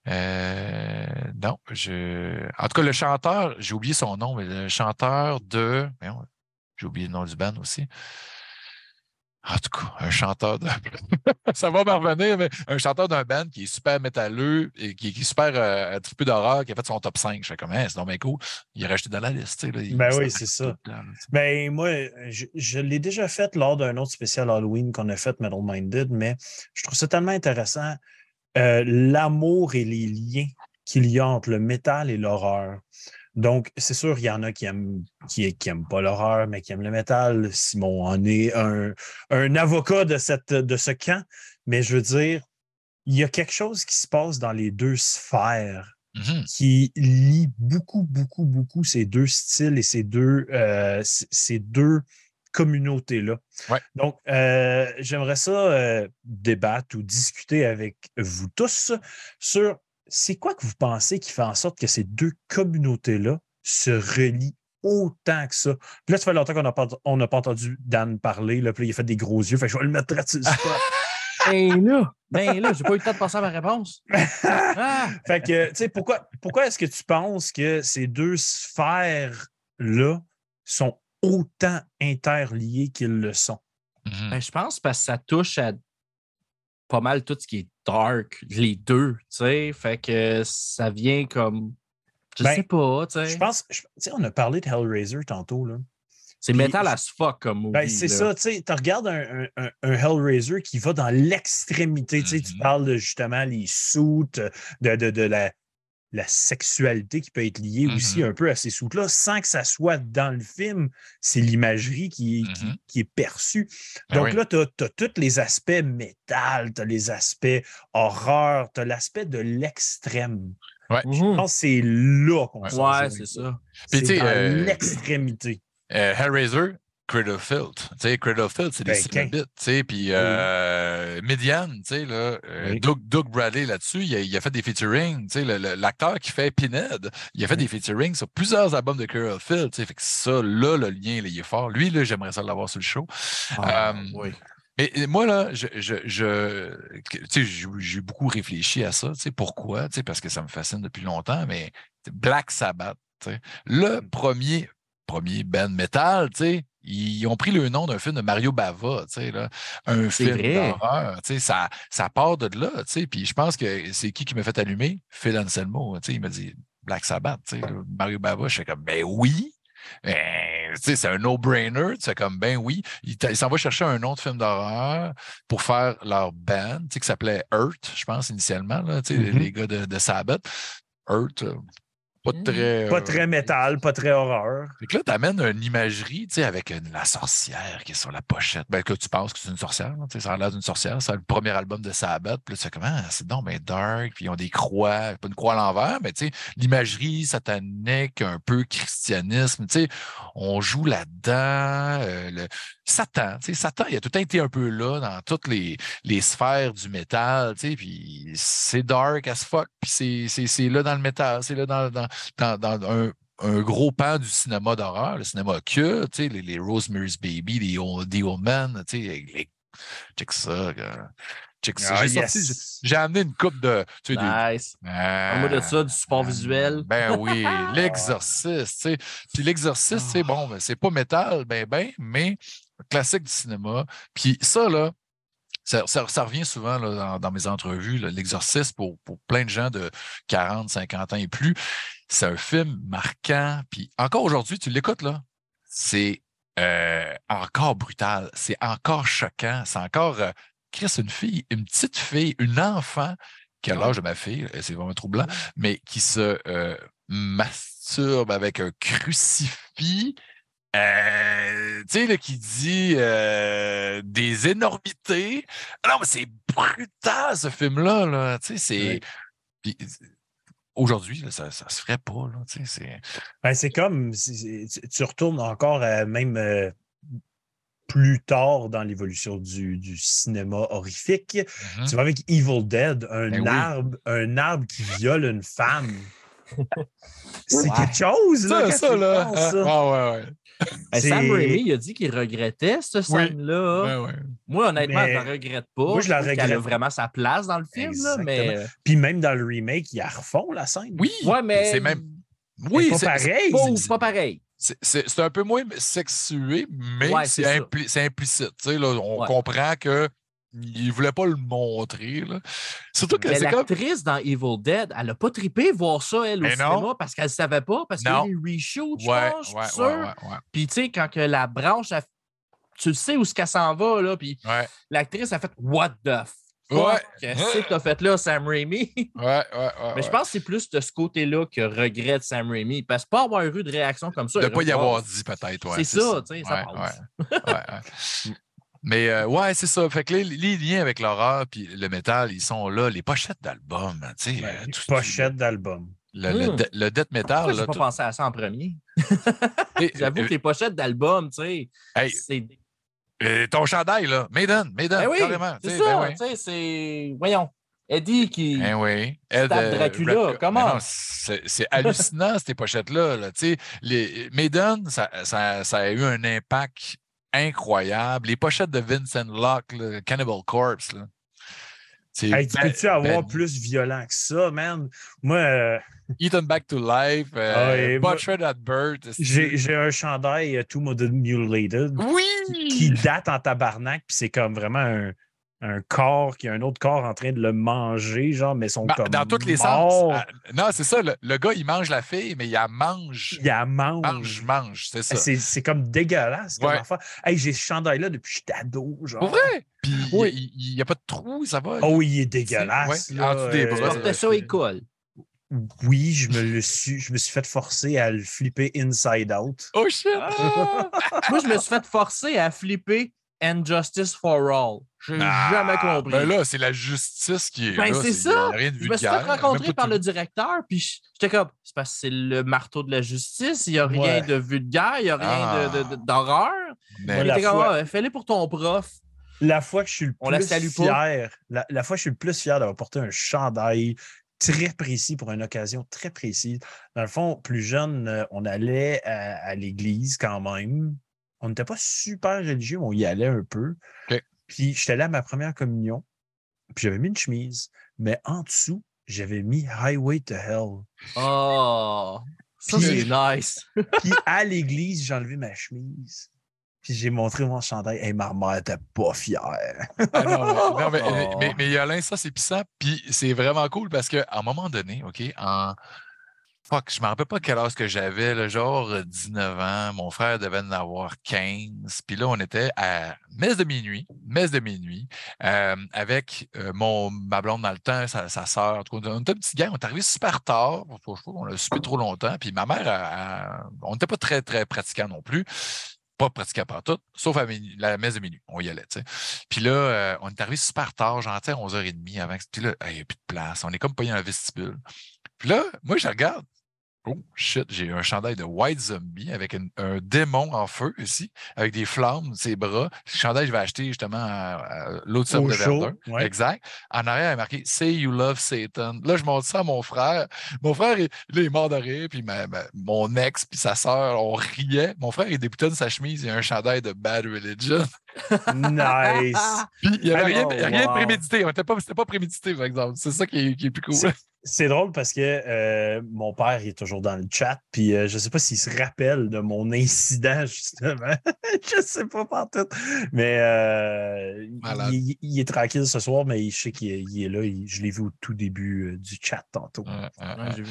Non, je. En tout cas, le chanteur, j'ai oublié son nom, mais le chanteur de. J'ai oublié le nom du band aussi. En tout cas, un chanteur de. [laughs] ça va me revenir, mais un chanteur d'un band qui est super métalleux et qui, qui est super euh, un petit peu d'horreur, qui a fait son top 5. Je fais comme, Hein, c'est donc bien cool. Il est rajouté dans la liste. là. Il- Ben oui, c'est ça. Ben, moi, je, je l'ai déjà fait lors d'un autre spécial Halloween qu'on a fait, Metal Minded, mais je trouve ça tellement intéressant, euh, l'amour et les liens qu'il y a entre le métal et l'horreur. Donc, c'est sûr, il y en a qui aiment, qui, qui aiment pas l'horreur, mais qui aiment le métal. Simon en est un, un avocat de, cette, de ce camp. Mais je veux dire, il y a quelque chose qui se passe dans les deux sphères Mhm. qui lie beaucoup, beaucoup, beaucoup ces deux styles et ces deux, euh, ces deux communautés-là. Ouais. Donc, euh, j'aimerais ça euh, débattre ou discuter avec vous tous sur c'est quoi que vous pensez qui fait en sorte que ces deux communautés-là se relient autant que ça? Puis là, ça fait longtemps qu'on n'a pas, on n'a pas entendu Dan parler. Là, puis là, il a fait des gros yeux. Fait que je vais le mettre là-dessus. [laughs] Ben là, ben là, j'ai pas eu le temps de penser à ma réponse. [laughs] Ah! Fait que, tu sais, pourquoi, pourquoi est-ce que tu penses que ces deux sphères-là sont autant interliées qu'ils le sont? Mhm. Ben, je pense parce que ça touche à pas mal tout ce qui est dark, les deux, tu sais. Fait que ça vient comme. Je Ben, sais pas, tu Je sais. pense, je- tu sais, on a parlé de Hellraiser tantôt, là. C'est metal as fuck comme movie. Ben, c'est ça, tu sais, tu regardes un, un- un- un Hellraiser qui va dans l'extrémité, tu sais, tu Mhm. parles de justement les soutes, de, de, de la, la sexualité qui peut être liée aussi Mhm. un peu à ces soutes-là, sans que ça soit dans le film, c'est l'imagerie qui, est- qui- qui est perçue. Ben Donc oui. là, tu as, tous les aspects métal, tu as les aspects horreur, tu as l'aspect de l'extrême. Ouais. Je Mhm. pense que c'est là qu'on Ouais. c'est ça. Puis, C'est tu sais, dans euh, l'extrémité. Euh, Hellraiser, Cradle Field. Tu sais, Cradle Field, c'est des Ben, Cenobites, tu sais. Puis euh, Midian, tu sais, là, euh, Oui. Doug, Doug Bradley là-dessus, il a, il a fait des featuring. Tu sais, l'acteur qui fait Pinhead, il a fait Oui. des featuring sur plusieurs albums de Cradle Field. Tu sais, fait que ça, là, le lien, là, il est fort. Lui, là, j'aimerais ça l'avoir sur le show. Ah, Euh, oui. Mais moi, là, je, je, j'ai j'ai beaucoup réfléchi à ça. Tu sais, pourquoi? Tu sais, parce que ça me fascine depuis longtemps, mais Black Sabbath, tu sais, le premier, premier band metal, tu sais, ils ont pris le nom d'un film de Mario Bava, là, un C'est film d'horreur. Ça, ça part de là. Puis je pense que c'est qui qui m'a fait allumer? Phil Anselmo, il m'a dit Black Sabbath, Mario Bava. Je fais comme, ben oui. Ben, c'est un no-brainer. Sais, comme, ben oui. Il, t'a- il s'en va chercher un de film d'horreur pour faire leur band, qui s'appelait Earth, je pense, initialement, là, sais, les- gars de, de Sabbath. Earth, pas très. Pas euh, très métal, pas très horreur. fait que là, tu amènes une imagerie, tu sais, avec une- la sorcière qui est sur la pochette. Ben, que tu penses que c'est une sorcière, tu sais, ça a l'air d'une sorcière. C'est le premier album de Sabbath. Puis là, tu fais comment? C'est donc ben dark, puis ils ont des croix, pas une croix à l'envers, mais tu sais, l'imagerie satanique, un peu christianisme, tu sais, on joue là-dedans. euh, le... Satan, tu sais, Satan, il a tout le temps été un peu là dans toutes les, les sphères du métal, tu sais, puis c'est dark as fuck, puis c'est- c'est c'est là dans le métal, c'est là dans, dans, dans, dans un, un gros pan du cinéma d'horreur, le cinéma culte, les, les Rosemary's Baby, les Old, The Old Man, tu sais, les... check ça, gars. check ça. Ah, J'ai sorti- yes. j'ai amené une coupe de... Tu sais, des- Nice. Ah, En mode de ça, du support visuel. Ben oui, [laughs] l'exorciste, tu sais. Puis l'exorciste, sais, bon, ben, c'est pas métal, ben, ben, mais classique du cinéma. Puis ça, là, ça, ça- ça revient souvent là, dans, dans mes entrevues, là, l'exorciste pour, pour plein de gens de 40, 50 ans et plus. C'est un film marquant. Puis encore aujourd'hui, tu l'écoutes, là, c'est euh, encore brutal, c'est encore choquant, c'est encore. euh, Chris, une fille, une petite fille, une enfant qui a l'âge de ma fille, euh, c'est vraiment troublant, mais qui se euh, masturbe avec un crucifix. euh, tu sais, là, qui dit euh, des énormités. Ah Non, mais c'est brutal, ce film-là. Là. Tu sais, c'est. Aujourd'hui, ça ne se ferait pas. C'est... Ben, c'est comme tu- retournes encore à même euh, plus tard dans l'évolution du, du cinéma horrifique. Mhm. Tu vas avec Evil Dead, un Ben oui. arbre, un arbre qui viole une femme. [laughs] c'est Ouais. quelque chose, là. Ça, ça, là. penses, ça. Ah, ouais, ouais. Ben, Sam Raimi, il a dit qu'il regrettait cette scène-là. Ouais. Moi, honnêtement, Mais- je la regrette pas. Moi, je la trouve qu'elle a regrette. vraiment sa place dans le film, là, mais. Puis même dans le remake, ils la refont la scène. Oui, Ouais, mais. c'est même. C'est Oui, pas c'est- pareil. Pas, c'est- pas pareil. c'est- un peu moins sexué, mais Ouais, c'est impli- implicite. tu sais, Là, on Ouais. comprend que il voulait pas le montrer. Là. Surtout que Mais comme. l'actrice dans Evil Dead, elle a pas trippé voir ça, elle, au Mais non. cinéma, parce qu'elle savait pas, parce qu'il y a eu des reshoots, je Ouais, pense, ouais, sûr. ouais. Puis, tu sais, quand que la branche, elle- tu sais où ce qu'elle s'en va, là, puis l'actrice a fait « What the fuck? Qu'est-ce que t'as fait là, Sam Raimi? [laughs] » ouais, ouais, Mais je pense que c'est plus de ce côté-là que regrette Sam Raimi. Parce que pas avoir eu de réaction comme ça. De il pas y avoir voir. dit peut-être. Ouais, C'est ça, tu sais, ça Ouais, passe. [laughs] Mais euh, ouais, c'est ça. Fait que les, les liens avec l'horreur puis le métal, ils sont là. Les pochettes d'albums, tu sais. Ouais, euh, les tout- pochettes d'album. Le, le, de- le death metal, Pourquoi j'ai là. pas tout- pensé à ça en premier? [laughs] J'avoue euh, que les pochettes d'albums, tu sais, hey, c'est ton chandail, là. Maiden, Maiden, Ben oui, carrément. c'est sais, ça, ben oui. tu sais, c'est... Voyons, Eddie qui... Ben oui. Ed, tape euh, Dracula, comment? Non, C'est c'est hallucinant, ces pochettes-là. Là. Tu sais, Les Maiden, ça, ça, ça a eu un impact incroyable. Les pochettes de Vincent Locke, là, Cannibal Corpse, là. Hey, tu ben- peux-tu avoir ben- plus violent que ça, man? Moi, euh, Eaten Back to Life, euh, Ah Butchered at Birth. j'ai un chandail euh, Two Modern Mutilated Oui! qui date en tabarnak, puis c'est comme vraiment un, un corps qui a un autre corps en train de le manger, genre, mais son Ben, comme dans tous les sens. Ah, non, c'est ça. Le, le gars, il mange la fille, mais il la mange. Il la mange. mange, mange, c'est ça. C'est c'est comme dégueulasse comme Ouais. Hey, j'ai ce chandail-là depuis que j'étais ado. Genre. Pour vrai? Puis Oui. il n'y a pas de trou, ça va? Oh, il est dégueulasse. Ouais, là, en dessous des euh, bras, ça à école. Oui, je me, le suis, je me suis fait forcer à le flipper inside out. Oh shit! Ah! [laughs] Moi, je me suis fait forcer à flipper And Justice for All. J'ai Ah, jamais compris. Ben là, c'est la justice qui est Ben, c'est ça. Rien de je me suis fait rencontrer par tout- le directeur, puis j'étais comme, c'est parce que c'est le marteau de la justice, il n'y a rien Ouais. de vulgaire, il n'y a rien d'horreur. Mais- Il était comme, fois- Ah, fais-le pour ton prof. La fois que je suis le On la plus fier, la, la fois que je suis le plus fier d'avoir porté un chandail très précis pour une occasion très précise. Dans le fond, plus jeune, euh, on allait à, à l'église quand même. On n'était pas super religieux, mais on y allait un peu. OK. Puis j'étais là à ma première communion, puis j'avais mis une chemise, mais en dessous, j'avais mis Highway to Hell. Oh, ça, c'est nice. [laughs] Puis à l'église, j'ai enlevé ma chemise. Puis j'ai montré mon chandail. Et ma mère était pas fière. Ah non, mais- non, mais, [laughs] Oh. mais, mais Yolin, ça, c'est puissant. Puis c'est vraiment cool parce qu'à un moment donné, OK, en. Fuck, je me rappelle pas quel âge que j'avais, là, genre euh, 19 ans. Mon frère devait en avoir 15. Puis là, on était à messe de minuit, messe de minuit, euh, avec euh, mon, ma blonde dans le temps, sa, sa soeur. On était un petit gars, on est arrivé super tard. On a super trop longtemps. Puis ma mère, on n'était pas très, très pratiquants non plus. Pas pratiquants par tout, sauf à la messe de minuit. On y allait. Puis là, euh, on est arrivé super tard, genre, tu sais, à 11h30 avant. Puis là, il n'y a plus de place. On est comme payé le vestibule. Puis là, moi, je regarde. Oh shit, j'ai un chandail de White Zombie avec une- un démon en feu ici, avec des flammes, ses bras. Le chandail, je vais acheter justement à, à l'autre Au de Verdun. ouais. Exact. En arrière, il est marqué Say you love Satan. Là, je montre ça à mon frère. Mon frère, il, il est mort de rire, puis ma- ma- mon ex, puis sa sœur, on riait. Mon frère, il déboutonne sa chemise et un chandail de Bad Religion. Nice. [laughs] Puis il n'y avait rien, Oh, rien de prémédité. On était pas, c'était pas prémédité, par exemple. C'est ça qui est, qui est plus cool. C'est- drôle parce que euh, mon père il est toujours dans le chat, puis euh, je ne sais pas s'il se rappelle de mon incident, [laughs] justement. je ne sais pas partout. Mais euh, il, il est tranquille ce soir, mais je sais qu'il est, il est là. il- je l'ai vu au tout début euh, du chat tantôt.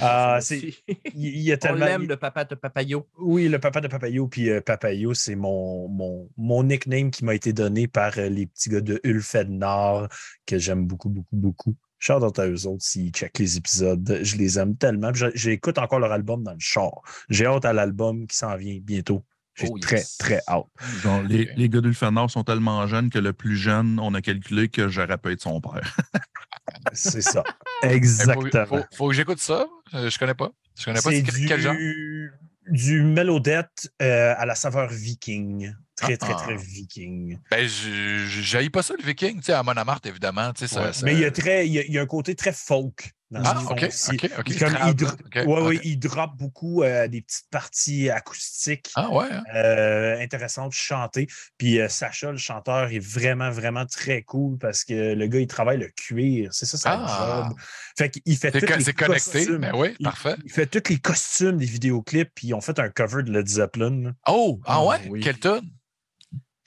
Ah, c'est-. [laughs] Il, a On tellement. l'aime, il- le papa de Papayo. Oui, le papa de Papayo, puis euh, Papayo, c'est mon, mon, mon nickname qui m'a été donné par euh, les petits gars de Ulfednor, que j'aime beaucoup, beaucoup, beaucoup. Shout out à eux autres s'ils checkent les épisodes. Je les aime tellement. J'écoute encore leur album dans le char. J'ai hâte à l'album qui s'en vient bientôt. J'ai Oh, très, yes. très hâte. Genre, les, les gars d'Ulfenor sont tellement jeunes que le plus jeune, on a calculé que j'aurais pu être son père. [laughs] C'est ça. Mais Exactement. Faut, faut- faut que j'écoute ça. Euh, Je connais pas. Je connais pas C'est c'est quel, genre. du, du Melodette euh, à la saveur viking. Très, très, Ah. très viking. Ben, je pas ça, le viking. Tu sais, à Monomart, évidemment. Tu sais, ça, Ouais. ça- Mais il y, a très, il, y a, il y a un côté très folk dans ce Ah, qu'ils font OK. aussi. OK. OK. Il, comme, il, dro- ouais, ouais, il drop beaucoup euh, des petites parties acoustiques Ah, ouais. hein? euh, intéressantes chantées. Puis euh, Sacha, le chanteur, est vraiment, vraiment très cool parce que le gars, il travaille le cuir. C'est ça, sa Ah. job. Fait qu'il fait tous les connecté. costumes. Mais oui, Il- parfait. Il fait tous les costumes des vidéoclips, puis ils ont fait un cover de Led Zeppelin. Oh, ah Ah, ouais? oui. Quel tune?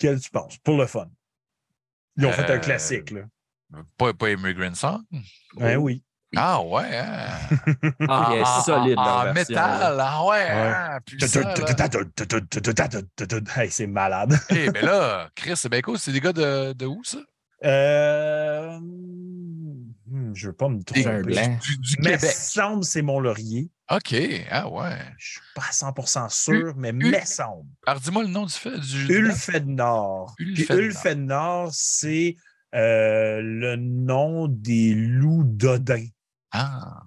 Quel tu penses? Pour le fun. Ils ont fait un Euh, classique, là. Pas, pas Immigrant Song? Ben oui. Ah, ouais. Hein? Ah, il est En- solide. En, métal. Ah, ouais. Hey, c'est malade. Eh, mais là, Chris, c'est bien cool. C'est des gars de, de où, ça? Euh... hmm, Je veux pas me tromper. blanc. Du, du Mais Québec. semble c'est mon laurier. OK. Ah, ouais. Je suis pas à 100% sûr, mais me semble. Alors, dis-moi le nom du fait. Du, Ulfednor. Ulfednor. C'est euh, le nom des loups d'Odin. Ah.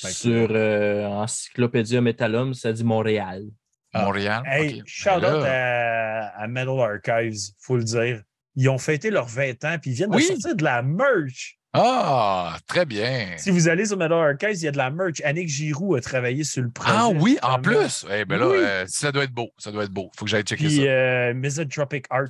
Fait Sur euh, Encyclopédia Metallum, ça dit Montréal. Montréal. Hey, OK. shout Ben out là, à, à Metal Archives, faut le dire. Ils ont fêté leurs 20 ans, puis ils viennent Oui. de sortir de la merch. Ah, très bien. Si vous allez sur Metal Archives, il y a de la merch. Annick Giroux a travaillé sur le projet. Ah oui, en plus. Eh ben là, Oui. euh, ça doit être beau. Ça doit être beau. Faut que j'aille checker Puis ça. euh, Misanthropic Art.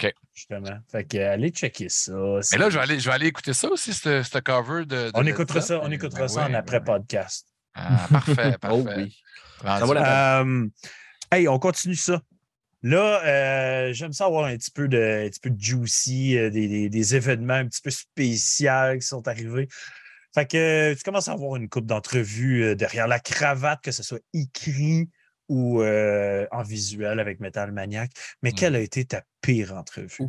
OK. Justement. Fait que euh, allez checker ça. Mais là, je vais aller, je vais aller écouter ça aussi, ce ce cover de. de on écoutera ça, on écoutera Ben ça oui, en ben après-podcast. oui. Ah, parfait, [laughs] parfait. Oh oui. Ça la Euh, hey, on continue ça. Là, euh, j'aime ça avoir un petit peu de, un petit peu de juicy, euh, des, des- des événements un petit peu spéciaux qui sont arrivés. Fait que euh, tu commences à avoir une coupe d'entrevues derrière la cravate, que ce soit écrit ou euh, en visuel avec Metal Maniac. Mais quelle a été ta pire entrevue? [laughs]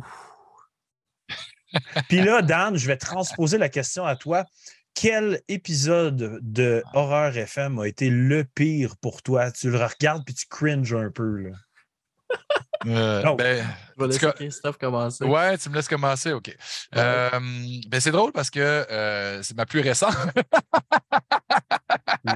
[laughs] Puis là, Dan, je vais transposer la question à toi. Quel épisode de Horreur FM a été le pire pour toi? Tu le regardes puis tu cringes un peu. Là. Euh, Non. ben, Je vais laisser Christophe commencer. Ouais, tu me laisses commencer, OK. Euh, ben c'est drôle parce que euh, c'est ma plus récente.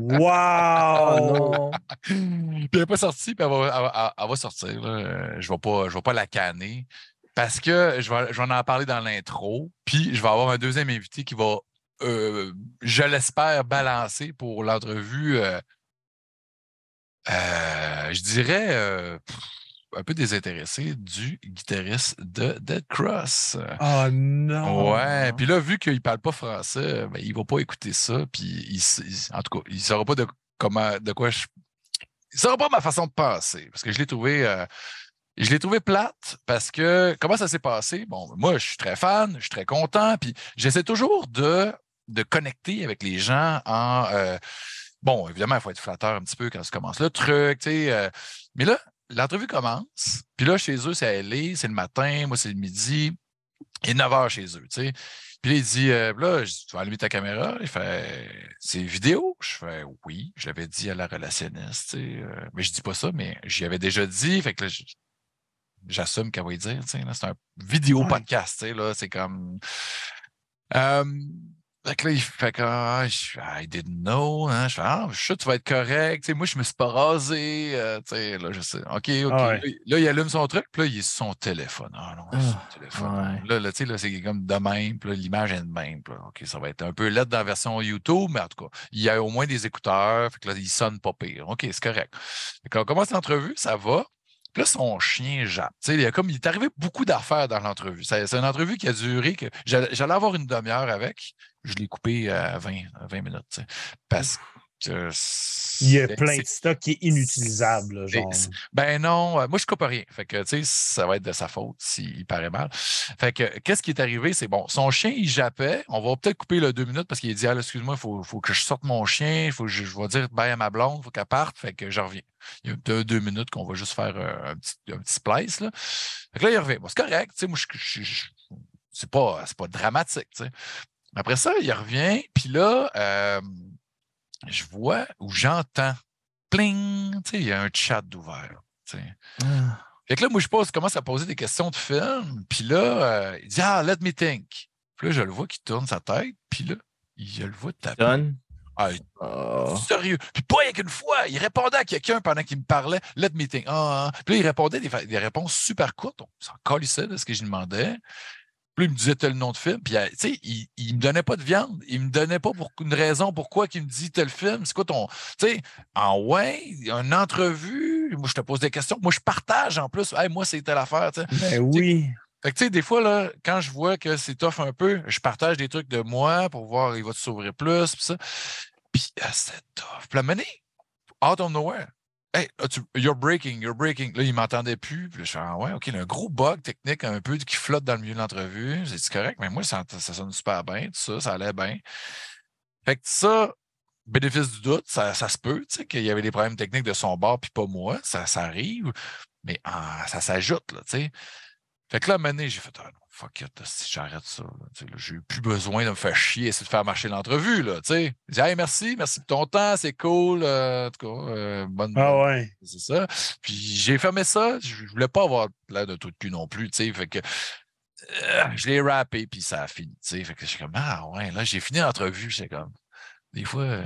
Wow! Oh puis elle n'est pas sortie, puis elle va, elle va- elle va sortir. là. Euh, Je ne vais, pas- je vais pas la canner parce que je vais, je vais en parler dans l'intro. Puis je vais avoir un deuxième invité qui va, euh, je l'espère, balancer pour l'entrevue. euh, euh, je dirais euh, pff, un peu désintéressé du guitariste de Dead Cross. Oh non! Ouais, puis là, vu qu'il parle pas français, ben, il va pas écouter ça, puis il, en tout cas, il saura pas de comment, de quoi je. Il saura pas ma façon de penser, parce que je l'ai trouvé. euh, je l'ai trouvé plate parce que comment ça s'est passé? Bon, moi, je suis très fan, je suis très content, puis j'essaie toujours de, de connecter avec les gens en. euh, bon, évidemment, il faut être flatteur un petit peu quand ça commence le truc, tu sais. euh, mais là, l'entrevue commence, puis là, chez eux, c'est à LA, c'est le matin, moi, c'est le midi. Il est 9 h chez eux, tu sais. Puis là, il dit, euh, là, je dis, tu vas allumer ta caméra? Il fait, c'est vidéo? Je fais, oui. Je l'avais dit à la relationniste, tu sais. euh, mais je dis pas ça, mais j'y avais déjà dit. Fait que là, j'assume qu'elle va y dire, tu sais. C'est un vidéo podcast, tu sais, là. C'est comme. Euh, fait que là, il fait que, ah, je- I didn't know. Hein. Je fais, ah, je suis sûr que tu vas être correct. Tu sais, moi, je me suis pas rasé. euh, tu sais, là, je sais. OK, OK. Ah ouais. Là, il allume son truc, puis là, il est sur son téléphone. Ah non, Ah, son téléphone. ouais. Là, là, tu sais, là, c'est comme de même, puis là, l'image est de même. puis OK, ça va être un peu laid dans la version YouTube, mais en tout cas, il y a au moins des écouteurs, fait que là, il sonne pas pire. OK, c'est correct. Fait qu'on commence l'entrevue, ça va. Puis là, son chien jappe. Tu sais, il, y a comme, il est arrivé beaucoup d'affaires dans l'entrevue. C'est une entrevue qui a duré que j'allais j'allais avoir une demi-heure avec. Je l'ai coupé à 20, à 20 minutes. parce que. Il y a plein de stocks qui est inutilisable. là, genre. Ben non, euh, moi je coupe rien. Fait que tu sais, ça va être de sa faute s'il paraît mal. Fait que qu'est-ce qui est arrivé? C'est bon, son chien, il jappait. On va peut-être couper le deux minutes parce qu'il a dit Ah, excuse-moi, il faut, faut que je sorte mon chien, faut je, je vais dire bye à ma blonde, il faut qu'elle parte. Fait que je reviens. Il y a deux, deux minutes qu'on va juste faire euh, un petit, un petit splice. Là. Fait que là, il revient. Bon, c'est correct, tu sais, moi, je, je- je- c'est pas, pas dramatique. Après ça, il revient, puis là, euh, je vois ou j'entends pling, tu sais, il y a un chat d'ouvert. Ah. Fait que là, moi, je pose, commence à poser des questions de film. Puis là, euh, il dit Ah, let me think. Puis là, je le vois qui tourne sa tête. Puis là, je le vois taper. Ah, Oh. Sérieux. Puis pas avec une fois. Il répondait à quelqu'un pendant qu'il me parlait. Let me think. Ah, ah. Puis là, il répondait des, des réponses super courtes. On s'en calissait de ce que je lui demandais. Là, il me disait tel nom de film. Puis, euh, tu sais, il, il me donnait pas de viande. Il me donnait pas pour une raison pourquoi il me dit tel film. C'est quoi ton. Tu sais, en ouais, une entrevue? Moi, je te pose des questions. Moi, je partage en plus. Hey, moi, c'est telle affaire. tu sais. Ben oui. Fait que, tu sais, des fois, là, quand je vois que c'est tough un peu, je partage des trucs de moi pour voir, il va s'ouvrir plus, puis ça. Puis, ah, c'est tough. Puis, la monnaie, out of nowhere. Hey, you're breaking, you're breaking. Là, il m'entendait plus. Puis là, je fais, ah ouais, OK, il a un gros bug technique un peu qui flotte dans le milieu de l'entrevue. C'est correct, mais moi, ça, ça sonne super bien, tout ça, ça allait bien. Fait que ça, bénéfice du doute, ça, ça se peut, tu sais, qu'il y avait des problèmes techniques de son bord, puis pas moi, ça, ça arrive, mais ça s'ajoute, là, tu sais. Fait que là, à j'ai fait, ah fuck it, si j'arrête ça, j'ai eu plus besoin de me faire chier, essayer de faire marcher l'entrevue, là, tu sais. J'ai hey, merci, merci pour ton temps, c'est cool, euh, en tout cas, euh, bonne, Ah ouais. c'est ça. Puis j'ai fermé ça. Je voulais pas avoir l'air de tout de cul non plus, tu sais. Fait que euh, je l'ai rappé, puis ça a fini, tu sais. Fait que je suis comme, ah ouais, là, j'ai fini l'entrevue. J'étais comme, des fois,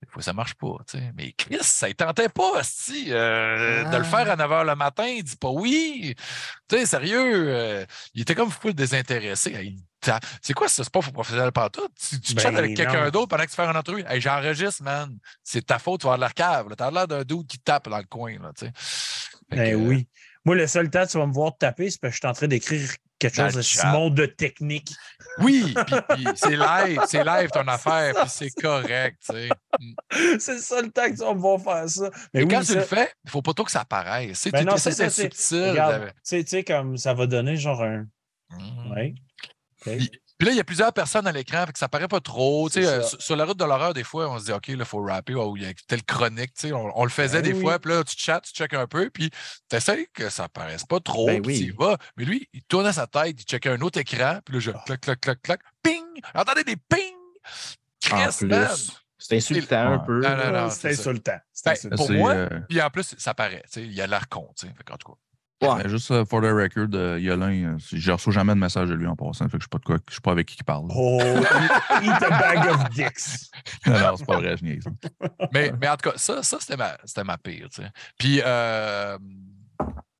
des fois, ça marche pas, tu sais. Mais Chris, ça ne tentait pas, si de le faire à 9 h le matin. Il dit pas oui. Tu sais, sérieux, euh, il était comme full désintéressé. Il ta- C'est quoi ce sport professionnel partout? Tu, tu Ben chattes avec quelqu'un d'autre pendant que tu fais une entrevue? Hey, j'enregistre, man. C'est ta faute, tu vas avoir de la cave. Tu as l'air d'un dude qui tape dans le coin, là, tu sais. Fait Ben que, oui. Moi, le seul temps que tu vas me voir taper, c'est parce que je suis en train d'écrire quelque chose de chat. Simon de technique. Oui, [laughs] puis, c'est live, c'est live ton affaire, puis c'est correct, [laughs] c'est ça le temps que tu vas faire ça. Mais Mais oui, quand tu le fais, il faut pas trop que ça apparaisse. Ben c'est c'est- subtil. tu sais- comme ça va donner genre un. Ouais. OK. Puis- là, il y a plusieurs personnes à l'écran, fait que ça paraît pas trop. Tu sais, euh, sur, sur la route de l'horreur, des fois, on se dit, OK, là, il faut rapper, ou il y a telle chronique. tu sais, On, on le faisait Ben des oui. fois, puis là, tu chattes, tu checkes un peu, puis tu essaies que ça paraisse pas trop, Ben puis oui. tu y vas. Mais lui, il tournait sa tête, il checkait un autre écran, puis là, je Ah. clac, clac, clac, clac, ping! Entendez des ping! En c'est insultant un peu. Non, non, non. c'est insultant. Ben, insultant. Pour moi, euh, Puis en plus, ça paraît. tu sais, Il y a l'air con. tu sais, fait qu'en tout cas. Ouais. ben, juste euh, for the record, euh, Yolin, euh, je reçois jamais de message de lui en passant. Fait que je sais pas de quoi, je sais pas avec qui il parle. Oh, eat a bag of dicks. [laughs] non, non, c'est pas vrai, je niaise. Mais, mais en tout cas, ça, ça c'était ma, c'était ma pire. Puis euh,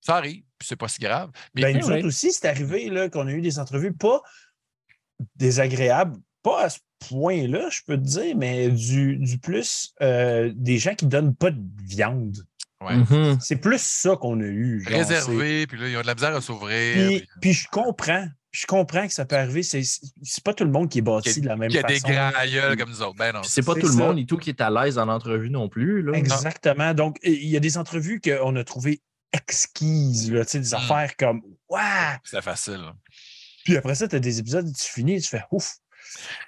ça arrive, puis c'est pas si grave. Mais Ben, nous Ouais. autres aussi, c'est arrivé là, qu'on a eu des entrevues pas désagréables, pas à ce point-là, je peux te dire, mais du, du plus euh, des gens qui donnent pas de viande. Ouais, Mhm. C'est plus ça qu'on a eu. genre, réservé, puis là, ils ont de la misère à s'ouvrir. Puis, puis puis je comprends. Je comprends que ça peut arriver. C'est c'est pas tout le monde qui est bâti de la même Il y a des façon. grands aïeuls comme nous autres. Ben non. C'est pas tout le monde et tout qui est à l'aise en entrevue non plus. Là. Exactement. Donc, il y a des entrevues qu'on a trouvées exquises, là, tu sais, des Mm. affaires comme Waouh! C'est facile. Puis après ça, tu as des épisodes, tu finis et tu fais ouf.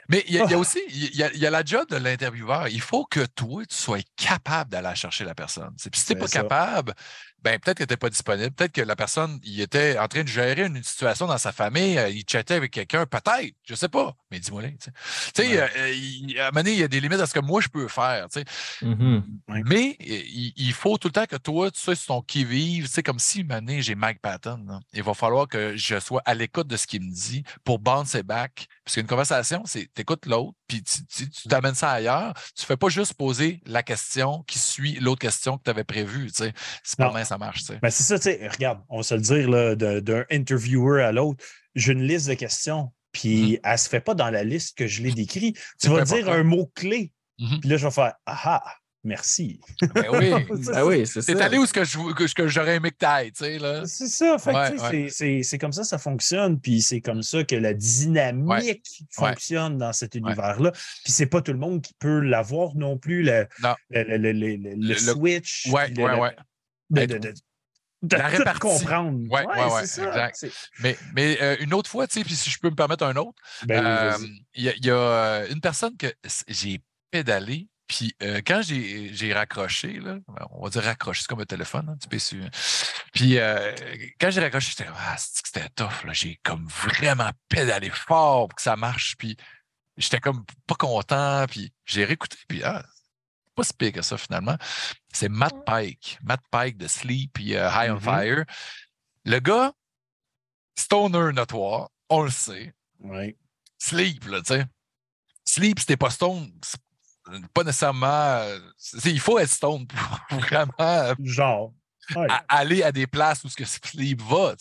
Mais il y, a- il y a [laughs] aussi il y a, il y a la job de l'intervieweur. Il faut que toi, tu sois capable d'aller chercher la personne. si tu n'es pas ça. capable, ben peut-être tu n'es pas disponible. Peut-être que la personne, il était en train de gérer une situation dans sa famille, euh, il chattait avec quelqu'un, peut-être, je sais pas. Mais dis-moi Tu sais, Tu sais, Ouais. euh, il- à un moment donné, il y a des limites à ce que moi je peux faire. tu sais. Mhm. Ouais. Mais euh, il, il faut tout le temps que toi, tu sois sur ton qui-vive. Tu sais, comme si maintenant j'ai Mike Patton. là. Il va falloir que je sois à l'écoute de ce qu'il me dit pour bounce back. Parce qu'une conversation, c'est t'écoutes l'autre, puis tu t'amènes ça ailleurs. Tu fais pas juste poser la question qui suit l'autre question que tu avais prévue. C'est pas mal ça marche. Ben, c'est ça, tu sais, regarde, on va se le dire d'un interviewer à l'autre. J'ai une liste de questions, puis elle se fait pas dans la liste que je l'ai [laughs] décrit. Tu vas dire important. un mot-clé, Mhm. puis là, je vais faire Ah, ah, merci. Ben oui. [laughs] Ah oui, c'est ça. C'est allé où ce que je- que- que j'aurais aimé que t'ailles, tu sais, là? C'est ça. Fait que, Ouais, tu sais, ouais. c'est- c'est- c'est comme ça ça fonctionne, puis c'est comme ça que la dynamique fonctionne dans cet univers-là. Puis c'est pas tout le monde qui peut l'avoir non plus, le, Non. le, le- le- le- le Le- switch. Ouais, ouais, le- ouais. de, La répartie. comprendre. Ouais, ouais, ouais, ça. exact. Mais, mais euh, une autre fois, tu sais, puis si je peux me permettre un autre, Ben oui, Euh. Il y, y a euh, une personne que j'ai pédalé, puis euh, quand j'ai raccroché, là, on va dire raccroché, c'est comme un téléphone, hein, tu peux su- Puis euh, quand j'ai raccroché, j'étais ah, c'est que c'était tough, j'ai comme vraiment pédalé fort pour que ça marche, puis j'étais comme pas content, puis j'ai réécouté, puis ah, c'est pas si pire que ça finalement. C'est Matt Pike, Matt Pike de Sleep, puis euh, High on Mhm. Fire. Le gars, stoner notoire, on le sait, sleep, là, tu sais. Sleep, t'es pas stone, c'est pas nécessairement. euh, il faut être stone pour [laughs] vraiment euh, Genre. Ouais. aller à des places où ce que Sleep va.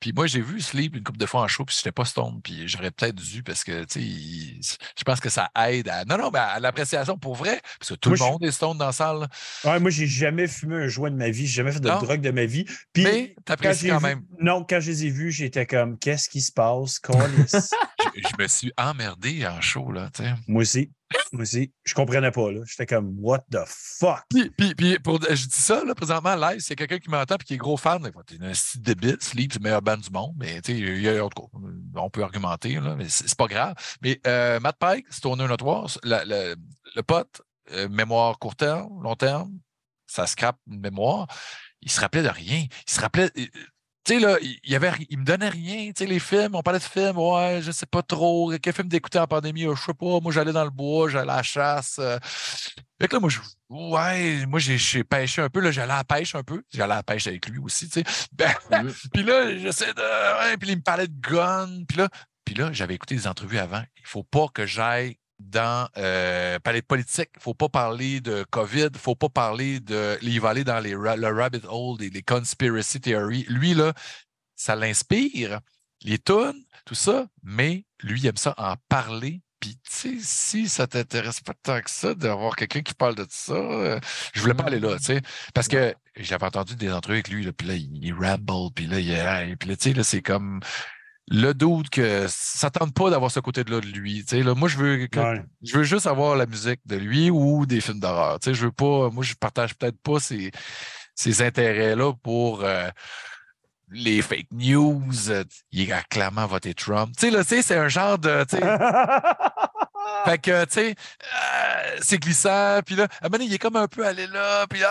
Puis moi, j'ai vu Sleep une couple de fois en show, puis j'étais pas stone, puis j'aurais peut-être dû parce que, tu sais, il- je pense que ça aide à. Non, non, mais à l'appréciation pour vrai, parce que tout Moi, le je- monde est stone dans la salle. Ouais, moi, j'ai jamais fumé un joint de ma vie, j'ai jamais fait de Non. drogue de ma vie. Puis, mais quand t'apprécies quand vu- même. Non, quand je les ai vus, j'étais comme, qu'est-ce qui se passe? [laughs] Je, je me suis emmerdé en show, là, tu sais. moi aussi. Moi aussi. Je comprenais pas, là. J'étais comme, what the fuck? Puis, puis, puis pour, je dis ça, là, présentement, live, c'est quelqu'un qui m'entend et qui est gros fan. T'es un style débile, Sleep, c'est le meilleur band du monde. Mais, tu sais, il y a- tout cas, on peut argumenter, là, mais c'est pas grave. Mais euh, Matt Pike, c'est tourné la- la- le pote, euh, mémoire court terme, long terme, ça scrape une mémoire. Il se rappelait de rien. Il se rappelait. Tu sais, là, il, avait, il me donnait rien. Tu sais, les films, on parlait de films, ouais, je sais pas trop. Quel film d'écouter en pandémie? Euh, Je sais pas. Moi, j'allais dans le bois, j'allais à la chasse. euh. Fait que là, moi, je, ouais, moi, j'ai pêché un peu. Là, j'allais à la pêche un peu. J'allais à la pêche avec lui aussi, tu sais. [laughs] Ben, puis là, j'essaie de. Ouais, puis il me parlait de gun. Puis là, puis là j'avais écouté des entrevues avant. Il faut pas que j'aille dans euh, parler de politique, il faut pas parler de COVID, il faut pas parler de. Il va aller dans les, le rabbit hole, des les conspiracy theories. Lui, là, ça l'inspire, les tunes, tout ça, mais lui, il aime ça en parler. Puis, tu sais, si ça t'intéresse pas tant que ça d'avoir quelqu'un qui parle de ça, euh, je voulais pas aller là, tu sais. Parce que j'avais entendu des entrevues avec lui, puis là, il, il ramble, puis là, il, puis là, tu sais, là, c'est comme. Le doute que ça tente pas d'avoir ce côté-là de lui. Tu sais, là, moi, je veux, que- Ouais. je veux juste avoir la musique de lui ou des films d'horreur. Tu sais, je veux pas, moi, je partage peut-être pas ces, ces intérêts-là pour euh, les fake news. Euh, Il a clairement voté Trump. Tu sais, là, tu sais, c'est un genre de. [laughs] fait que, tu sais, euh, c'est glissant. Puis là, à un moment donné, il est comme un peu allé là. Puis là,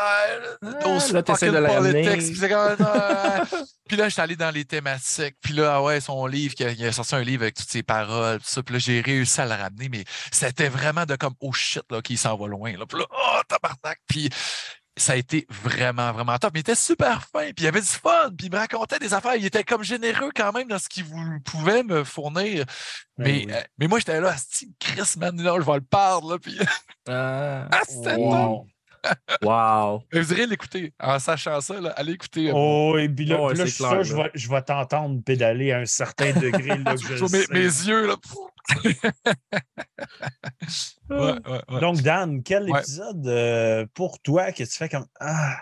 euh, those là, t'essaies fucking de le politics. Puis euh, [laughs] là, je suis allé dans les thématiques. Puis là, ah ouais, son livre, il a, il a sorti un livre avec toutes ses paroles. Tout ça. Puis là, j'ai réussi à le ramener. Mais c'était vraiment de comme, oh shit, là, qu'il s'en va loin. Là. Puis là, oh, tabarnak. Puis ça a été vraiment, vraiment top. Mais il était super fin, puis il avait du fun, puis il me racontait des affaires. Il était comme généreux quand même dans ce qu'il pouvait me fournir. Mais, oui. euh, mais moi, j'étais là, Steve Chris, man, là, je vais le perdre. Là, puis, Ah, [laughs] ah, c'était Wow. Wow. Mais Vous irez l'écouter. En sachant ça, là, allez écouter. euh, Oh, et puis là, puis je suis clair, sûr, je là. vais, je vais t'entendre pédaler à un certain degré. Là, [laughs] je mes, mes yeux. Là. [laughs] ouais, ouais, ouais. Donc, Dan, quel Ouais. épisode euh, pour toi que tu fais comme Ah,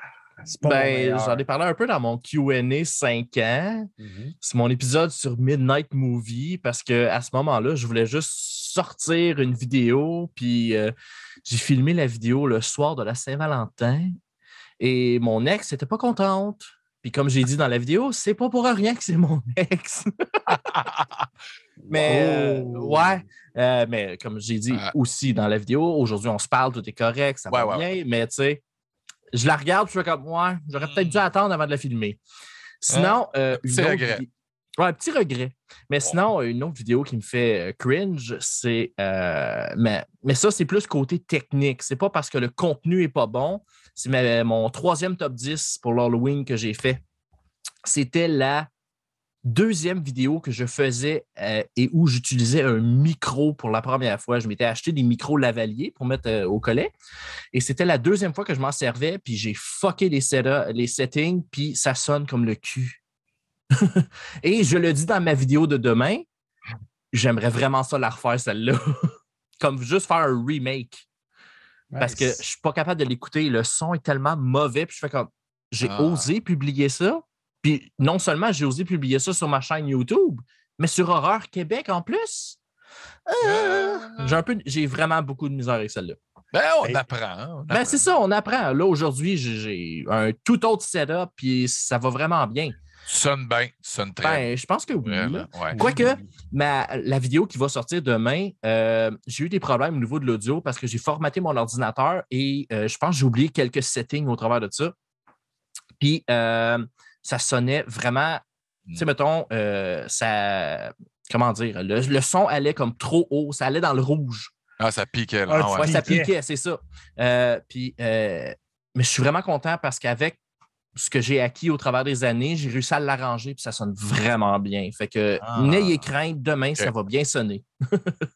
Ben, j'en ai parlé un peu dans mon QA 5 ans. Mhm. C'est mon épisode sur Midnight Movie parce que à ce moment-là, je voulais juste sortir une vidéo, puis euh, j'ai filmé la vidéo le soir de la Saint-Valentin et mon ex n'était pas contente. Puis comme j'ai dit dans la vidéo, c'est pas pour rien que c'est mon [laughs] ex. mais euh, Oh. ouais, euh, mais comme j'ai dit aussi dans la vidéo, aujourd'hui on se parle, tout est correct, ça va Ouais, ouais, bien, mais tu sais, je la regarde, je fais comme, ouais, j'aurais peut-être dû attendre avant de la filmer. Sinon, euh, une Petit autre Ouais, un petit regret. Mais sinon, une autre vidéo qui me fait euh, cringe, c'est. euh, mais, mais ça, c'est plus côté technique. C'est pas parce que le contenu est pas bon. C'est mon troisième top 10 pour l'Halloween que j'ai fait. C'était la deuxième vidéo que je faisais euh, et où j'utilisais un micro pour la première fois. Je m'étais acheté des micros lavaliers pour mettre euh, au collet. Et c'était la deuxième fois que je m'en servais, puis j'ai fucké les, setup- les settings, puis ça sonne comme le cul. [laughs] Et je le dis dans ma vidéo de demain, j'aimerais vraiment ça la refaire, celle-là. [laughs] comme juste faire un remake. Parce que je Nice. suis pas capable de l'écouter. Le son est tellement mauvais. Puis je fais comme. J'ai Ah. osé publier ça. Puis non seulement j'ai osé publier ça sur ma chaîne YouTube, mais sur Horreur Québec en plus. Euh, j'ai un peu, j'ai vraiment beaucoup de misère avec celle-là. Ben, on Hey. apprend. hein, on Ben, c'est ça, on apprend. Là, aujourd'hui, j'ai- j'ai un tout autre setup, puis ça va vraiment bien. Tu sonnes bien, tu sonnes très bien. Ben, je pense que oui. ouais. Quoique, ma, la vidéo qui va sortir demain, euh, j'ai eu des problèmes au niveau de l'audio parce que j'ai formaté mon ordinateur et euh, je pense que j'ai oublié quelques settings au travers de ça. Puis, euh, ça sonnait vraiment, tu sais, Mm. mettons, euh, ça, comment dire, le, le son allait comme trop haut, ça allait dans le rouge. Ah, ça piquait. Là. Ah, Ah, tu ouais. Ouais, ça piquait. piquait, c'est ça. Euh, puis, euh, mais je suis vraiment content parce qu'avec ce que j'ai acquis au travers des années, j'ai réussi à l'arranger puis ça sonne vraiment bien. Fait que Ah. n'ayez crainte, demain, ça va bien sonner.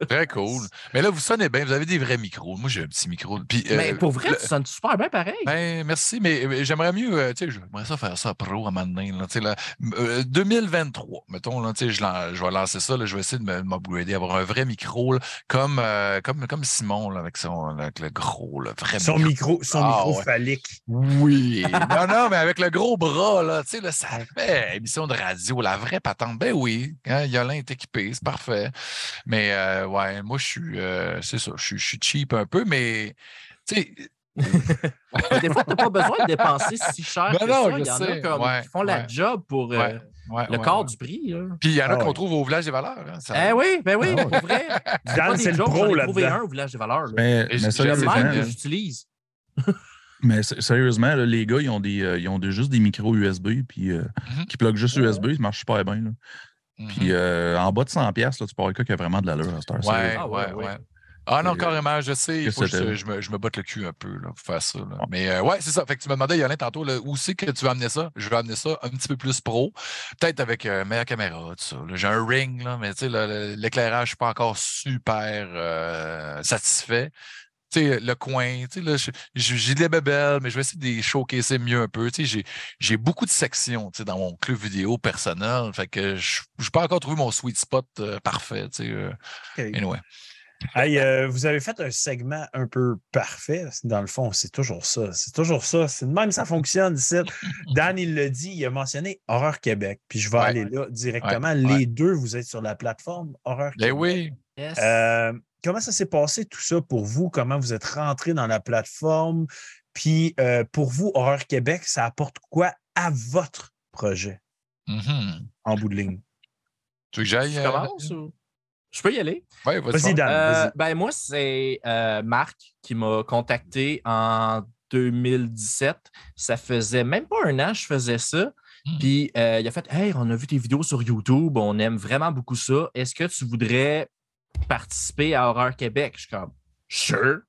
Très [laughs] cool. Mais là, vous sonnez bien. Vous avez des vrais micros. Moi, j'ai un petit micro. Puis, euh, mais pour vrai, le- tu sonnes super bien pareil. Ben, merci, mais mais j'aimerais mieux, euh, tu sais, j'aimerais ça faire ça pro à un moment donné, là, tu sais, là. Euh, 2023, mettons, là, je, je vais lancer ça, là, je vais essayer de m'upgrader, avoir un vrai micro, là, comme, euh, comme, comme Simon, là, avec, son, avec le gros, là, vrai Son micro, son Ah, micro ouais. phallique. Oui. non, non, mais avec le gros bras, là, tu sais, là, ça fait émission de radio, la vraie patente. Ben oui, hein, Yolin est équipé, c'est parfait. Mais, euh, ouais, moi, je suis, euh, c'est ça, je suis- je suis cheap un peu, mais, tu sais, [laughs] Mais Des fois, tu n'as pas besoin de dépenser si cher Non, que non, ça. je Il y en a comme, Ouais, qui font la job pour euh, ouais, le ouais, ouais. du prix. là. Puis il y en a Ah qu'on trouve au village des valeurs. hein, ça- Eh oui, ben oui, Ah pour vrai. [laughs] Dan, c'est le pro ai trouvé un au village des valeurs. là. Mais, C'est le sérieusement, même que là. j'utilise. mais sérieusement, là, les gars, ils ont, des, euh, ils ont juste des micros USB puis, euh, Mhm. qui plug juste. USB, ça marche super bien. là. Mhm. Puis euh, en bas de 100$, piastres, là, tu peux avoir un cas qui a vraiment de l'allure à cette heure. Ouais. Ah, ouais, ouais, ouais. Ah non, Et, carrément, je sais, il faut que je, me, je me botte le cul un peu là, pour faire ça. là. Mais euh, ouais, c'est ça. Fait que tu me demandais, Yolin, tantôt, là, où c'est que tu vas amener ça? Je vais amener ça un petit peu plus pro, peut-être avec euh, meilleure caméra, tout ça. J'ai un ring, là, mais tu sais, l'éclairage, je suis pas encore super euh, satisfait. Tu sais, le coin, tu sais, j'ai des bébelles, mais je vais essayer de les showcaser mieux un peu. Tu sais, j'ai, j'ai beaucoup de sections, tu sais, dans mon club vidéo personnel. Fait que je n'ai pas encore trouvé mon sweet spot euh, parfait, tu sais. euh, anyway. Hey, euh, vous avez fait un segment un peu parfait. Dans le fond, c'est toujours ça. C'est toujours ça. C'est de même ça fonctionne ici. [laughs] Dan, il l'a dit, il a mentionné Horreur Québec. Puis je vais Ouais. aller là directement. Ouais. Les Ouais. deux, vous êtes sur la plateforme Horreur Ben Québec. oui. Yes. Euh, comment ça s'est passé tout ça pour vous? Comment vous êtes rentré dans la plateforme? Puis euh, pour vous, Horreur Québec, ça apporte quoi à votre projet? Mhm. en bout de ligne? Tu veux que j'aille? Je euh, ou- Je peux y aller? Ouais, vas-y. Dan. Euh, ben moi, c'est euh, Marc qui m'a contacté en 2017. Ça faisait même pas un an que je faisais ça. Hmm. Puis euh, il a fait Hey, on a vu tes vidéos sur YouTube, on aime vraiment beaucoup ça. Est-ce que tu voudrais participer à Horreur Québec? Je suis comme Sure.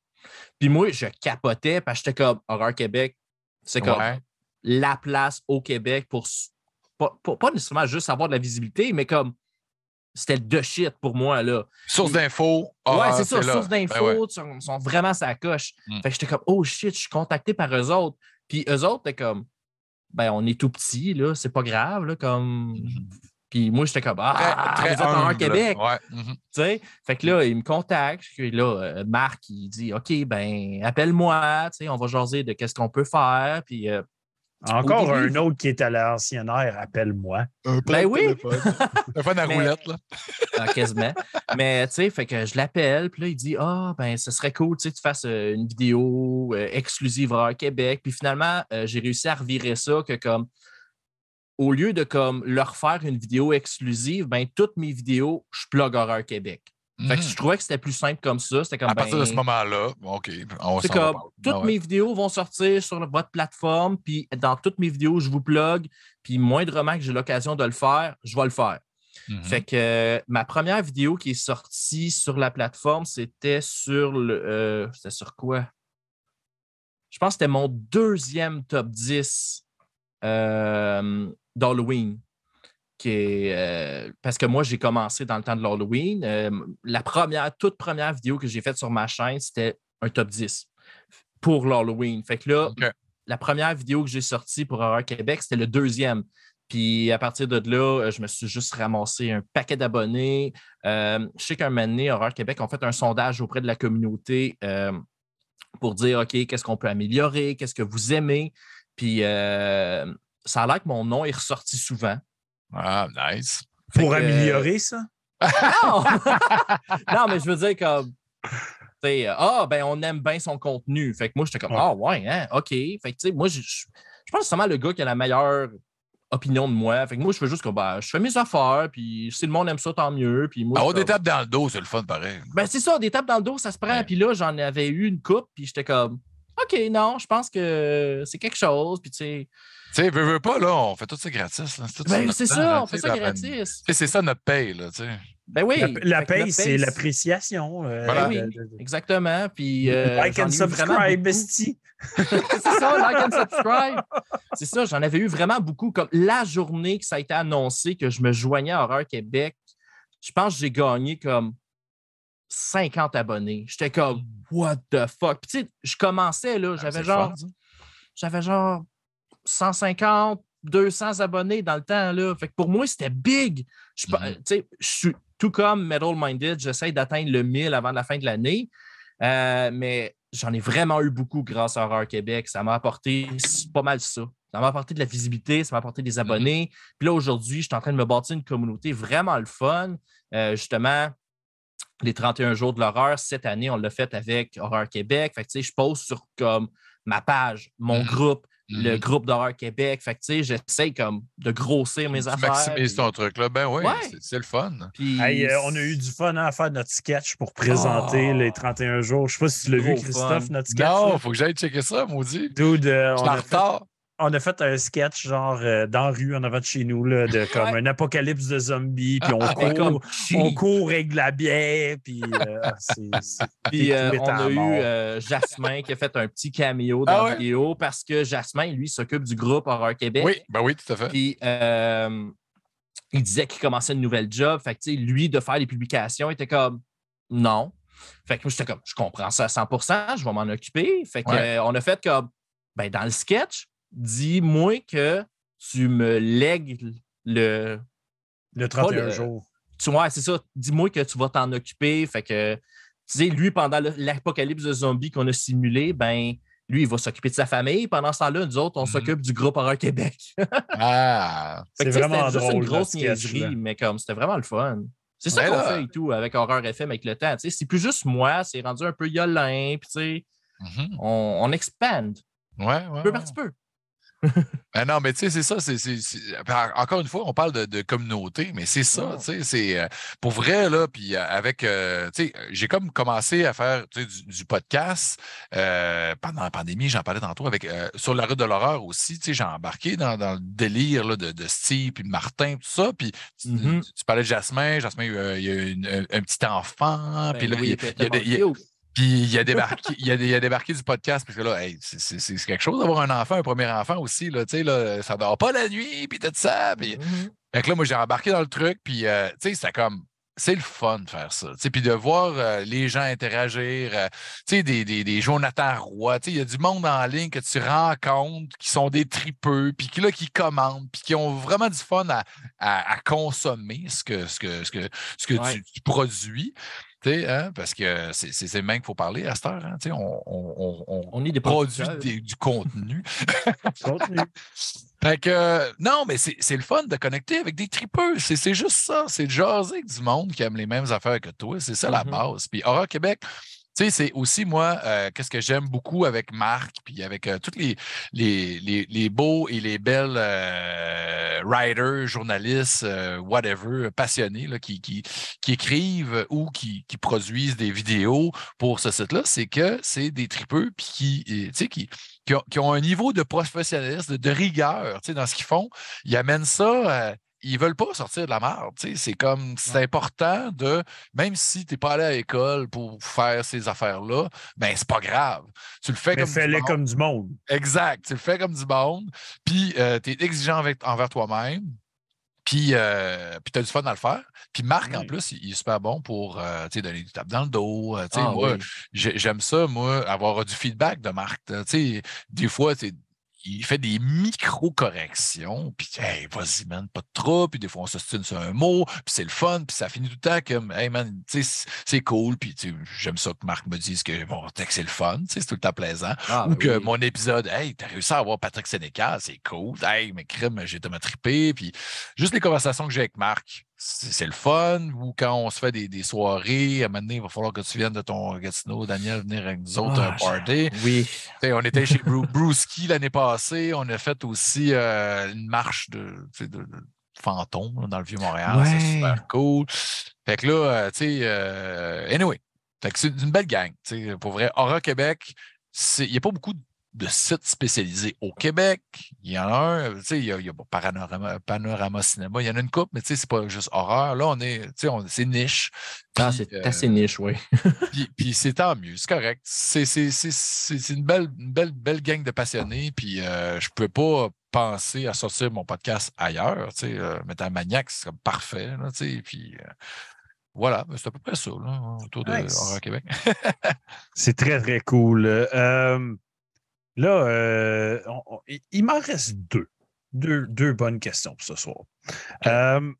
Puis moi, je capotais parce que j'étais comme Horreur Québec, c'est comme Ouais. la place au Québec pour pas, pas- pas nécessairement juste avoir de la visibilité, mais comme c'était le de shit pour moi. là. Source d'infos. ouais, ah, c'est ça, source Ben d'infos, ouais. ils sont, sont vraiment sa coche. Mm. Fait que j'étais comme, oh shit, je suis contacté par eux autres. Puis eux autres, t'es comme, ben on est tout petits, là, c'est pas grave, là, comme. Puis moi, j'étais comme, ah, Très, vous très êtes en humble. Québec. Ouais. Tu sais, fait que là, il me contacte. Puis là, euh, Marc, il dit OK, ben, appelle-moi. Tu sais, on va jaser de qu'est-ce qu'on peut faire. Puis, euh, Encore un autre qui est à l'ancienne ère, appelle-moi. Ben oui. Fun [laughs] à roulette, là. [laughs] ah, quasiment. Mais, tu sais, fait que je l'appelle. Puis là, il dit Ah, ben, ce serait cool, tu sais, que tu fasses euh, une vidéo euh, exclusive à Québec. Puis finalement, euh, j'ai réussi à revirer ça que, comme, au lieu de comme leur faire une vidéo exclusive, ben, toutes mes vidéos, je plug Horreur Québec. Fait que Mhm. je trouvais que c'était plus simple comme ça. C'était comme À partir de ce ben, moment-là, OK. on va comme toutes Ah ouais. mes vidéos vont sortir sur votre plateforme, puis dans toutes mes vidéos, je vous plug, puis moindrement que j'ai l'occasion de le faire, je vais le faire. Mhm. Fait que euh, ma première vidéo qui est sortie sur la plateforme, c'était sur le. euh, c'était sur quoi? Je pense que c'était mon deuxième top 10 euh, d'Halloween. Qui est, euh, parce que moi, j'ai commencé dans le temps de l'Halloween. Euh, la première, toute première vidéo que j'ai faite sur ma chaîne, c'était un top 10 pour l'Halloween. Fait que là, la première vidéo que j'ai sortie pour Horreur Québec, c'était le deuxième. Puis à partir de là, euh, je me suis juste ramassé un paquet d'abonnés. Euh, je sais qu'un moment donné, Horreur Québec ont fait un sondage auprès de la communauté euh, pour dire OK, qu'est-ce qu'on peut améliorer, qu'est-ce que vous aimez? Puis euh, ça a l'air que mon nom est ressorti souvent. Ah, nice. Fait Pour que, améliorer ça? non! [laughs] [laughs] non, mais je veux dire comme. tu sais, euh, Ah, ben, on aime bien son contenu. Fait que moi, j'étais comme, Ouais. ah, ouais, hein, OK. Fait que, tu sais, moi, je, je je pense que c'est vraiment le gars qui a la meilleure opinion de moi. Fait que moi, je fais juste que, ben, je fais mes affaires, puis si le monde aime ça, tant mieux. Puis moi, je des tapes dans le dos, c'est le fun pareil. Ben, c'est ça, des tapes dans le dos, ça se prend. Ouais. Puis là, j'en avais eu une coupe, puis j'étais comme, OK, non, je pense que c'est quelque chose. Puis, tu sais, Tu sais, veux, veux pas, là, on fait tout ça gratis. là. C'est ben, temps, ça, là, on fait ça gratis. C'est ça notre paye, là, tu sais. Ben oui. La, paye, c'est l'appréciation. euh, Voilà. Ben oui, exactement. Puis, euh, like j'en and subscribe, esti. [laughs] [laughs] c'est ça, like and subscribe. C'est ça, j'en avais eu vraiment beaucoup. Comme la journée que ça a été annoncé que je me joignais à Horreur Québec, je pense que j'ai gagné comme 50 abonnés. J'étais comme, what the fuck? Puis tu sais, je commençais, là, Ah, j'avais genre, j'avais genre 150, 200 abonnés dans le temps, là. Fait que pour moi, c'était big. Je, sais, je suis tout comme Metal Minded, j'essaie d'atteindre le 1000 avant la fin de l'année. Euh, mais j'en ai vraiment eu beaucoup grâce à Horreur Québec. Ça m'a apporté pas mal ça. Ça m'a apporté de la visibilité, ça m'a apporté des abonnés. Puis là, aujourd'hui, je suis en train de me bâtir une communauté vraiment le fun. Euh, justement, les 31 jours de l'horreur, cette année, on l'a fait avec Horreur Québec. Fait que, tu sais, je poste sur comme ma page, mon Mhm. groupe, le Mhm. groupe d'Horreur Québec. Fait que, tu sais, j'essaie comme de grossir mes Tu affaires. maximises puis- ton truc, là. Ben oui, Ouais. c'est- le fun. puis Hey, euh, on a eu du fun hein, à faire notre sketch pour présenter Oh. les 31 jours. Je sais pas si tu l'as vu, Christophe, fun. notre sketch. Non, là. faut que j'aille checker ça, maudit. Dude, euh, Je on, suis en retard. On a fait un sketch genre euh, dans la rue en avant de chez nous, là, de [laughs] comme un apocalypse de zombies, puis on Mais comme court, cheap. on court avec de la bière, puis euh, c'est- c'est- Puis euh, on a eu euh, Jasmin qui a fait un petit caméo dans Ah la ouais? vidéo parce que Jasmin, lui, s'occupe du groupe Horreur Québec. Oui, ben oui, tout à fait. Puis euh, il disait qu'il commençait une nouvelle job. Fait que, tu sais, lui, de faire les publications, il était comme non. Fait que moi, j'étais comme, je comprends ça à 100% je vais m'en occuper. Fait que, Ouais. euh, on a fait comme, ben, dans le sketch, dis-moi que tu me lègues le, le 31 le- jours. tu vois, c'est ça. Dis-moi que tu vas t'en occuper. Fait que, tu sais, lui, pendant l'apocalypse de zombies qu'on a simulé, ben, lui, il va s'occuper de sa famille. Pendant ce temps-là, nous autres, on Mhm. s'occupe du groupe Horror Québec. [laughs] Ah, C'est vraiment C'était juste drôle, une grosse niaiserie, mais comme c'était vraiment le fun. C'est ça Ouais, qu'on fait et tout avec Horreur FM avec le temps. tu sais. C'est plus juste moi, c'est rendu un peu yolin, puis tu sais, mhm. on, on expand Ouais, ouais. peu par petit peu. Ben non, mais tu sais, c'est ça. ben, Encore une fois, on parle de, de communauté, mais c'est ça, tu sais, c'est euh, pour vrai, là, puis euh, avec, euh, tu sais, j'ai comme commencé à faire du, du podcast euh, pendant la pandémie, j'en parlais tantôt, avec euh, sur la route de l'horreur aussi, tu sais, j'ai embarqué dans, dans le délire là, de, de Steve, puis Martin, tout ça, puis tu, Mhm. tu- tu parlais de Jasmin, Jasmin, il y a une- un, un petit enfant, puis Ben là, oui, il, puis il y a des- il y a-. puis il a débarqué, il a, il a débarqué du podcast, parce que là, hey, c'est- quelque chose d'avoir un enfant, un premier enfant aussi, là, tu sais, là, ça dort pas la nuit, puis tout ça. Puis, Mhm. fait que là, moi, j'ai embarqué dans le truc, puis, euh, tu sais, c'était comme, c'est le fun de faire ça, tu sais, puis de voir euh, les gens interagir, euh, tu sais, des, des, des Jonathan Roy, tu sais, il y a du monde en ligne que tu rencontres qui sont des tripeux, puis qui, là, qui commandent, puis qui ont vraiment du fun à, à, à consommer ce que, ce que, ce que, ce que Ouais. tu, tu produis. Hein, parce que c'est c'est c'est même qu'il faut parler à cette heure. Hein, on, on, on, on est des produit des- du contenu. Contenu. [laughs] Fait que, euh, non, mais c'est le fun de connecter avec des tripeux. C'est juste ça. C'est de jaser du monde qui aime les mêmes affaires que toi. C'est ça la Mhm. base. Puis Aura Québec, tu sais, c'est aussi moi, euh, qu'est-ce que j'aime beaucoup avec Marc, puis avec euh, tous les, beaux et les belles euh, writers, journalistes, whatever, passionnés qui, écrivent ou qui, produisent des vidéos pour ce site-là, c'est que c'est des tripeux qui, ont, un niveau de professionnalisme, de, de rigueur tu dans ce qu'ils font. Ils amènent ça. Euh, ils veulent pas sortir de la merde. C'est comme c'est important de, même si tu n'es pas allé à l'école pour faire ces affaires-là, ben c'est pas grave. Tu le fais Mais comme du monde. comme du monde. Exact. Tu le fais comme du monde. Puis tu es exigeant avec- envers toi-même. Puis, euh, puis tu as du fun à le faire. Puis Marc, en plus, il, il est super bon pour euh, donner du tape dans le dos. euh, Ah, moi, oui. j'aime ça, moi, avoir du feedback de Marc. des fois, tu il fait des micro-corrections, puis hey, vas-y, man, pas de trop, puis des fois, on s'ostine sur un mot, puis c'est le fun, puis ça finit tout le temps comme, hey, man, tu sais, c'est- cool, puis j'aime ça que Marc me dise que mon texte, c'est le fun, c'est tout le temps plaisant. Ah, Ou ben que mon épisode, hey, t'as réussi à avoir Patrick Sénécal, c'est cool. Hey, mais crime, j'ai tellement trippé. Puis juste les conversations que j'ai avec Marc, c'est le fun. Ou quand on se fait des, des soirées, à un moment donné, il va falloir que tu viennes de ton Gatineau, Daniel, venir avec nous autres, Ah, un party. Oui. T'sais, on était chez Bru- Brewski l'année passée. On a fait aussi euh, une marche de, de, de fantômes dans le Vieux-Montréal. C'est super cool. Fait que là, euh, tu sais, euh, anyway. Fait que c'est une belle gang. Pour vrai, Aura Québec, il n'y a pas beaucoup de sites spécialisés au Québec. Il y en a un, tu sais, il y a, il y a bon, Panorama, Panorama Cinéma, il y en a une coupe, mais tu sais, c'est pas juste horreur. Là, on est, tu sais, on- c'est niche. Ah, Puis, c'est euh, assez niche, oui. [laughs] puis, puis c'est tant mieux, c'est correct. C'est c'est- c'est- c'est- c'est une belle, une belle, belle gang de passionnés. Puis euh, je ne peux pas penser à sortir mon podcast ailleurs. Tu sais, euh, Metamaniac, c'est comme parfait. Là, tu sais, puis euh, voilà, c'est à peu près ça là, autour de. Horreur Québec. [laughs] C'est très, très cool. Euh, là, euh, on- on- il- m'en reste deux. deux. Deux bonnes questions pour ce soir. Euh,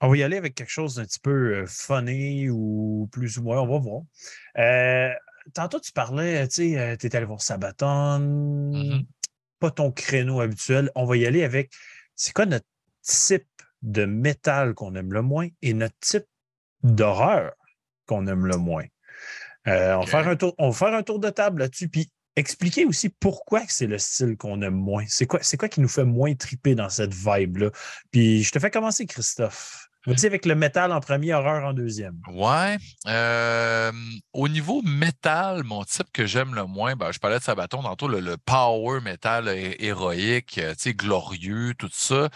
on va y aller avec quelque chose d'un petit peu euh, funny ou plus ou moins. On va voir. Euh, tantôt, tu parlais, tu sais, tu es allé voir Sabaton, Mhm. pas ton créneau habituel. On va y aller avec c'est quoi notre type de métal qu'on aime le moins et notre type d'horreur qu'on aime le moins? Euh, on, va faire un tour, on va faire un tour de table là-dessus, puis expliquer aussi pourquoi c'est le style qu'on aime moins. C'est quoi, c'est quoi qui nous fait moins triper dans cette vibe-là? Puis je te fais commencer, Christophe. Vas-y avec le métal en premier, horreur en deuxième. Ouais. euh, au niveau métal, mon type que j'aime le moins, ben, je parlais de Sabaton tantôt, le, le power metal hé- héroïque, euh, glorieux, tout ça.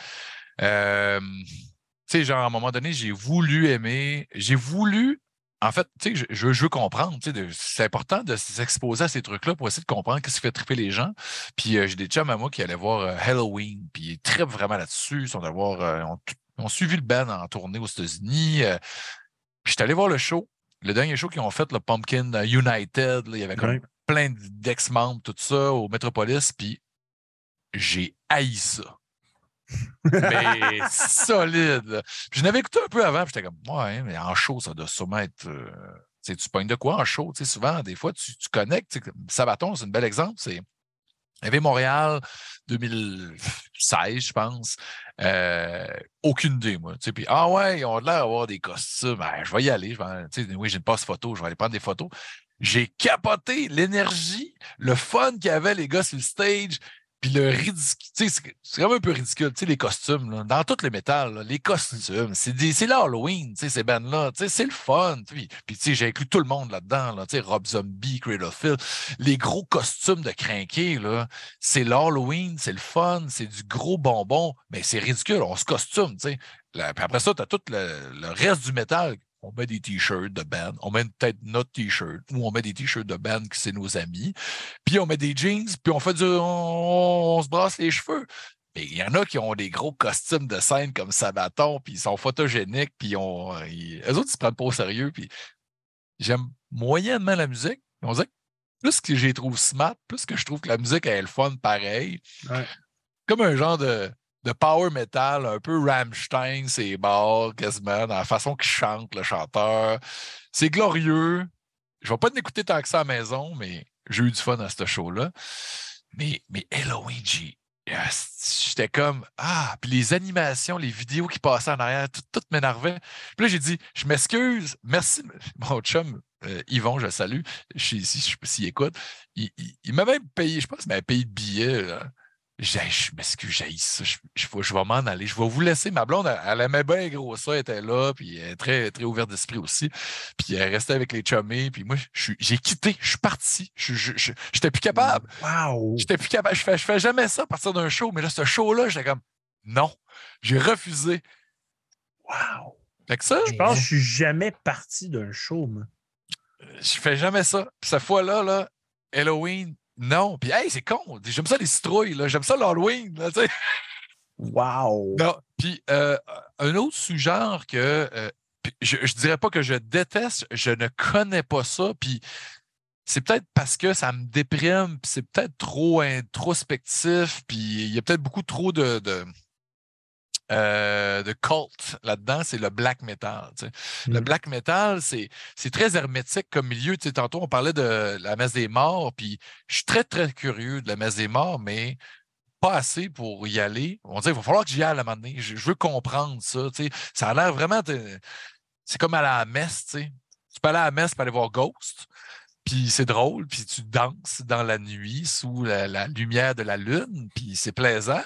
Euh, tu sais, genre, à un moment donné, j'ai voulu aimer, j'ai voulu. En fait, tu sais, je, je, je veux comprendre. tu sais, de- C'est important de s'exposer à ces trucs-là pour essayer de comprendre ce qui fait triper les gens. Puis euh, j'ai des chums à moi qui allaient voir euh, Halloween, puis ils trippent vraiment là-dessus. Ils sont allés voir, euh, ont, suivi le band en tournée aux États-Unis. euh, puis j'étais allé voir le show. Le dernier show qu'ils ont fait, le Pumpkin United, là, il y avait comme plein d'ex-membres, tout ça, au Metropolis, puis j'ai haï ça. Mais [laughs] solide. Je n'avais écouté un peu avant, j'étais comme, ouais, mais en show, ça doit sûrement être euh, tu pognes de quoi en show? Souvent, des fois, tu, tu connectes. Sabaton, c'est un bel exemple. C'est avait Montréal 2016, je pense. Euh, aucune idée, moi. Puis, ah ouais, ils ont l'air d'avoir des costumes. Ben, je vais y aller. Oui, j'ai une passe photo, je vais aller prendre des photos. J'ai capoté l'énergie, le fun avait, les gars, sur le stage. Puis le ridicule, c'est quand même un peu ridicule, les costumes, dans tout le métal, les costumes, c'est l'Halloween, ces bandes-là, c'est le fun. Puis, j'ai inclus tout le monde là-dedans, là, Rob Zombie, Cradle of Phil, les gros costumes de crinqués, là, c'est l'Halloween, c'est le fun, c'est du gros bonbon, mais c'est ridicule, on se costume. Puis après ça, tu as tout le, le reste du métal on met des t-shirts de band, on met peut-être notre t-shirt, ou on met des t-shirts de band qui c'est nos amis, puis on met des jeans, puis on fait du. On, se brasse les cheveux. Mais il y en a qui ont des gros costumes de scène comme Sabaton, puis ils sont photogéniques, puis on, eux autres, ils se prennent pas au sérieux, puis j'aime moyennement la musique. On dirait que plus que j'ai trouve smart, plus que je trouve que la musique est le fun pareil. Comme un genre de de power metal, un peu Rammstein, c'est bars quasiment, dans la façon qu'il chante, le chanteur. C'est glorieux. Je vais pas l'écouter tant que ça à la maison, mais j'ai eu du fun à ce show-là. Mais, mais Halloween, j'étais comme Ah, puis les animations, les vidéos qui passaient en arrière, tout, m'énervait. Puis là, j'ai dit Je m'excuse, merci, mon chum. Euh, Yvon, je le salue, s'il si, si, écoute. Il, il, m'a même payé, je pense qu'il m'avait payé de billets. Je m'excuse, j'ai ça. Je, je, vais m'en aller. Je vais vous laisser. Ma blonde, elle, aimait bien gros ça. Elle était là, puis elle est très, très ouverte d'esprit aussi. Puis elle restait avec les chummés. Puis moi, j'ai quitté. Je suis parti. Je n'étais plus capable. Wow! J'étais plus capable. Je fais, je fais jamais ça à partir d'un show. Mais là, ce show-là, j'étais comme non. J'ai refusé. Wow! Fait que ça. Je pense que je suis jamais parti d'un show, moi. Je fais jamais ça. Puis cette fois-là, là, Halloween, non. Puis, hey, c'est con. J'aime ça les citrouilles. J'aime ça l'Halloween. Wow. Non. Puis, euh, un autre sous-genre que euh, je ne dirais pas que je déteste, je ne connais pas ça. Puis, c'est peut-être parce que ça me déprime, puis c'est peut-être trop introspectif, puis il y a peut-être beaucoup trop de, euh, de cult là-dedans, c'est le black metal. Le mm. black metal, c'est très hermétique comme milieu. tantôt, on parlait de la messe des morts, puis je suis très, très curieux de la messe des morts, mais pas assez pour y aller. On dit il va falloir que j'y aille à un moment donné. Je, veux comprendre ça. Ça a l'air vraiment. C'est comme aller à la messe. Tu peux aller à la messe pour aller voir Ghost. Puis c'est drôle, puis tu danses dans la nuit sous la, lumière de la lune, puis c'est plaisant.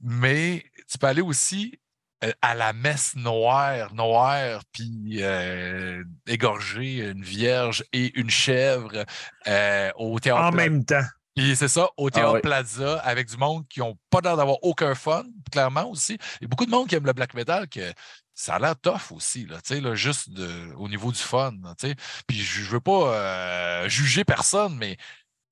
Mais tu peux aller aussi euh, à la messe noire, noire, puis euh, égorger une vierge et une chèvre euh, au théâtre. En même temps. Puis c'est ça, au ah Théâtre Plaza, avec du monde qui n'ont pas l'air d'avoir aucun fun, clairement aussi. Il y a beaucoup de monde qui aime le black metal, que ça a l'air tough aussi, là, là, juste de, au niveau du fun. puis je ne veux pas euh, juger personne, mais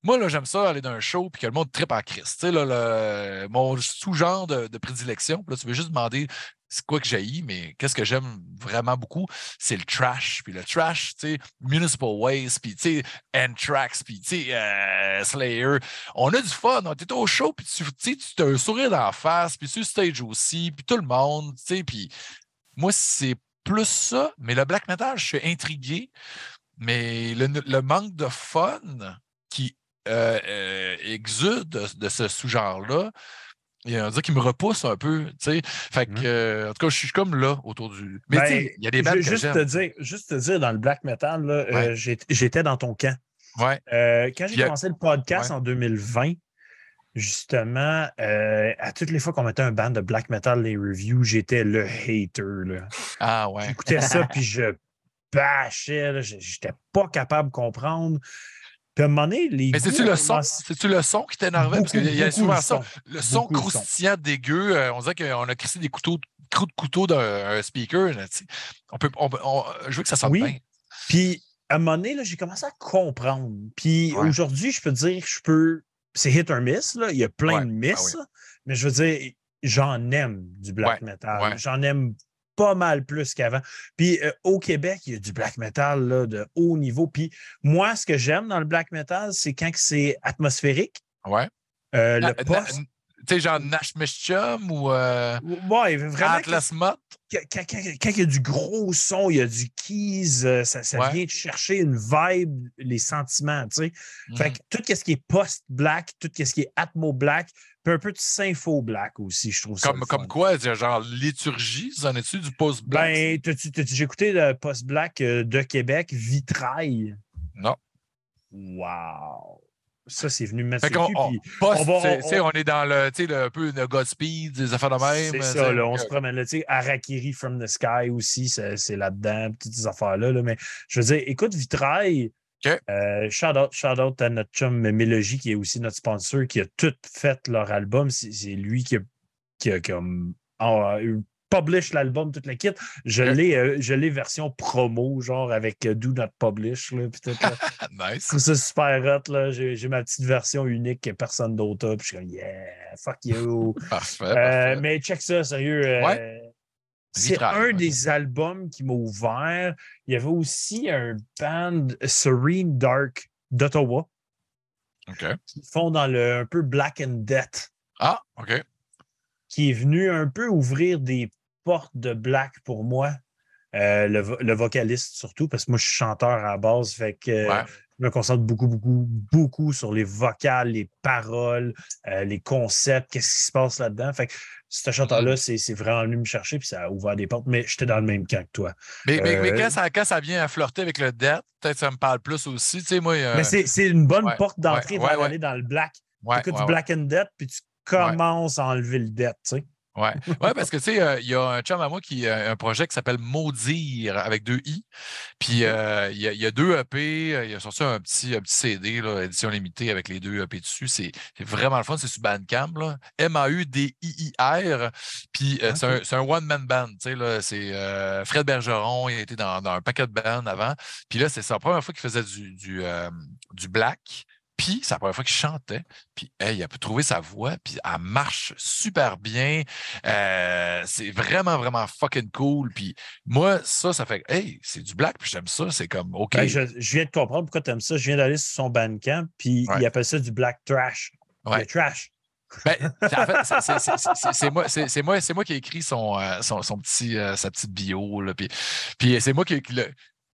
moi, là, j'aime ça aller dans un show puis que le monde tripe en Christ. Là, mon sous-genre de, prédilection, là, tu veux juste demander c'est quoi que j'ai, mais qu'est-ce que j'aime vraiment beaucoup, c'est le trash. Puis le trash, tu sais, Municipal Waste, puis tu sais, Anthrax, puis tu sais, euh, Slayer. On a du fun, on était au show, puis tu sais, tu as un sourire d'en face, puis sur le stage aussi, puis tout le monde, tu sais, puis moi, c'est plus ça, mais le black metal, je suis intrigué. Mais le, manque de fun qui euh, euh, exude de, ce sous-genre-là, il y a un qui me repousse un peu. Fait que, euh, en tout cas, je suis comme là autour du. Mais ben, il y a des bandes juste que te dire, Juste te dire, dans le black metal, j'étais dans ton camp. Ouais. quand j'ai commencé le podcast en 2020, justement, euh, à toutes les fois qu'on mettait un band de black metal, les reviews, j'étais le hater. Là. Ah ouais. J'écoutais ça, [laughs] puis je bâchais, j'étais pas capable de comprendre. Puis à un moment donné, les. Mais c'est-tu le son? C'est-tu le son qui t'énervait? Parce qu'il y a souvent ça. Le son croustillant, dégueu, euh, on dirait qu'on a crissé des couteaux, de couteau d'un speaker. on peut, je veux que ça sorte bien. Puis à un moment donné, j'ai commencé à comprendre. Puis aujourd'hui, je peux dire, je peux c'est hit or miss. Là. Il y a plein de ah miss. Mais je veux dire, j'en aime du black metal. J'en aime pas mal plus qu'avant. Puis euh, au Québec, il y a du black metal là, de haut niveau. Puis moi, ce que j'aime dans le black metal, c'est quand c'est atmosphérique. Ouais. Euh, le post. Tu sais, genre Nash Mischum ou ouais, vraiment Atlas Mott? quand, quand- quand- quand il y a du gros son, il y a du keys, euh, ça, ça Ouais. vient de chercher une vibe, les sentiments, tu sais. Fait Mhm. que tout ce qui est post-black, tout ce qui est atmo-black, puis un peu de sympho-black aussi, je trouve ça. Comme, le quoi, genre liturgie, vous en êtes-tu du post-black? Ben, j'ai écouté le post-black euh, de Québec, Vitrail? Non. Wow! Ça, c'est venu me mettre Fait le on, on va- c'est- on- on est dans le, le, un peu de Godspeed, des affaires de même. C'est ça, là, on que- se promène là. Harakiri from the Sky aussi, c'est c'est là-dedans, toutes ces affaires-là. là. Mais je veux dire, écoute, Vitrail, OK. euh, shout, out, shout out à notre chum Mélogie, qui est aussi notre sponsor, qui a tout fait leur album. C'est c'est lui qui a, qui a comme, ah, eu- publish l'album, toute la kit. Je l'ai euh, je l'ai version promo, genre avec euh, Do Not Publish. Là, tout, [laughs] nice. Je trouve ça super hot. là. J'ai j'ai ma petite version unique que personne d'autre a. Puis je suis comme, yeah, fuck you. [laughs] Parfait. Euh, parfait. mais check ça, sérieux. euh, Ouais. C'est un ouais. des albums qui m'a ouvert. Il y avait aussi un band Serene Dark d'Ottawa OK. qui font dans le un peu Black and Death, Ah, OK. qui est venu un peu ouvrir des portes de Black pour moi. Euh, le, vo- le vocaliste surtout, parce que moi je suis chanteur à la base, fait que Ouais. Je me concentre beaucoup, beaucoup, beaucoup sur les vocales, les paroles, euh, les concepts, qu'est-ce qui se passe là-dedans. Fait que ce Mm-hmm. chanteur-là, c'est c'est vraiment venu me chercher, puis ça a ouvert des portes, mais j'étais dans le même camp que toi. Mais, mais, mais Euh, quand, ça, quand ça vient à flirter avec le death, peut-être que ça me parle plus aussi. Tu sais, moi, euh, Mais c'est une bonne ouais, porte d'entrée ouais, ouais, aller dans le black. tu écoutes du. Black and Death, puis tu commences à enlever le death, tu sais. Ouais. ouais, parce que tu sais, euh, il y a un chum à moi qui a un projet qui s'appelle Maudire avec deux I. Puis euh, il y, a- il y a deux EP, euh, il a sorti un petit, un petit CD, là, édition limitée avec les deux EP dessus. C'est vraiment le fun, c'est sur Bandcamp, là. M-A-U-D-I-I-R. Puis euh, c'est un, one-man band, tu sais. C'est euh, Fred Bergeron, il a été dans, dans un paquet de bands avant. Puis là, c'est sa première fois qu'il faisait du, du, euh, du black. Puis, c'est la première fois qu'il chantait. Puis, hey, il a pu trouver sa voix. Puis, elle marche super bien. Euh, c'est vraiment, vraiment fucking cool. Puis, moi, ça, ça fait, hey, c'est du black. Puis, j'aime ça. C'est comme, OK. Ben, je, je viens de comprendre pourquoi tu aimes ça. Je viens d'aller sur son bandcamp, puis Ouais. il appelle ça du black trash. Ouais. Le trash. Ben, c'est- en fait, c'est- moi, c'est moi, qui ai écrit son, euh, son, son petit, euh, sa petite bio. Là, puis, puis c'est moi qui, qui le-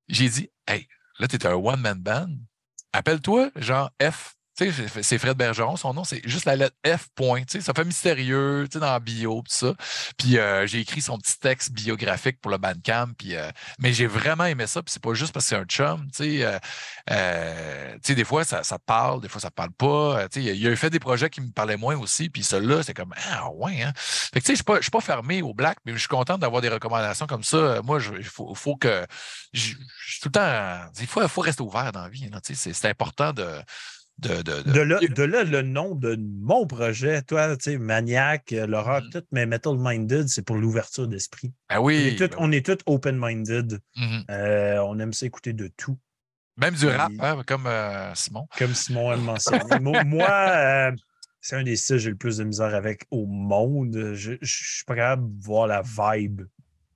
j'ai dit, hey, là, tu es un one-man band. Appelle-toi genre F. C'est- Fred Bergeron, son nom, c'est juste la lettre F. Point. Ça fait mystérieux, dans la bio, tout ça. Puis euh, j'ai écrit son petit texte biographique pour le Bandcamp. Puis, euh, mais j'ai vraiment aimé ça. Puis c'est pas juste parce que c'est un chum. Euh, euh, des fois, ça, ça parle, des fois, ça parle pas. Euh, il a- il a fait des projets qui me parlaient moins aussi. Puis celui-là, c'est comme, ah ouais, hein. Fait que, je suis pas- pas fermé au black, mais je suis content d'avoir des recommandations comme ça. Moi, il faut, faut que. Je suis tout le temps. Il faut, faut rester ouvert dans la vie. C'est c'est important de. De, de, de- De là, de là, le nom de mon projet, toi, tu sais, Maniac, l'horreur, Mhm. tout, mais Metal Minded, c'est pour l'ouverture d'esprit. Ben On oui. ben on est tous open-minded. oui. Mhm. Euh, on aime ça écouter de tout, Même du rap, hein, comme euh, Simon. comme Simon aime mentionner. [laughs] Moi, moi, euh, c'est un des styles que j'ai le plus de misère avec au monde. Je ne suis pas capable de voir la vibe.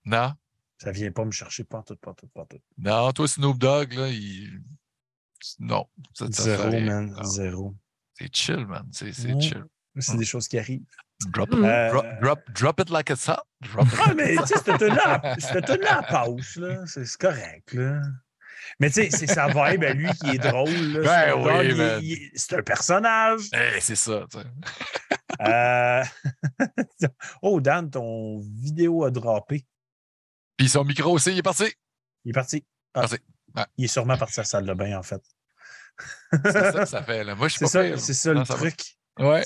Non? Ça vient pas me chercher pantoute, pantoute, pantoute. Non, toi, Snoop Dogg, là, il. Non. fait Zéro, man. Non, Zéro. C'est chill, man. C'est Ouais. chill. C'est des choses qui arrivent. Drop, Euh, drop, drop, drop it like it's hot. Drop it Ah, mais tu sais, cette tune-là, elle passe, là. C'est correct, là. Mais tu sais, c'est sa vibe à lui qui est drôle. là. Ben C'est un oui, est- C'est un personnage. Eh, c'est ça, tu sais. Euh, [laughs] oh, Dan, ton vidéo a droppé. Puis son micro aussi, il est parti. Il est parti. Ah, Parti. Ouais. Il est sûrement parti à la salle de bain, en fait. C'est ça que ça [laughs] fait. Là. Moi, je suis C'est ça, pire. c'est ça Non, le truc. Ouais.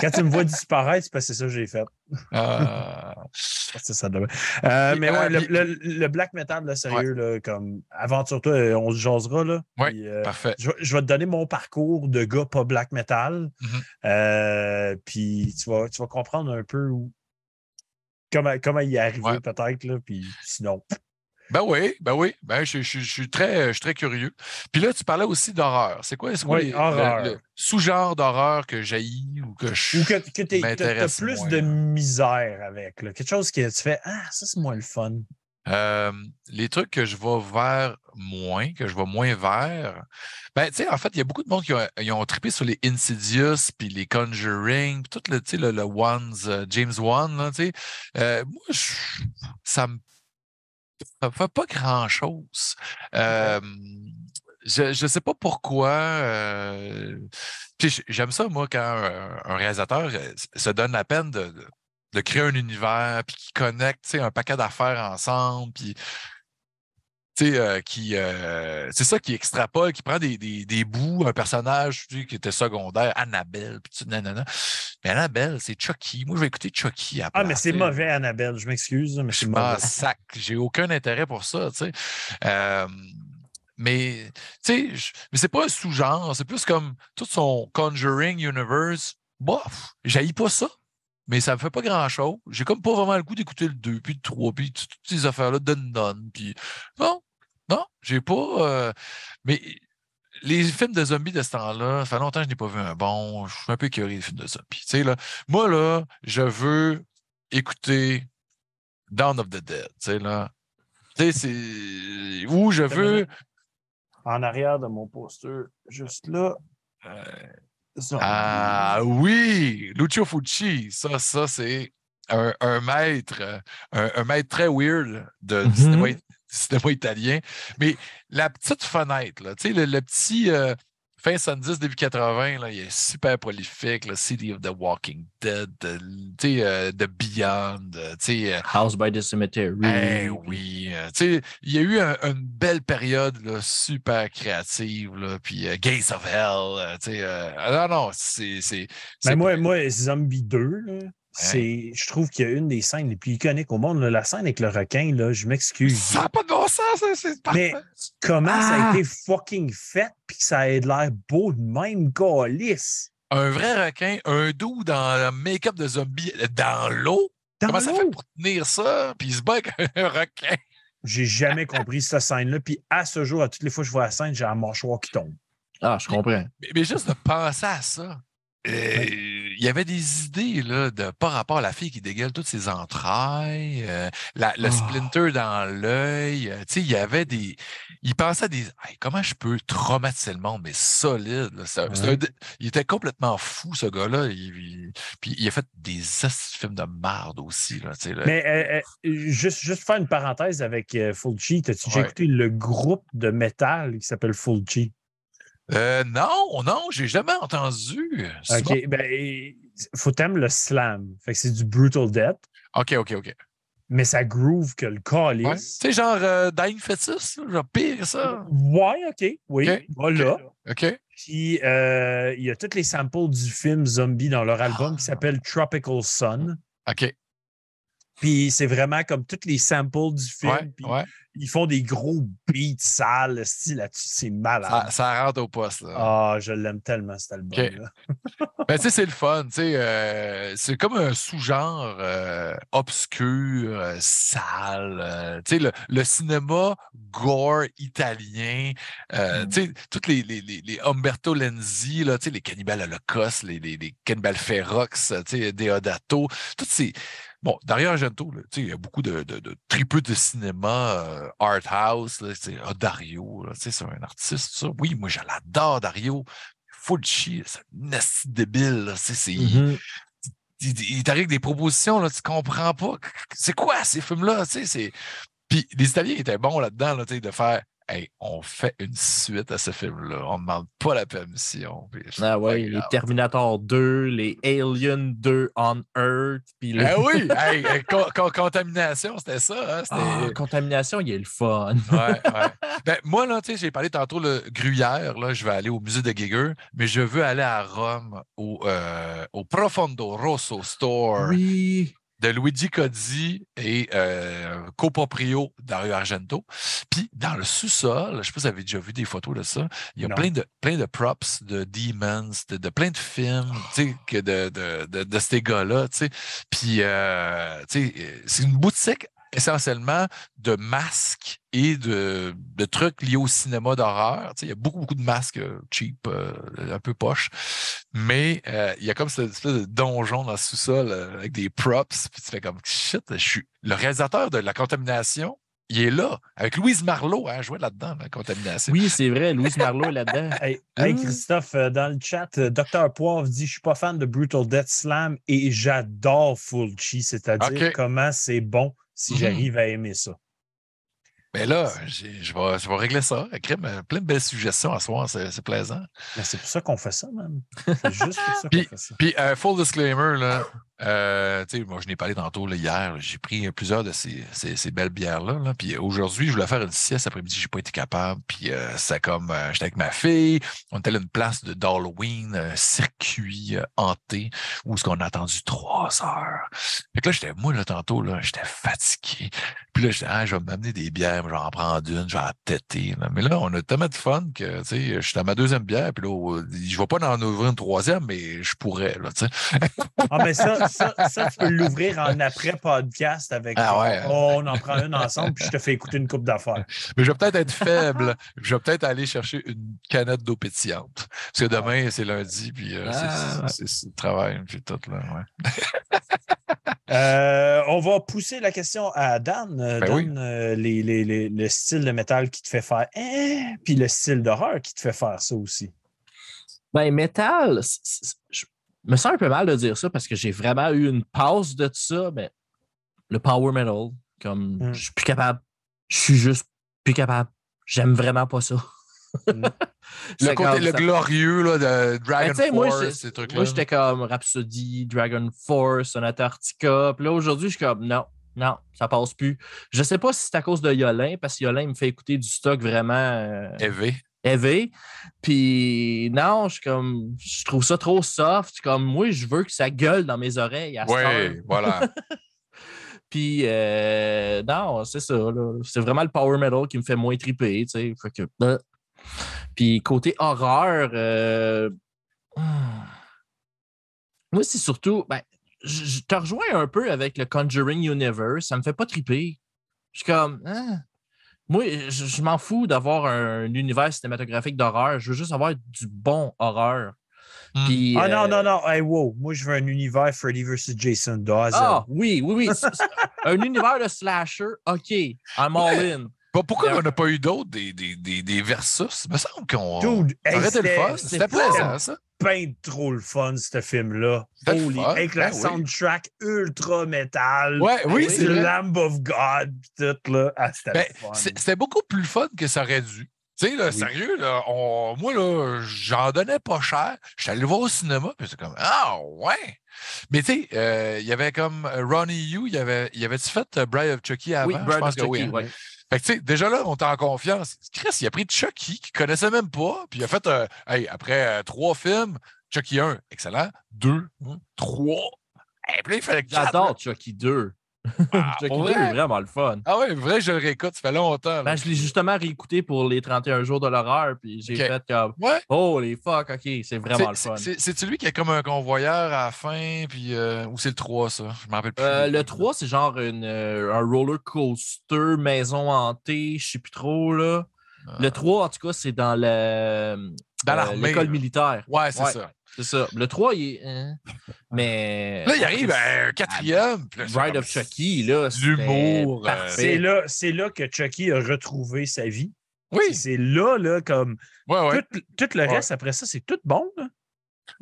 Quand tu me vois disparaître, c'est parce que c'est ça que j'ai fait. [laughs] Ah. [laughs] C'est ça de même. Euh, mais euh, ouais, le, puis- le- le black metal, là, sérieux, là, comme aventure-toi, euh, on se jasera. Là, Ouais, Puis, euh, Parfait. je, vais- je vais te donner mon parcours de gars pas black metal. Mhm. Euh, puis tu vas, tu vas comprendre un peu où- comment, comment il est arrivé, Ouais. peut-être. là, Puis sinon, Ben oui, ben oui. Ben, je, je- je suis très, je suis très curieux. Puis là, tu parlais aussi d'horreur. C'est quoi, quoi Oui, les- horreur. le, le sous-genre d'horreur que j'haïs ou que je. ou que, que tu as plus moins, de misère avec. là. Quelque chose que tu fais Ah, ça, c'est moins le fun. Euh, les trucs que je vais vers moins, que je vais moins vers. Ben, tu sais, en fait, il y a beaucoup de monde qui ont, ils ont trippé sur les Insidious, puis les Conjuring, puis tout le, le, le Ones, euh, James Wan, tu sais. Euh, moi, je- ça me ça me fait pas grand-chose. Euh, je ne sais pas pourquoi. euh, J'aime ça, moi, quand un, un réalisateur se donne la peine de, de- créer un univers, puis qui connecte un paquet d'affaires ensemble, puis euh, qui euh, c'est ça qui extrapole, qui prend des, des, des bouts, un personnage tu sais, qui était secondaire, Annabelle, puis tu nanana. Mais Annabelle, c'est Chucky. Moi, je vais écouter Chucky à Ah, mais c'est mauvais, Annabelle. Je m'excuse, mais c'est mauvais. sac. J'ai aucun intérêt pour ça, tu sais. Euh, mais, tu sais, mais c'est pas un sous-genre. C'est plus comme tout son Conjuring Universe. Bof, j'haïs pas ça. Mais ça me fait pas grand-chose. J'ai comme pas vraiment le goût d'écouter le 2, puis le 3, puis tout- toutes ces affaires-là de non. Puis non, non, j'ai pas. euh, mais les films de zombies de ce temps-là, ça fait longtemps que je n'ai pas vu un bon. Je suis un peu curieux des films de zombies. Tu sais, là, moi, là, je veux écouter Dawn of the Dead. Tu sais, là. Tu sais, c'est. Où je veux. En arrière de mon poster, juste là. euh. Ah oui, Lucio Fucci, ça, ça c'est un, un maître, un, un maître très weird de, Mhm. du cinéma italien. Mais la petite fenêtre, là, tu sais, le, le petit euh, fin 70, début 80, là, il est super prolifique, le City of the Walking Dead, de- sais, euh, The Beyond, euh, tu sais, House by the Cemetery. eh oui, tu sais, il y a eu un- une belle période là, super créative, là, puis euh, Gates of Hell, tu sais, non, non, c'est... c'est- Mais c'est- moi, moi, Zombie 2, là, c'est, je trouve qu'il y a une des scènes les plus iconiques au monde. là. la scène avec le requin, là, je m'excuse. Ça n'a pas de bon sens, ça, c'est parfait. Mais comment ça a Ah! été fucking fait puis que ça de l'air beau de même, calice? Un vrai requin, un doux dans le make-up de zombie dans l'eau, Dans comment ça fait pour tenir ça, puis il se bat avec un [laughs] requin? J'ai jamais compris cette scène-là. Puis à ce jour, à toutes les fois que je vois la scène, j'ai un mâchoire qui tombe. Ah, je comprends. Mais, mais juste de penser à ça. Euh, Il y avait des idées là, de par rapport à la fille qui dégueule toutes ses entrailles, euh, la- le Oh. splinter dans l'œil. euh, tu sais, il y avait des. Il pensait à des. Hey, comment je peux traumatiser le monde, mais solide. là, un il était complètement fou, ce gars-là. Il, puis il a fait des films de marde aussi. Là, tu sais, là. Mais euh, juste, juste faire une parenthèse avec Fulci. T'as-tu déjà Ouais. écouté le groupe de métal qui s'appelle Fulci? Euh, non, non, j'ai jamais entendu. OK. Ben, faut t'aimer le slam. Fait que c'est du brutal death? OK, OK, OK. mais ça groove que le Ouais. Tu calice. sais, genre euh, Dying Fetus, genre pire que ça. Ouais, OK. Oui. OK. Voilà. OK. Puis euh, il y a tous les samples du film Zombie dans leur album qui Ah. s'appelle Tropical Sun. OK. Puis c'est vraiment comme tous les samples du film. Ouais, puis ouais. Ils font des gros beats sales, style là-dessus. C'est malade. Ça, ça rentre au poste. Ah, je l'aime tellement, cet album-là. [laughs] Ben, tu sais, c'est le fun. tu sais, euh, c'est comme un sous-genre euh, obscur, euh, sale. euh, tu sais, le, le cinéma gore italien. euh, Tu sais, toutes les, les, les, les Umberto Lenzi, là, les cannibales Holocauste, les, les, les cannibales sais, Deodato, toutes ces. Bon, Dario Argento, là, il y a beaucoup de, de, de tripeux de cinéma, euh, art house, là, ah, Dario, c'est un artiste, ça. Oui, moi, je l'adore, Dario. Fulci, c'est un débile, là, Mhm. il, il- il t'arrive avec des propositions, là, tu comprends pas. C'est quoi ces films-là? tu sais, c'est- Puis les Italiens étaient bons là-dedans, là, tu sais, de faire Hey, on fait une suite à ce film-là. On ne demande pas la permission. Ah ouais, les. Terminator 2, les Alien 2 on Earth, puis. Ah oui, hey, hey, co- co- contamination, c'était ça. Hein? Ah, contamination, il est le fun. Ouais, ouais. Ben, moi, là, j'ai parlé tantôt le Gruyère, là, je vais aller au musée de Giger, mais je veux aller à Rome, au, euh, au Profondo Rosso Store Oui. De Luigi Cozzi et euh, coproprio Dario Argento. Puis dans le sous-sol, je ne sais pas si vous avez déjà vu des photos de ça, il y a Non. plein de, plein de props de Demons, de, de plein de films tu sais, que de, de, de, de ces gars-là. tu sais. Puis euh, tu sais, euh, c'est une boutique essentiellement de masques et de, de trucs liés au cinéma d'horreur. Tu sais, Il y a beaucoup, beaucoup de masques euh, cheap, euh, un peu poche. Mais euh, il y a comme cette espèce de donjon dans le sous-sol euh, avec des props. Puis tu fais comme shit, je suis le réalisateur de La Contamination il est là, avec Louise Marlowe, hein, joué là-dedans, la contamination. Oui, c'est vrai, Louise Marlowe est là-dedans. [laughs] Hey, hey. Christophe, dans le chat, Dr. Poivre dit Je suis pas fan de Brutal Death Slam et j'adore Fulci, c'est-à-dire comment c'est bon si Mhm. j'arrive à aimer ça. Mais là, je vais, je vais régler ça. Crème, plein de belles suggestions à soir, c'est plaisant. Mais c'est pour ça qu'on fait ça, même. C'est [laughs] juste pour ça qu'on Puis- fait ça. Puis, euh, full disclaimer, là, euh, moi, je n'ai parlé tantôt là, hier. J'ai pris plusieurs de ces, ces, ces belles bières-là. là, puis aujourd'hui, je voulais faire une sieste après-midi. Je n'ai pas été capable. Puis, euh, c'est comme, euh, j'étais avec ma fille. On était à une place de d'Halloween, un circuit euh, hanté, où ce qu'on a attendu trois heures. Fait que là, j'étais, moi, là, tantôt, là, j'étais fatigué. Puis là, j'étais, ah, je vais m'amener des bières, je vais en prendre une, je vais en têter. là. Mais là, on a tellement de fun que, je suis à ma deuxième bière, puis là, je vais pas en ouvrir une troisième, mais je pourrais, là. Ah, mais ça, ça, ça, tu peux l'ouvrir en après-podcast avec. Ah ouais, hein. Oh, on en prend une ensemble, puis je te fais écouter une coupe d'affaires. Mais je vais peut-être être faible. Je vais peut-être aller chercher une canette d'eau pétillante. Parce que demain, c'est lundi, puis euh, c'est- Ah, c'est le travail, puis tout, là, ouais. [laughs] Euh, on va pousser la question à Dan. Euh, Ben Dan, oui. euh, les, les- les- le style de métal qui te fait faire Hein? puis le style d'horreur qui te fait faire ça aussi. Ben, métal, je me sens un peu mal de dire ça parce que j'ai vraiment eu une pause de tout ça, mais le power metal, comme Mm. je suis plus capable. Je suis juste plus capable. J'aime vraiment pas ça. Mm. [laughs] Le côté comme le ça. glorieux là, de Dragon Ben, moi, Force, je- ces trucs-là. Moi, j'étais comme Rhapsody, Dragon Force, Sonata Arctica. Puis là, aujourd'hui, je suis comme non, non, ça passe plus. Je sais pas si c'est à cause de Yolin, parce que Yolin me fait écouter du stock vraiment euh, élevé. Puis non, je comme je trouve ça trop soft. Comme moi, je veux que ça gueule dans mes oreilles à. Oui, voilà. [laughs] Puis euh, non, c'est ça. C'est vraiment le power metal qui me fait moins triper. tu sais. Fait que, euh. Puis côté horreur, euh, moi, c'est surtout. Ben, je je te rejoins un peu avec le Conjuring Universe. Ça me fait pas triper. Je suis comme. hein? Moi, je, je m'en fous d'avoir un, univers cinématographique d'horreur. Je veux juste avoir du bon horreur. Hmm. Puis, Ah non, euh, non, non. Hey, wow. Moi, je veux un univers Freddy vs. Jason Z. Ah, oui, oui, oui. Un univers de slasher, OK, I'm all [laughs] in. Bon, pourquoi on n'a pas eu d'autres des, des, des, des versus? Il me semble qu'on. Dude, ça hey, le c'était- fun. c'était plaisant, ça. ben trop le fun, ce film-là. C'était le Holy, fun, avec la ben oui. soundtrack ultra métal. Ouais, oui, c'est vrai. Lamb of God, tout, là. Ah, c'était Ben, le C'était beaucoup plus fun que ça aurait dû. Tu sais, là, Oui. sérieux, là, on- moi, là, j'en donnais pas cher. Je suis allé le voir au cinéma, puis c'est comme, ah, ouais. Mais tu sais, euh, il y avait comme euh, Ronnie Yu, il y avait, il y avait-tu fait euh, Bride of Chucky avant? Oui, Bride of oui, Chucky, hein. ouais. Fait que, tu sais, déjà là, on est en confiance. Chris, il a pris Chucky, qu'il connaissait même pas, puis il a fait, euh, hey, après euh, trois films, Chucky 1, excellent. Deux, trois. Et puis il fallait J'adore Chucky 2. [laughs] Ah, Chucky pour 2 vrai? est vraiment le fun. Ah ouais, vrai, je le réécoute, ça fait longtemps. Ben, je l'ai justement réécouté pour les 31 jours de l'horreur, puis j'ai fait comme Ouais. Oh les fuck, ok, c'est vraiment le fun. c'est- C'est-tu lui qui est comme un convoyeur à la fin, puis euh, ou c'est le 3, ça? Je m'en rappelle plus. Euh, le 3, c'est genre une, euh, un roller coaster, maison hantée, je sais plus trop là. Le 3, en tout cas, c'est dans l'école militaire. Ouais, c'est Ouais. ça. C'est ça. Le 3, il est. hein? Mais. Là, il arrive à un quatrième. comme of Chucky, là. L'humour, euh, C'est là, c'est là que Chucky a retrouvé sa vie. Oui, C'est là, là, comme ouais, ouais. tout, tout le Ouais. reste après ça, c'est tout bon. Là.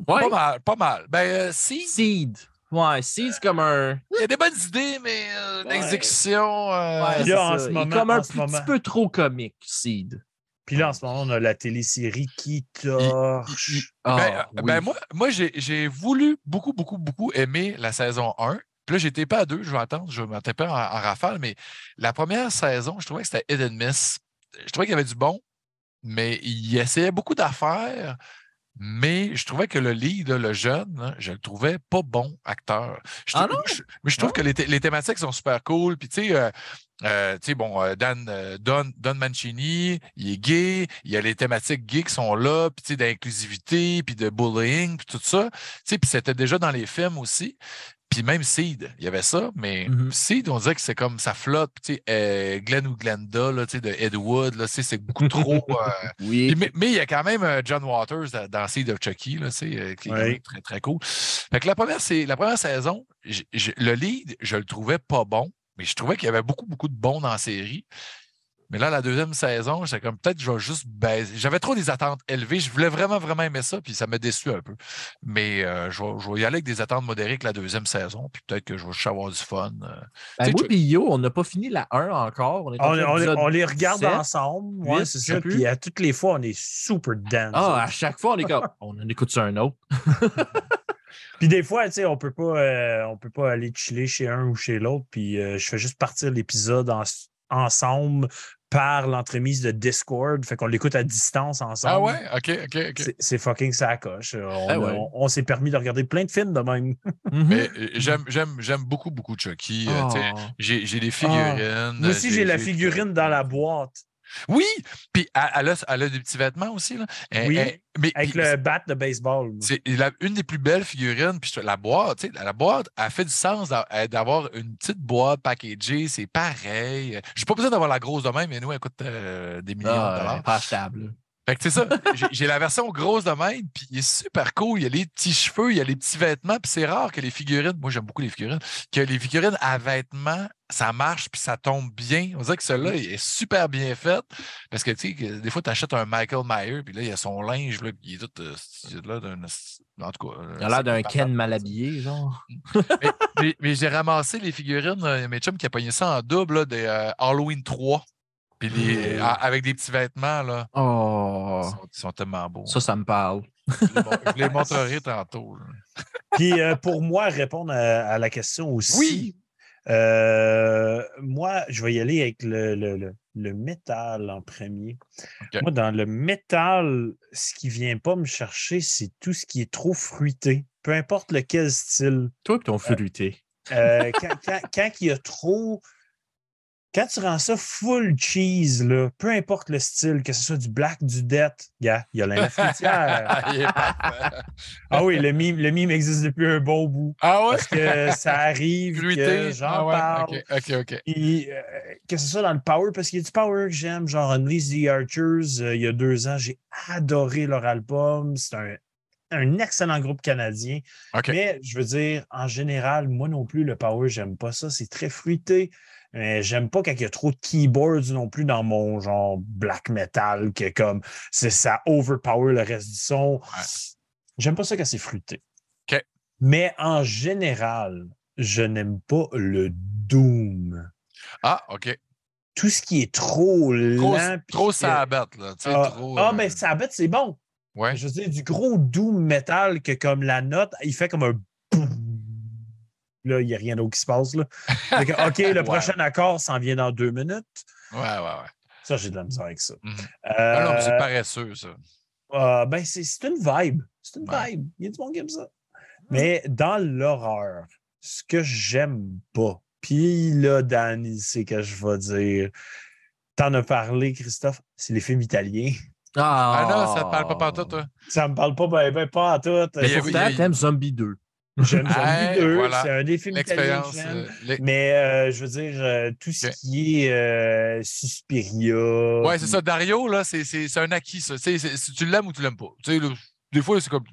Ouais. Pas mal, pas mal. Ben, euh, si, Seed. Ouais, Seed, c'est comme un. il y a des bonnes idées, mais euh, Ouais. l'exécution. euh, Ouais, c'est comme un petit moment- peu trop comique, Seed. Puis là, en ce moment, on a la télésérie qui torche. Ben, Ah, oui. ben, moi, moi j'ai j'ai voulu beaucoup, beaucoup, beaucoup aimer la saison 1. Puis là, j'étais pas à deux, je vais attendre, je vais en, en rafale, mais la première saison, je trouvais que c'était hit and miss. Je trouvais qu'il y avait du bon, mais il essayait beaucoup d'affaires. Mais je trouvais que le lead, le jeune, là, je le trouvais pas bon acteur. Je Ah non? je- mais je trouve Non? que les, les thématiques sont super cool. Puis, tu sais, euh, euh, tu sais, bon, euh, Dan, euh, Don, Don Mancini, il est gay, il y a les thématiques gays qui sont là, puis tu sais, d'inclusivité, puis de bullying, puis tout ça. Tu sais, puis c'était déjà dans les films aussi. Puis même Seed, il y avait ça, mais Mhm. Seed, on dirait que c'est comme ça flotte. Puis, tu sais, euh, Glenn ou Glenda, là, tu sais, de Ed Wood, là, tu sais, c'est beaucoup trop. [laughs] euh, Oui. puis, mais, mais il y a quand même euh, John Waters dans- Seed of Chucky, là, tu sais, qui est Ouais. très, très cool. Fait que la première, c'est, la première saison, j- j- le lead, je le trouvais pas bon, mais je trouvais qu'il y avait beaucoup, beaucoup de bons dans la série. Mais là, la deuxième saison, j'étais comme peut-être je vais juste baisser. J'avais trop des attentes élevées. Je voulais vraiment, vraiment aimer ça, puis ça m'a déçu un peu. Mais euh, je, vais, je, vais, y aller avec des attentes modérées que la deuxième saison, puis peut-être que je vais juste avoir du fun. Euh. Ben, moi, puis Yo, on n'a pas fini la 1 encore. On, est on, on, on les regarde 7, ensemble. Ouais, c'est ça. Puis à toutes les fois, on est super dense. Ah, à chaque fois, on est comme on en écoute sur un autre. [laughs] Puis des fois, tu sais, on peut pas, euh, on peut pas aller chiller chez un ou chez l'autre. Puis euh, je fais juste partir l'épisode en, ensemble par l'entremise de Discord. Fait qu'on l'écoute à distance ensemble. Ah ouais? OK, OK, OK. C'est fucking sacoche. On, ah ouais. on, on s'est permis de regarder plein de films de même. Mais j'aime, j'aime, j'aime beaucoup, beaucoup Chucky. Oh. J'ai, j'ai des figurines. Oh. Moi aussi, j'ai la figurine dans la boîte. Oui, puis elle a, elle a, des petits vêtements aussi. Là. Oui, elle, mais, avec puis, le bat de baseball. C'est la, une des plus belles figurines. Puis la boîte, la boîte, a fait du sens d'avoir une petite boîte packagée. C'est pareil. Je n'ai pas besoin d'avoir la grosse de même, mais nous, elle coûte euh, des millions ah, de dollars. Pas achetable. Fait que c'est ça. J'ai la version grosse de même, puis il est super cool. Il y a les petits cheveux, il y a les petits vêtements, puis c'est rare que les figurines, moi j'aime beaucoup les figurines, que les figurines à vêtements, ça marche, puis ça tombe bien. On dirait que celui-là est super bien fait. Parce que, tu sais, des fois, tu achètes un Michael Myers, puis là, il y a son linge, là, il est tout. Euh, là d'un. En tout cas. Il a l'air d'un Ken mal habillé, genre. [laughs] mais, mais, mais j'ai ramassé les figurines, euh, mes chums qui a pogné ça en double, là, des euh, Halloween 3. Puis les, mmh. avec des petits vêtements, là. Oh. Ils sont, ils sont tellement beaux. Ça, ça me parle. Je les, montrerai tantôt. [laughs] Puis euh, pour moi, répondre à, à, la question aussi. Oui. Euh, moi, je vais y aller avec le, le, le, le métal en premier. Okay. Moi, dans le métal, ce qui ne vient pas me chercher, c'est tout ce qui est trop fruité. Peu importe lequel style. Toi ton fruité. Euh, quand, quand, quand, il y a trop quand tu rends ça full cheese, là, peu importe le style, que ce soit du black, du death, yeah, il y a la fruitière. [laughs] ah oui, le mime, le mime existe depuis un bon bout. Ah ouais? Parce que ça arrive, que j'en ah ouais, parle. OK, OK, OK. Et, euh, que ce soit dans le power, parce qu'il y a du power que j'aime, genre Unleash the Archers, euh, il y a deux ans, j'ai adoré leur album. C'est un, un excellent groupe canadien. Okay. Mais je veux dire, en général, moi non plus, le power, j'aime pas ça. C'est très fruité. Mais j'aime pas quand il y a trop de keyboards non plus dans mon genre black metal, que comme c'est ça overpower le reste du son. Ouais. J'aime pas ça quand c'est fruité. Okay. Mais en général, je n'aime pas le doom. Ah, OK. Tout ce qui est trop Trop, lent. trop sabbat, là. Ah, trop, ah euh... ben sabbat, c'est bon. Ouais. Je veux dire, du gros doom metal que comme la note, il fait comme un là, il n'y a rien d'autre qui se passe. Là. Que, OK, le [laughs] ouais. prochain accord s'en vient dans deux minutes. Ouais, ouais, ouais. Ça, j'ai de la misère avec ça. Mm -hmm. euh, ah non, c'est paresseux, ça. Euh, ben, c'est une vibe. C'est une ouais. vibe. Il y a du monde qui aime ça. Mais dans l'horreur, ce que j'aime pas, puis là, Dan, il sait que je vais dire. T'en as parlé, Christophe, c'est les films italiens. Ah, ah non, ça te parle pas partout, toi? Ça me parle pas, ben, ben pas en tout. Mais pourtant, t'aimes Zombie 2. J'aime Zombie 2, voilà. c'est un des films italiens que j'aime. Euh, mais euh, je veux dire, euh, tout ce okay. qui est euh, Suspiria. Ouais, c'est ça. Dario, là, c'est un acquis, ça. C est, c est, si tu l'aimes ou tu l'aimes pas. Tu sais, des fois, c'est comme.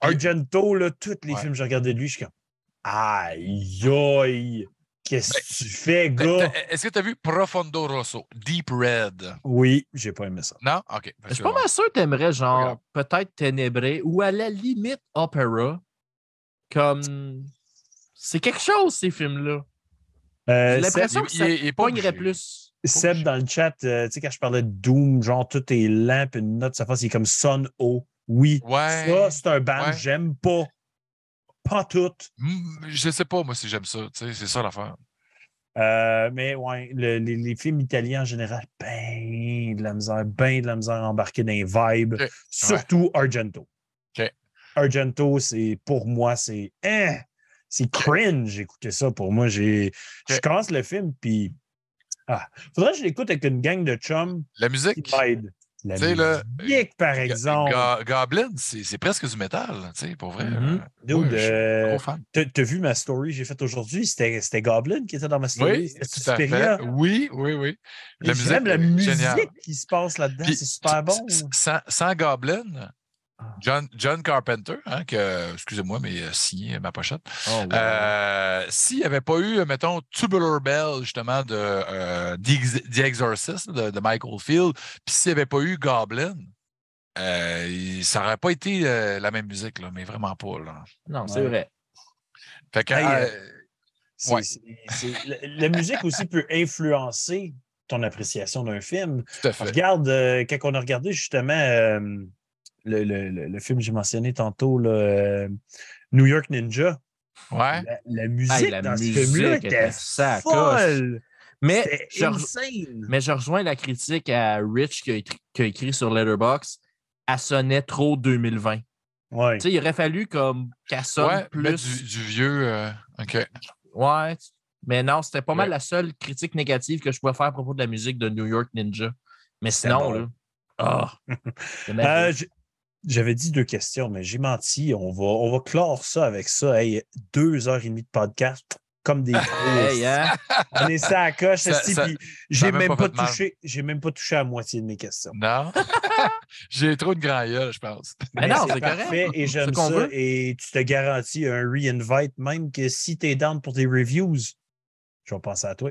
Argento, là, tous les ouais. films que j'ai regardés de lui, je suis comme. Aïe, aïe. Qu'est-ce que tu fais, gars? Est-ce que tu as vu Profondo Rosso, Deep Red? Oui, j'ai pas aimé ça. Non? OK. Je suis pas mal sûr que tu aimerais, genre, peut-être Ténébré ou à la limite Opera. Comme. C'est quelque chose, ces films-là. Euh, J'ai l'impression que ça pognerait plus. Seb, dans le chat, euh, tu sais, quand je parlais de Doom, genre tout est lent, puis une note, ça fait, c'est comme Son O. Oui. Ouais. Ça, c'est un band, ouais. j'aime pas. Pas tout. Je sais pas, moi, si j'aime ça. Tu sais, c'est ça l'affaire. Euh, mais ouais, le, les, les, films italiens en général, ben de la misère, ben de la misère embarquée dans les vibes. Okay. Surtout ouais. Argento. Argento, c'est pour moi, c'est hein, c'est cringe écouter ça. Pour moi, j'ai je commence le film puis ah, faudrait que je l'écoute avec une gang de chums. La musique. La musique, par exemple. Go Goblin, c'est presque du métal, tu sais, pour vrai. Mm -hmm. ouais, euh, T'as vu ma story que j'ai faite aujourd'hui? C'était Goblin qui était dans ma story. Oui, tout à fait. Oui, oui, oui. La musique, la musique qui se passe là-dedans, c'est super bon. Sans, sans Goblin, John, John Carpenter, hein, que, excusez-moi, mais euh, signé ma pochette. Oh, wow. Euh, S'il n'y avait pas eu, mettons, Tubular Bell, justement, de euh, The Ex- The Exorcist de, de Michael Field, puis s'il n'y avait pas eu Goblin, euh, ça n'aurait pas été euh, la même musique, là, mais vraiment pas. Là. non, c'est Ouais. vrai. Fait que, Hey, euh, euh, C'est- Ouais. c'est- c'est- la, la musique aussi peut influencer ton appréciation d'un film. tout à fait. Regarde, euh, quand on a regardé justement euh, le, le- le- film que j'ai mentionné tantôt, là, euh, New York Ninja, Ouais. la, la musique la dans ce musique film-là était était sacoche. folle. Mais je, insane. mais je rejoins la critique à Rich qui a, écrit- qui a écrit sur Letterboxd. Elle sonnait trop 2020. Ouais. Tu sais, il aurait fallu comme qu'elle sonne Ouais, plus. du, du vieux. euh, OK. Ouais. Mais non, c'était pas mal la seule critique négative que je pouvais faire à propos de la musique de New York Ninja. Mais sinon, bon. là. Ah! [laughs] Euh, J'avais dit deux questions, mais j'ai menti. On va, on va clore ça avec ça. Hey, deux heures et demie de podcast, comme des. [laughs] Hey, hein? On est ça à coche. J'ai même même pas touché. J'ai même pas touché à la moitié de mes questions. Non? [laughs] J'ai trop de grand gueule, je pense. [laughs] Mais non, c'est parfait correct. et j'aime ça. veut. Et tu te garantis un re-invite, même que si tu es down pour tes reviews, je vais penser à toi.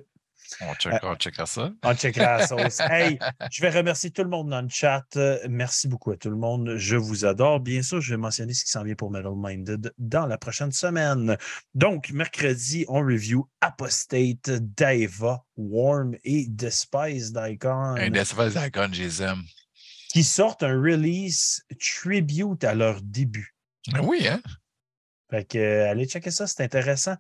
On, check, on checkera ça. On checkera la sauce. [laughs] Hey, je vais remercier tout le monde dans le chat. Euh, Merci beaucoup à tout le monde. Je vous adore. Bien sûr, je vais mentionner ce qui s'en vient pour Metal Minded dans la prochaine semaine. Donc, mercredi, on review Apostate, Daeva, Warm et Despise Icon Un des affaires icônes, je les aime. qui sortent un release tribute à leur début. Oui, hein? Fait que, euh, allez checker ça, c'est intéressant.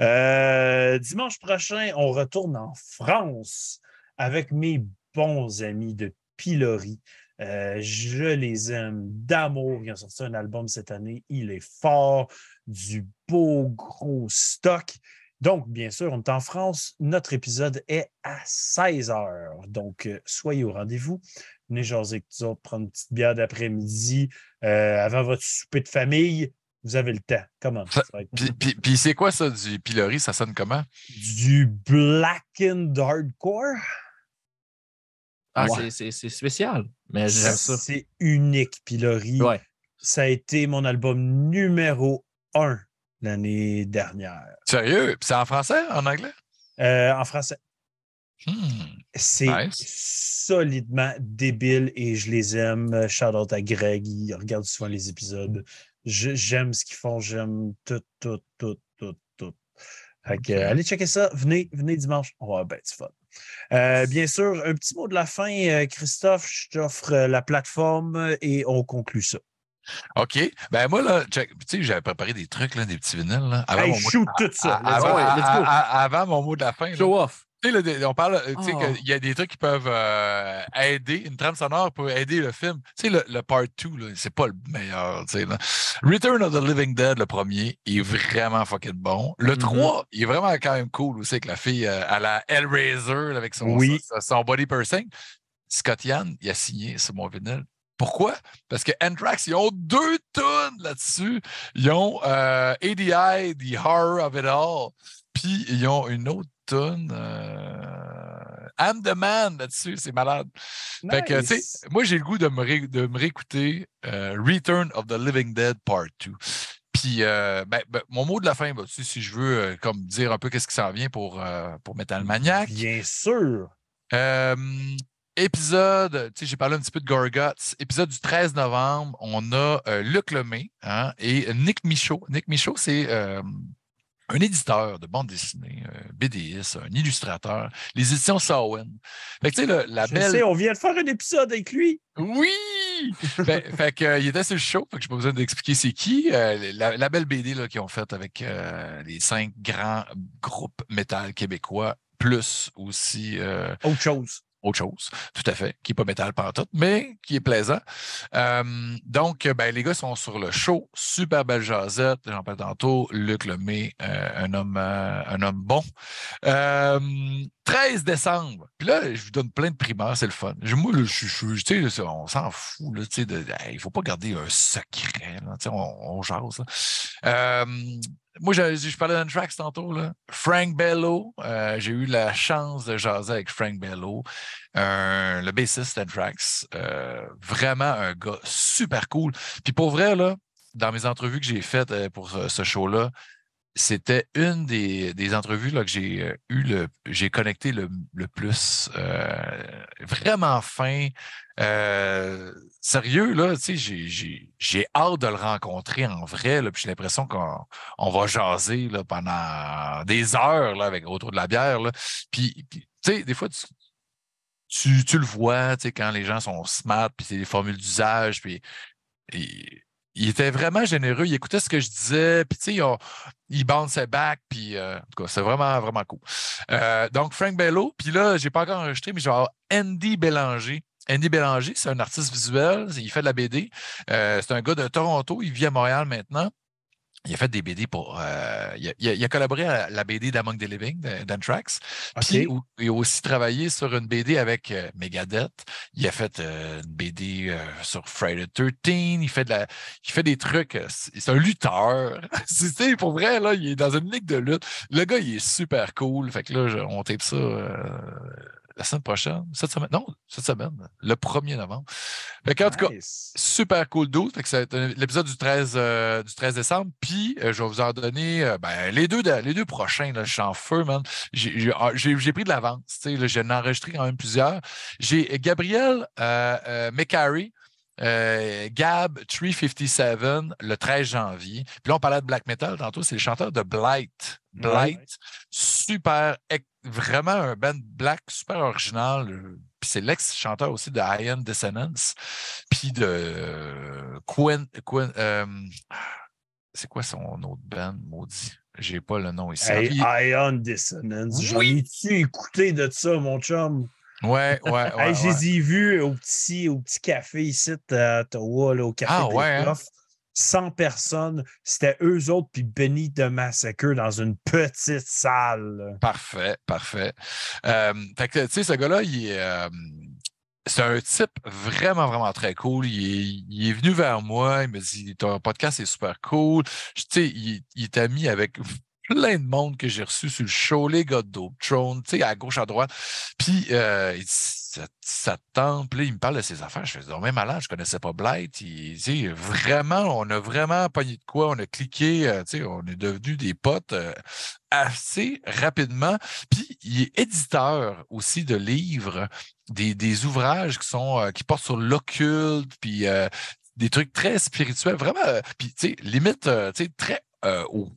Euh, dimanche prochain, on retourne en France avec mes bons amis de Pilori. Euh, je les aime d'amour. Ils ont sorti un album cette année. Il est fort, du beau gros stock. Donc, bien sûr, on est en France. Notre épisode est à 16 h. Donc, soyez au rendez-vous. Venez jaser avec nous autres, prendre une petite bière d'après-midi avant votre souper de famille. Vous avez le temps. Comment? Ça- Ça va être Puis, puis- puis c'est quoi ça du pilori? Ça sonne comment? du blackened hardcore? Ah, Ouais. c'est- c'est c'est spécial. Mais j'aime ça. C'est unique, Pilori. Ouais. Ça a été mon album numéro un l'année dernière. Sérieux? Puis c'est en français, en anglais? Euh, en français, Hmm. c'est Nice. solidement débile et je les aime. Shout out à Greg, il regarde souvent les épisodes. J'aime ce qu'ils font, j'aime tout, tout, tout, tout, tout. Fait que, Ok. allez checker ça. Venez, venez dimanche. On va avoir ben du fun. Euh, bien sûr, un petit mot de la fin. euh, Christophe, je t'offre euh, la plateforme et on conclut ça. OK. Ben moi, là, check. Tu sais, j'avais préparé des trucs, là, des petits vinyles. Là, avant, Hey, mon mot, shoot tout ça. avant, go. ouais, let's go. à- à- avant mon mot de la fin. là. Show off. Tu sais, là, on parle, euh, tu sais, Oh. qu'il y a des trucs qui peuvent euh, aider, une trame sonore pour aider le film. Tu sais, le, le part 2, là, c'est pas le meilleur, tu sais. là. Return of the Living Dead, le premier, il est vraiment fucking bon. Le Mhm. 3, il est vraiment quand même cool aussi avec la fille euh, à la Hellraiser, avec son, Oui. son, son body piercing. Scott Yann, il a signé sur mon vinyle. Pourquoi? Parce que Anthrax, ils ont deux tonnes là-dessus. Ils ont euh, ADI, The Horror of It All. Puis ils ont une autre tonne. Euh, I'm the Man là-dessus. C'est malade. Fait que, tu sais, moi, j'ai le goût de me, ré- de me réécouter euh, Return of the Living Dead Part 2. Puis, euh, ben, ben, mon mot de la fin, ben, tu sais, si je veux euh, comme dire un peu qu'est-ce qui s'en vient pour, pour Metal Maniac? Bien sûr. Épisode, tu sais, j'ai parlé un petit peu de Gorguts. Épisode du 13 novembre, on a Luc Lemay hein, et Nick Michaud. Nick Michaud, c'est un éditeur de bande dessinée, euh, BDS, un illustrateur, les éditions Samhain. Fait que, tu sais, le- la Je belle. sais, on vient de faire un épisode avec lui. Oui! fait, [laughs] fait que, euh, il était sur le show, fait que j'ai pas besoin d'expliquer c'est qui. Euh, la, la belle BD là, qu'ils ont faite avec euh, les cinq grands groupes métal québécois, plus aussi euh, Autre chose. Autre chose, tout à fait, qui n'est pas métal tout, mais qui est plaisant. Euh, donc, ben, les gars sont sur le show. Super belle jasette, j'en parle tantôt. Luc Lemay, euh, un, homme, euh, un homme bon. Euh, 13 décembre. Puis là, je vous donne plein de primeurs, c'est le fun. Moi, là, je, je- je- on s'en fout. Là, il ne faut pas garder un secret. On, on jase. Moi, je, je parlais d'Anthrax tantôt. Là. Frank Bello, euh, j'ai eu la chance de jaser avec Frank Bello, euh, le bassiste d'Anthrax. Euh, vraiment un gars super cool. Puis pour vrai, là, dans mes entrevues que j'ai faites pour ce, show-là, c'était une des, des entrevues là, que j'ai eu le j'ai connecté le, le plus. Vraiment fin. Euh, sérieux, là, j'ai- hâte de le rencontrer en vrai. Puis j'ai l'impression qu'on on va jaser là, pendant des heures là, avec autour de la bière. Puis, tu sais, des fois, tu, tu, tu le vois, tu sais, quand les gens sont smart, puis c'est des formules d'usage, puis il, était vraiment généreux. Il écoutait ce que je disais, puis tu sais, il, a- bounce back, puis euh, en tout cas, c'est vraiment, vraiment cool. Euh, donc, Frank Bello, puis là, j'ai pas encore enregistré, mais je vais avoir Andy Bélanger. Andy Bélanger, c'est un artiste visuel, il fait de la BD. Euh, c'est un gars de Toronto, il vit à Montréal maintenant. Il a fait des BD pour. euh, il, a, il collaboré à la BD d'Among the Living d'Anthrax. Puis OK. ou- il a aussi travaillé sur une BD avec euh, Megadeth. Il a fait euh, une BD sur Friday the 13. Il fait, de la, il fait des trucs. C'est un lutteur. [laughs] C'est- pour vrai, là, il est dans une ligue de lutte. Le gars, il est super cool. Fait que là, je- on tape ça la semaine prochaine. Cette semaine. Non, cette semaine. Le 1er novembre. Fait qu'en tout cas, super cool 12. Fait que c'est l'épisode du 13, euh, du 13 décembre. Puis, euh, je vais vous en donner euh, ben, les, deux, de- les deux prochains. Là, je suis en feu, man. J'ai- J'ai ah, j'ai- j'ai pris de l'avance. J'en ai enregistré quand même plusieurs. J'ai Gabriel McCary. euh, Gab 357 le 13 janvier. Puis là, on parlait de black metal tantôt, c'est le chanteur de Blight. Blight, super, vraiment un band black super original. euh, Puis c'est l'ex-chanteur aussi de Iron Dissonance. Puis de euh, Quinn. Quinn, euh, c'est quoi son autre band, maudit? J'ai pas le nom ici. Hey, Ion Dissonance. J'en Oui. ai-tu écouté de ça, mon chum? ouais, ouais, ouais. Hey, je ouais. les ai vus au petit, au petit café ici à Ottawa, là, au café Ah, des ouais, hein? Profs. 100 personnes. C'était eux autres puis Benny de Massacre dans une petite salle. Parfait, parfait. Euh, fait que, tu sais, ce gars-là, il est. euh, c'est un type vraiment, vraiment très cool. Il est, venu vers moi, il me dit Ton podcast est super cool. Je- il, il est ami avec plein de monde que j'ai reçu sur le show, les gars de Dope Throne, tu sais, à gauche, à droite. Puis, euh, il dit ça, ça te tente? Puis il me parle de ses affaires. Je fais même malade, je connaissais pas Blight. Il, sais, vraiment, on a vraiment pogné de quoi. On a cliqué, euh, tu sais, on est devenus des potes euh, assez rapidement. Puis, il est éditeur aussi de livres, des, des ouvrages qui sont euh, qui portent sur l'occulte, puis euh, des trucs très spirituels, vraiment. puis, tu sais, limite, tu sais, très au-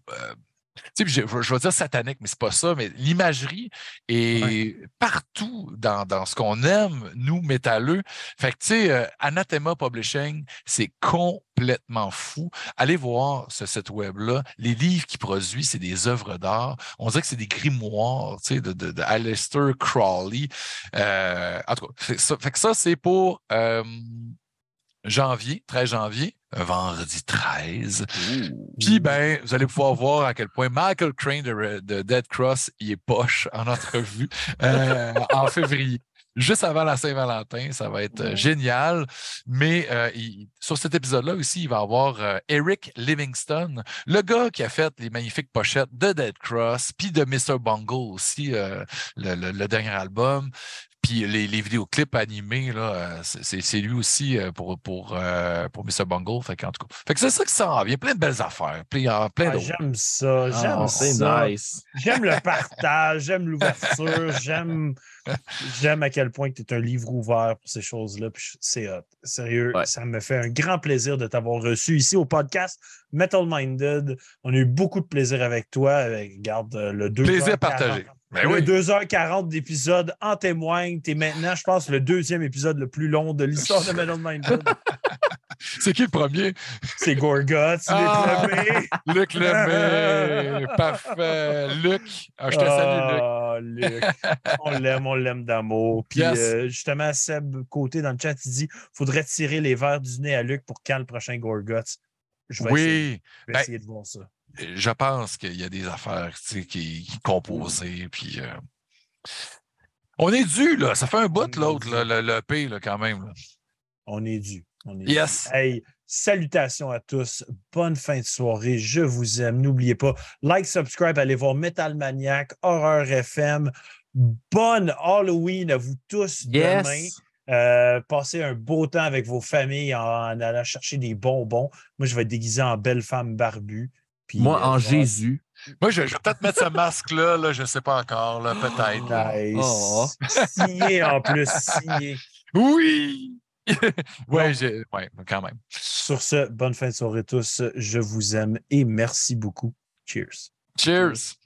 je, je vais dire satanique, mais c'est pas ça, mais l'imagerie est partout dans, dans ce qu'on aime, nous, métalleux. Fait que, tu sais, euh, Anathema Publishing, c'est complètement fou. Allez voir ce site web-là. Les livres qu'il produit, c'est des œuvres d'art. On dirait que c'est des grimoires, tu sais, de, de, de Aleister Crowley. Euh, en tout cas, ça, fait que ça, c'est pour euh, janvier, 13 janvier, vendredi 13. Puis, ben, vous allez pouvoir voir à quel point Michael Crane de, de Dead Cross, il est poche en entrevue euh, [laughs] en février. Juste avant la Saint-Valentin, ça va être euh, génial. Mais euh, il- sur cet épisode-là aussi, il va y avoir Eric Livingston, le gars qui a fait les magnifiques pochettes de Dead Cross, puis de Mr. Bungle aussi, le, le- le dernier album. Puis les, les vidéoclips animés, là, euh, c'est- lui aussi euh, pour, pour, euh, pour Mr. Bungle. Fait, qu'en tout cas, fait que c'est ça qui s'en vient. Plein de belles affaires. Plein, plein Ah, d'autres. j'aime ça, j'aime Ah, c'est ça. nice. J'aime le partage, j'aime l'ouverture, [laughs] j'aime j'aime à quel point tu es un livre ouvert pour ces choses-là. puis C'est hot. Sérieux, Ouais. ça me fait un grand plaisir de t'avoir reçu ici au podcast Metal Minded. On a eu beaucoup de plaisir avec toi. Euh, Regarde le 2 Plaisir partagé. Ben oui. 2h40 d'épisode en témoigne. Tu es maintenant, je pense, le deuxième épisode le plus long de l'histoire de Metal Minded. [laughs] C'est qui le premier? C'est Gorgoth, Ah! Luc Lemay. [laughs] Luc Lemay. Parfait. Luc. Ah, je te salue, Luc. Ah, Luc. On [laughs] l'aime, on l'aime d'amour. Puis Yes. euh, justement, Seb Côté dans le chat, il dit faudrait tirer les verres du nez à Luc pour quand le prochain Gorgoth. Je vais, essayer, Oui, je vais Ben, essayer de voir ça. Je pense qu'il y a des affaires qui, qui composées. Puis, euh, On est dû, là. Ça fait un bout, l'autre, le, le P, là, quand même. là. On est dû. On est Yes. dû. Hey, Salutations à tous. Bonne fin de soirée. Je vous aime. N'oubliez pas, like, subscribe, allez voir Metal Maniac, Horreur FM. Bonne Halloween à vous tous Yes. demain. Euh, passez un beau temps avec vos familles en, en allant chercher des bonbons. Moi, je vais être déguisé en belle femme barbue. Puis, Moi, euh, en Jésus. Moi, je, je vais peut-être mettre ce masque-là, là, je ne sais pas encore, là, peut-être. Nice. Oh. Signé en plus, signé. Oui! [laughs] Bon. ouais, quand même. Sur ce, bonne fin de soirée tous. Je vous aime et merci beaucoup. Cheers. Cheers!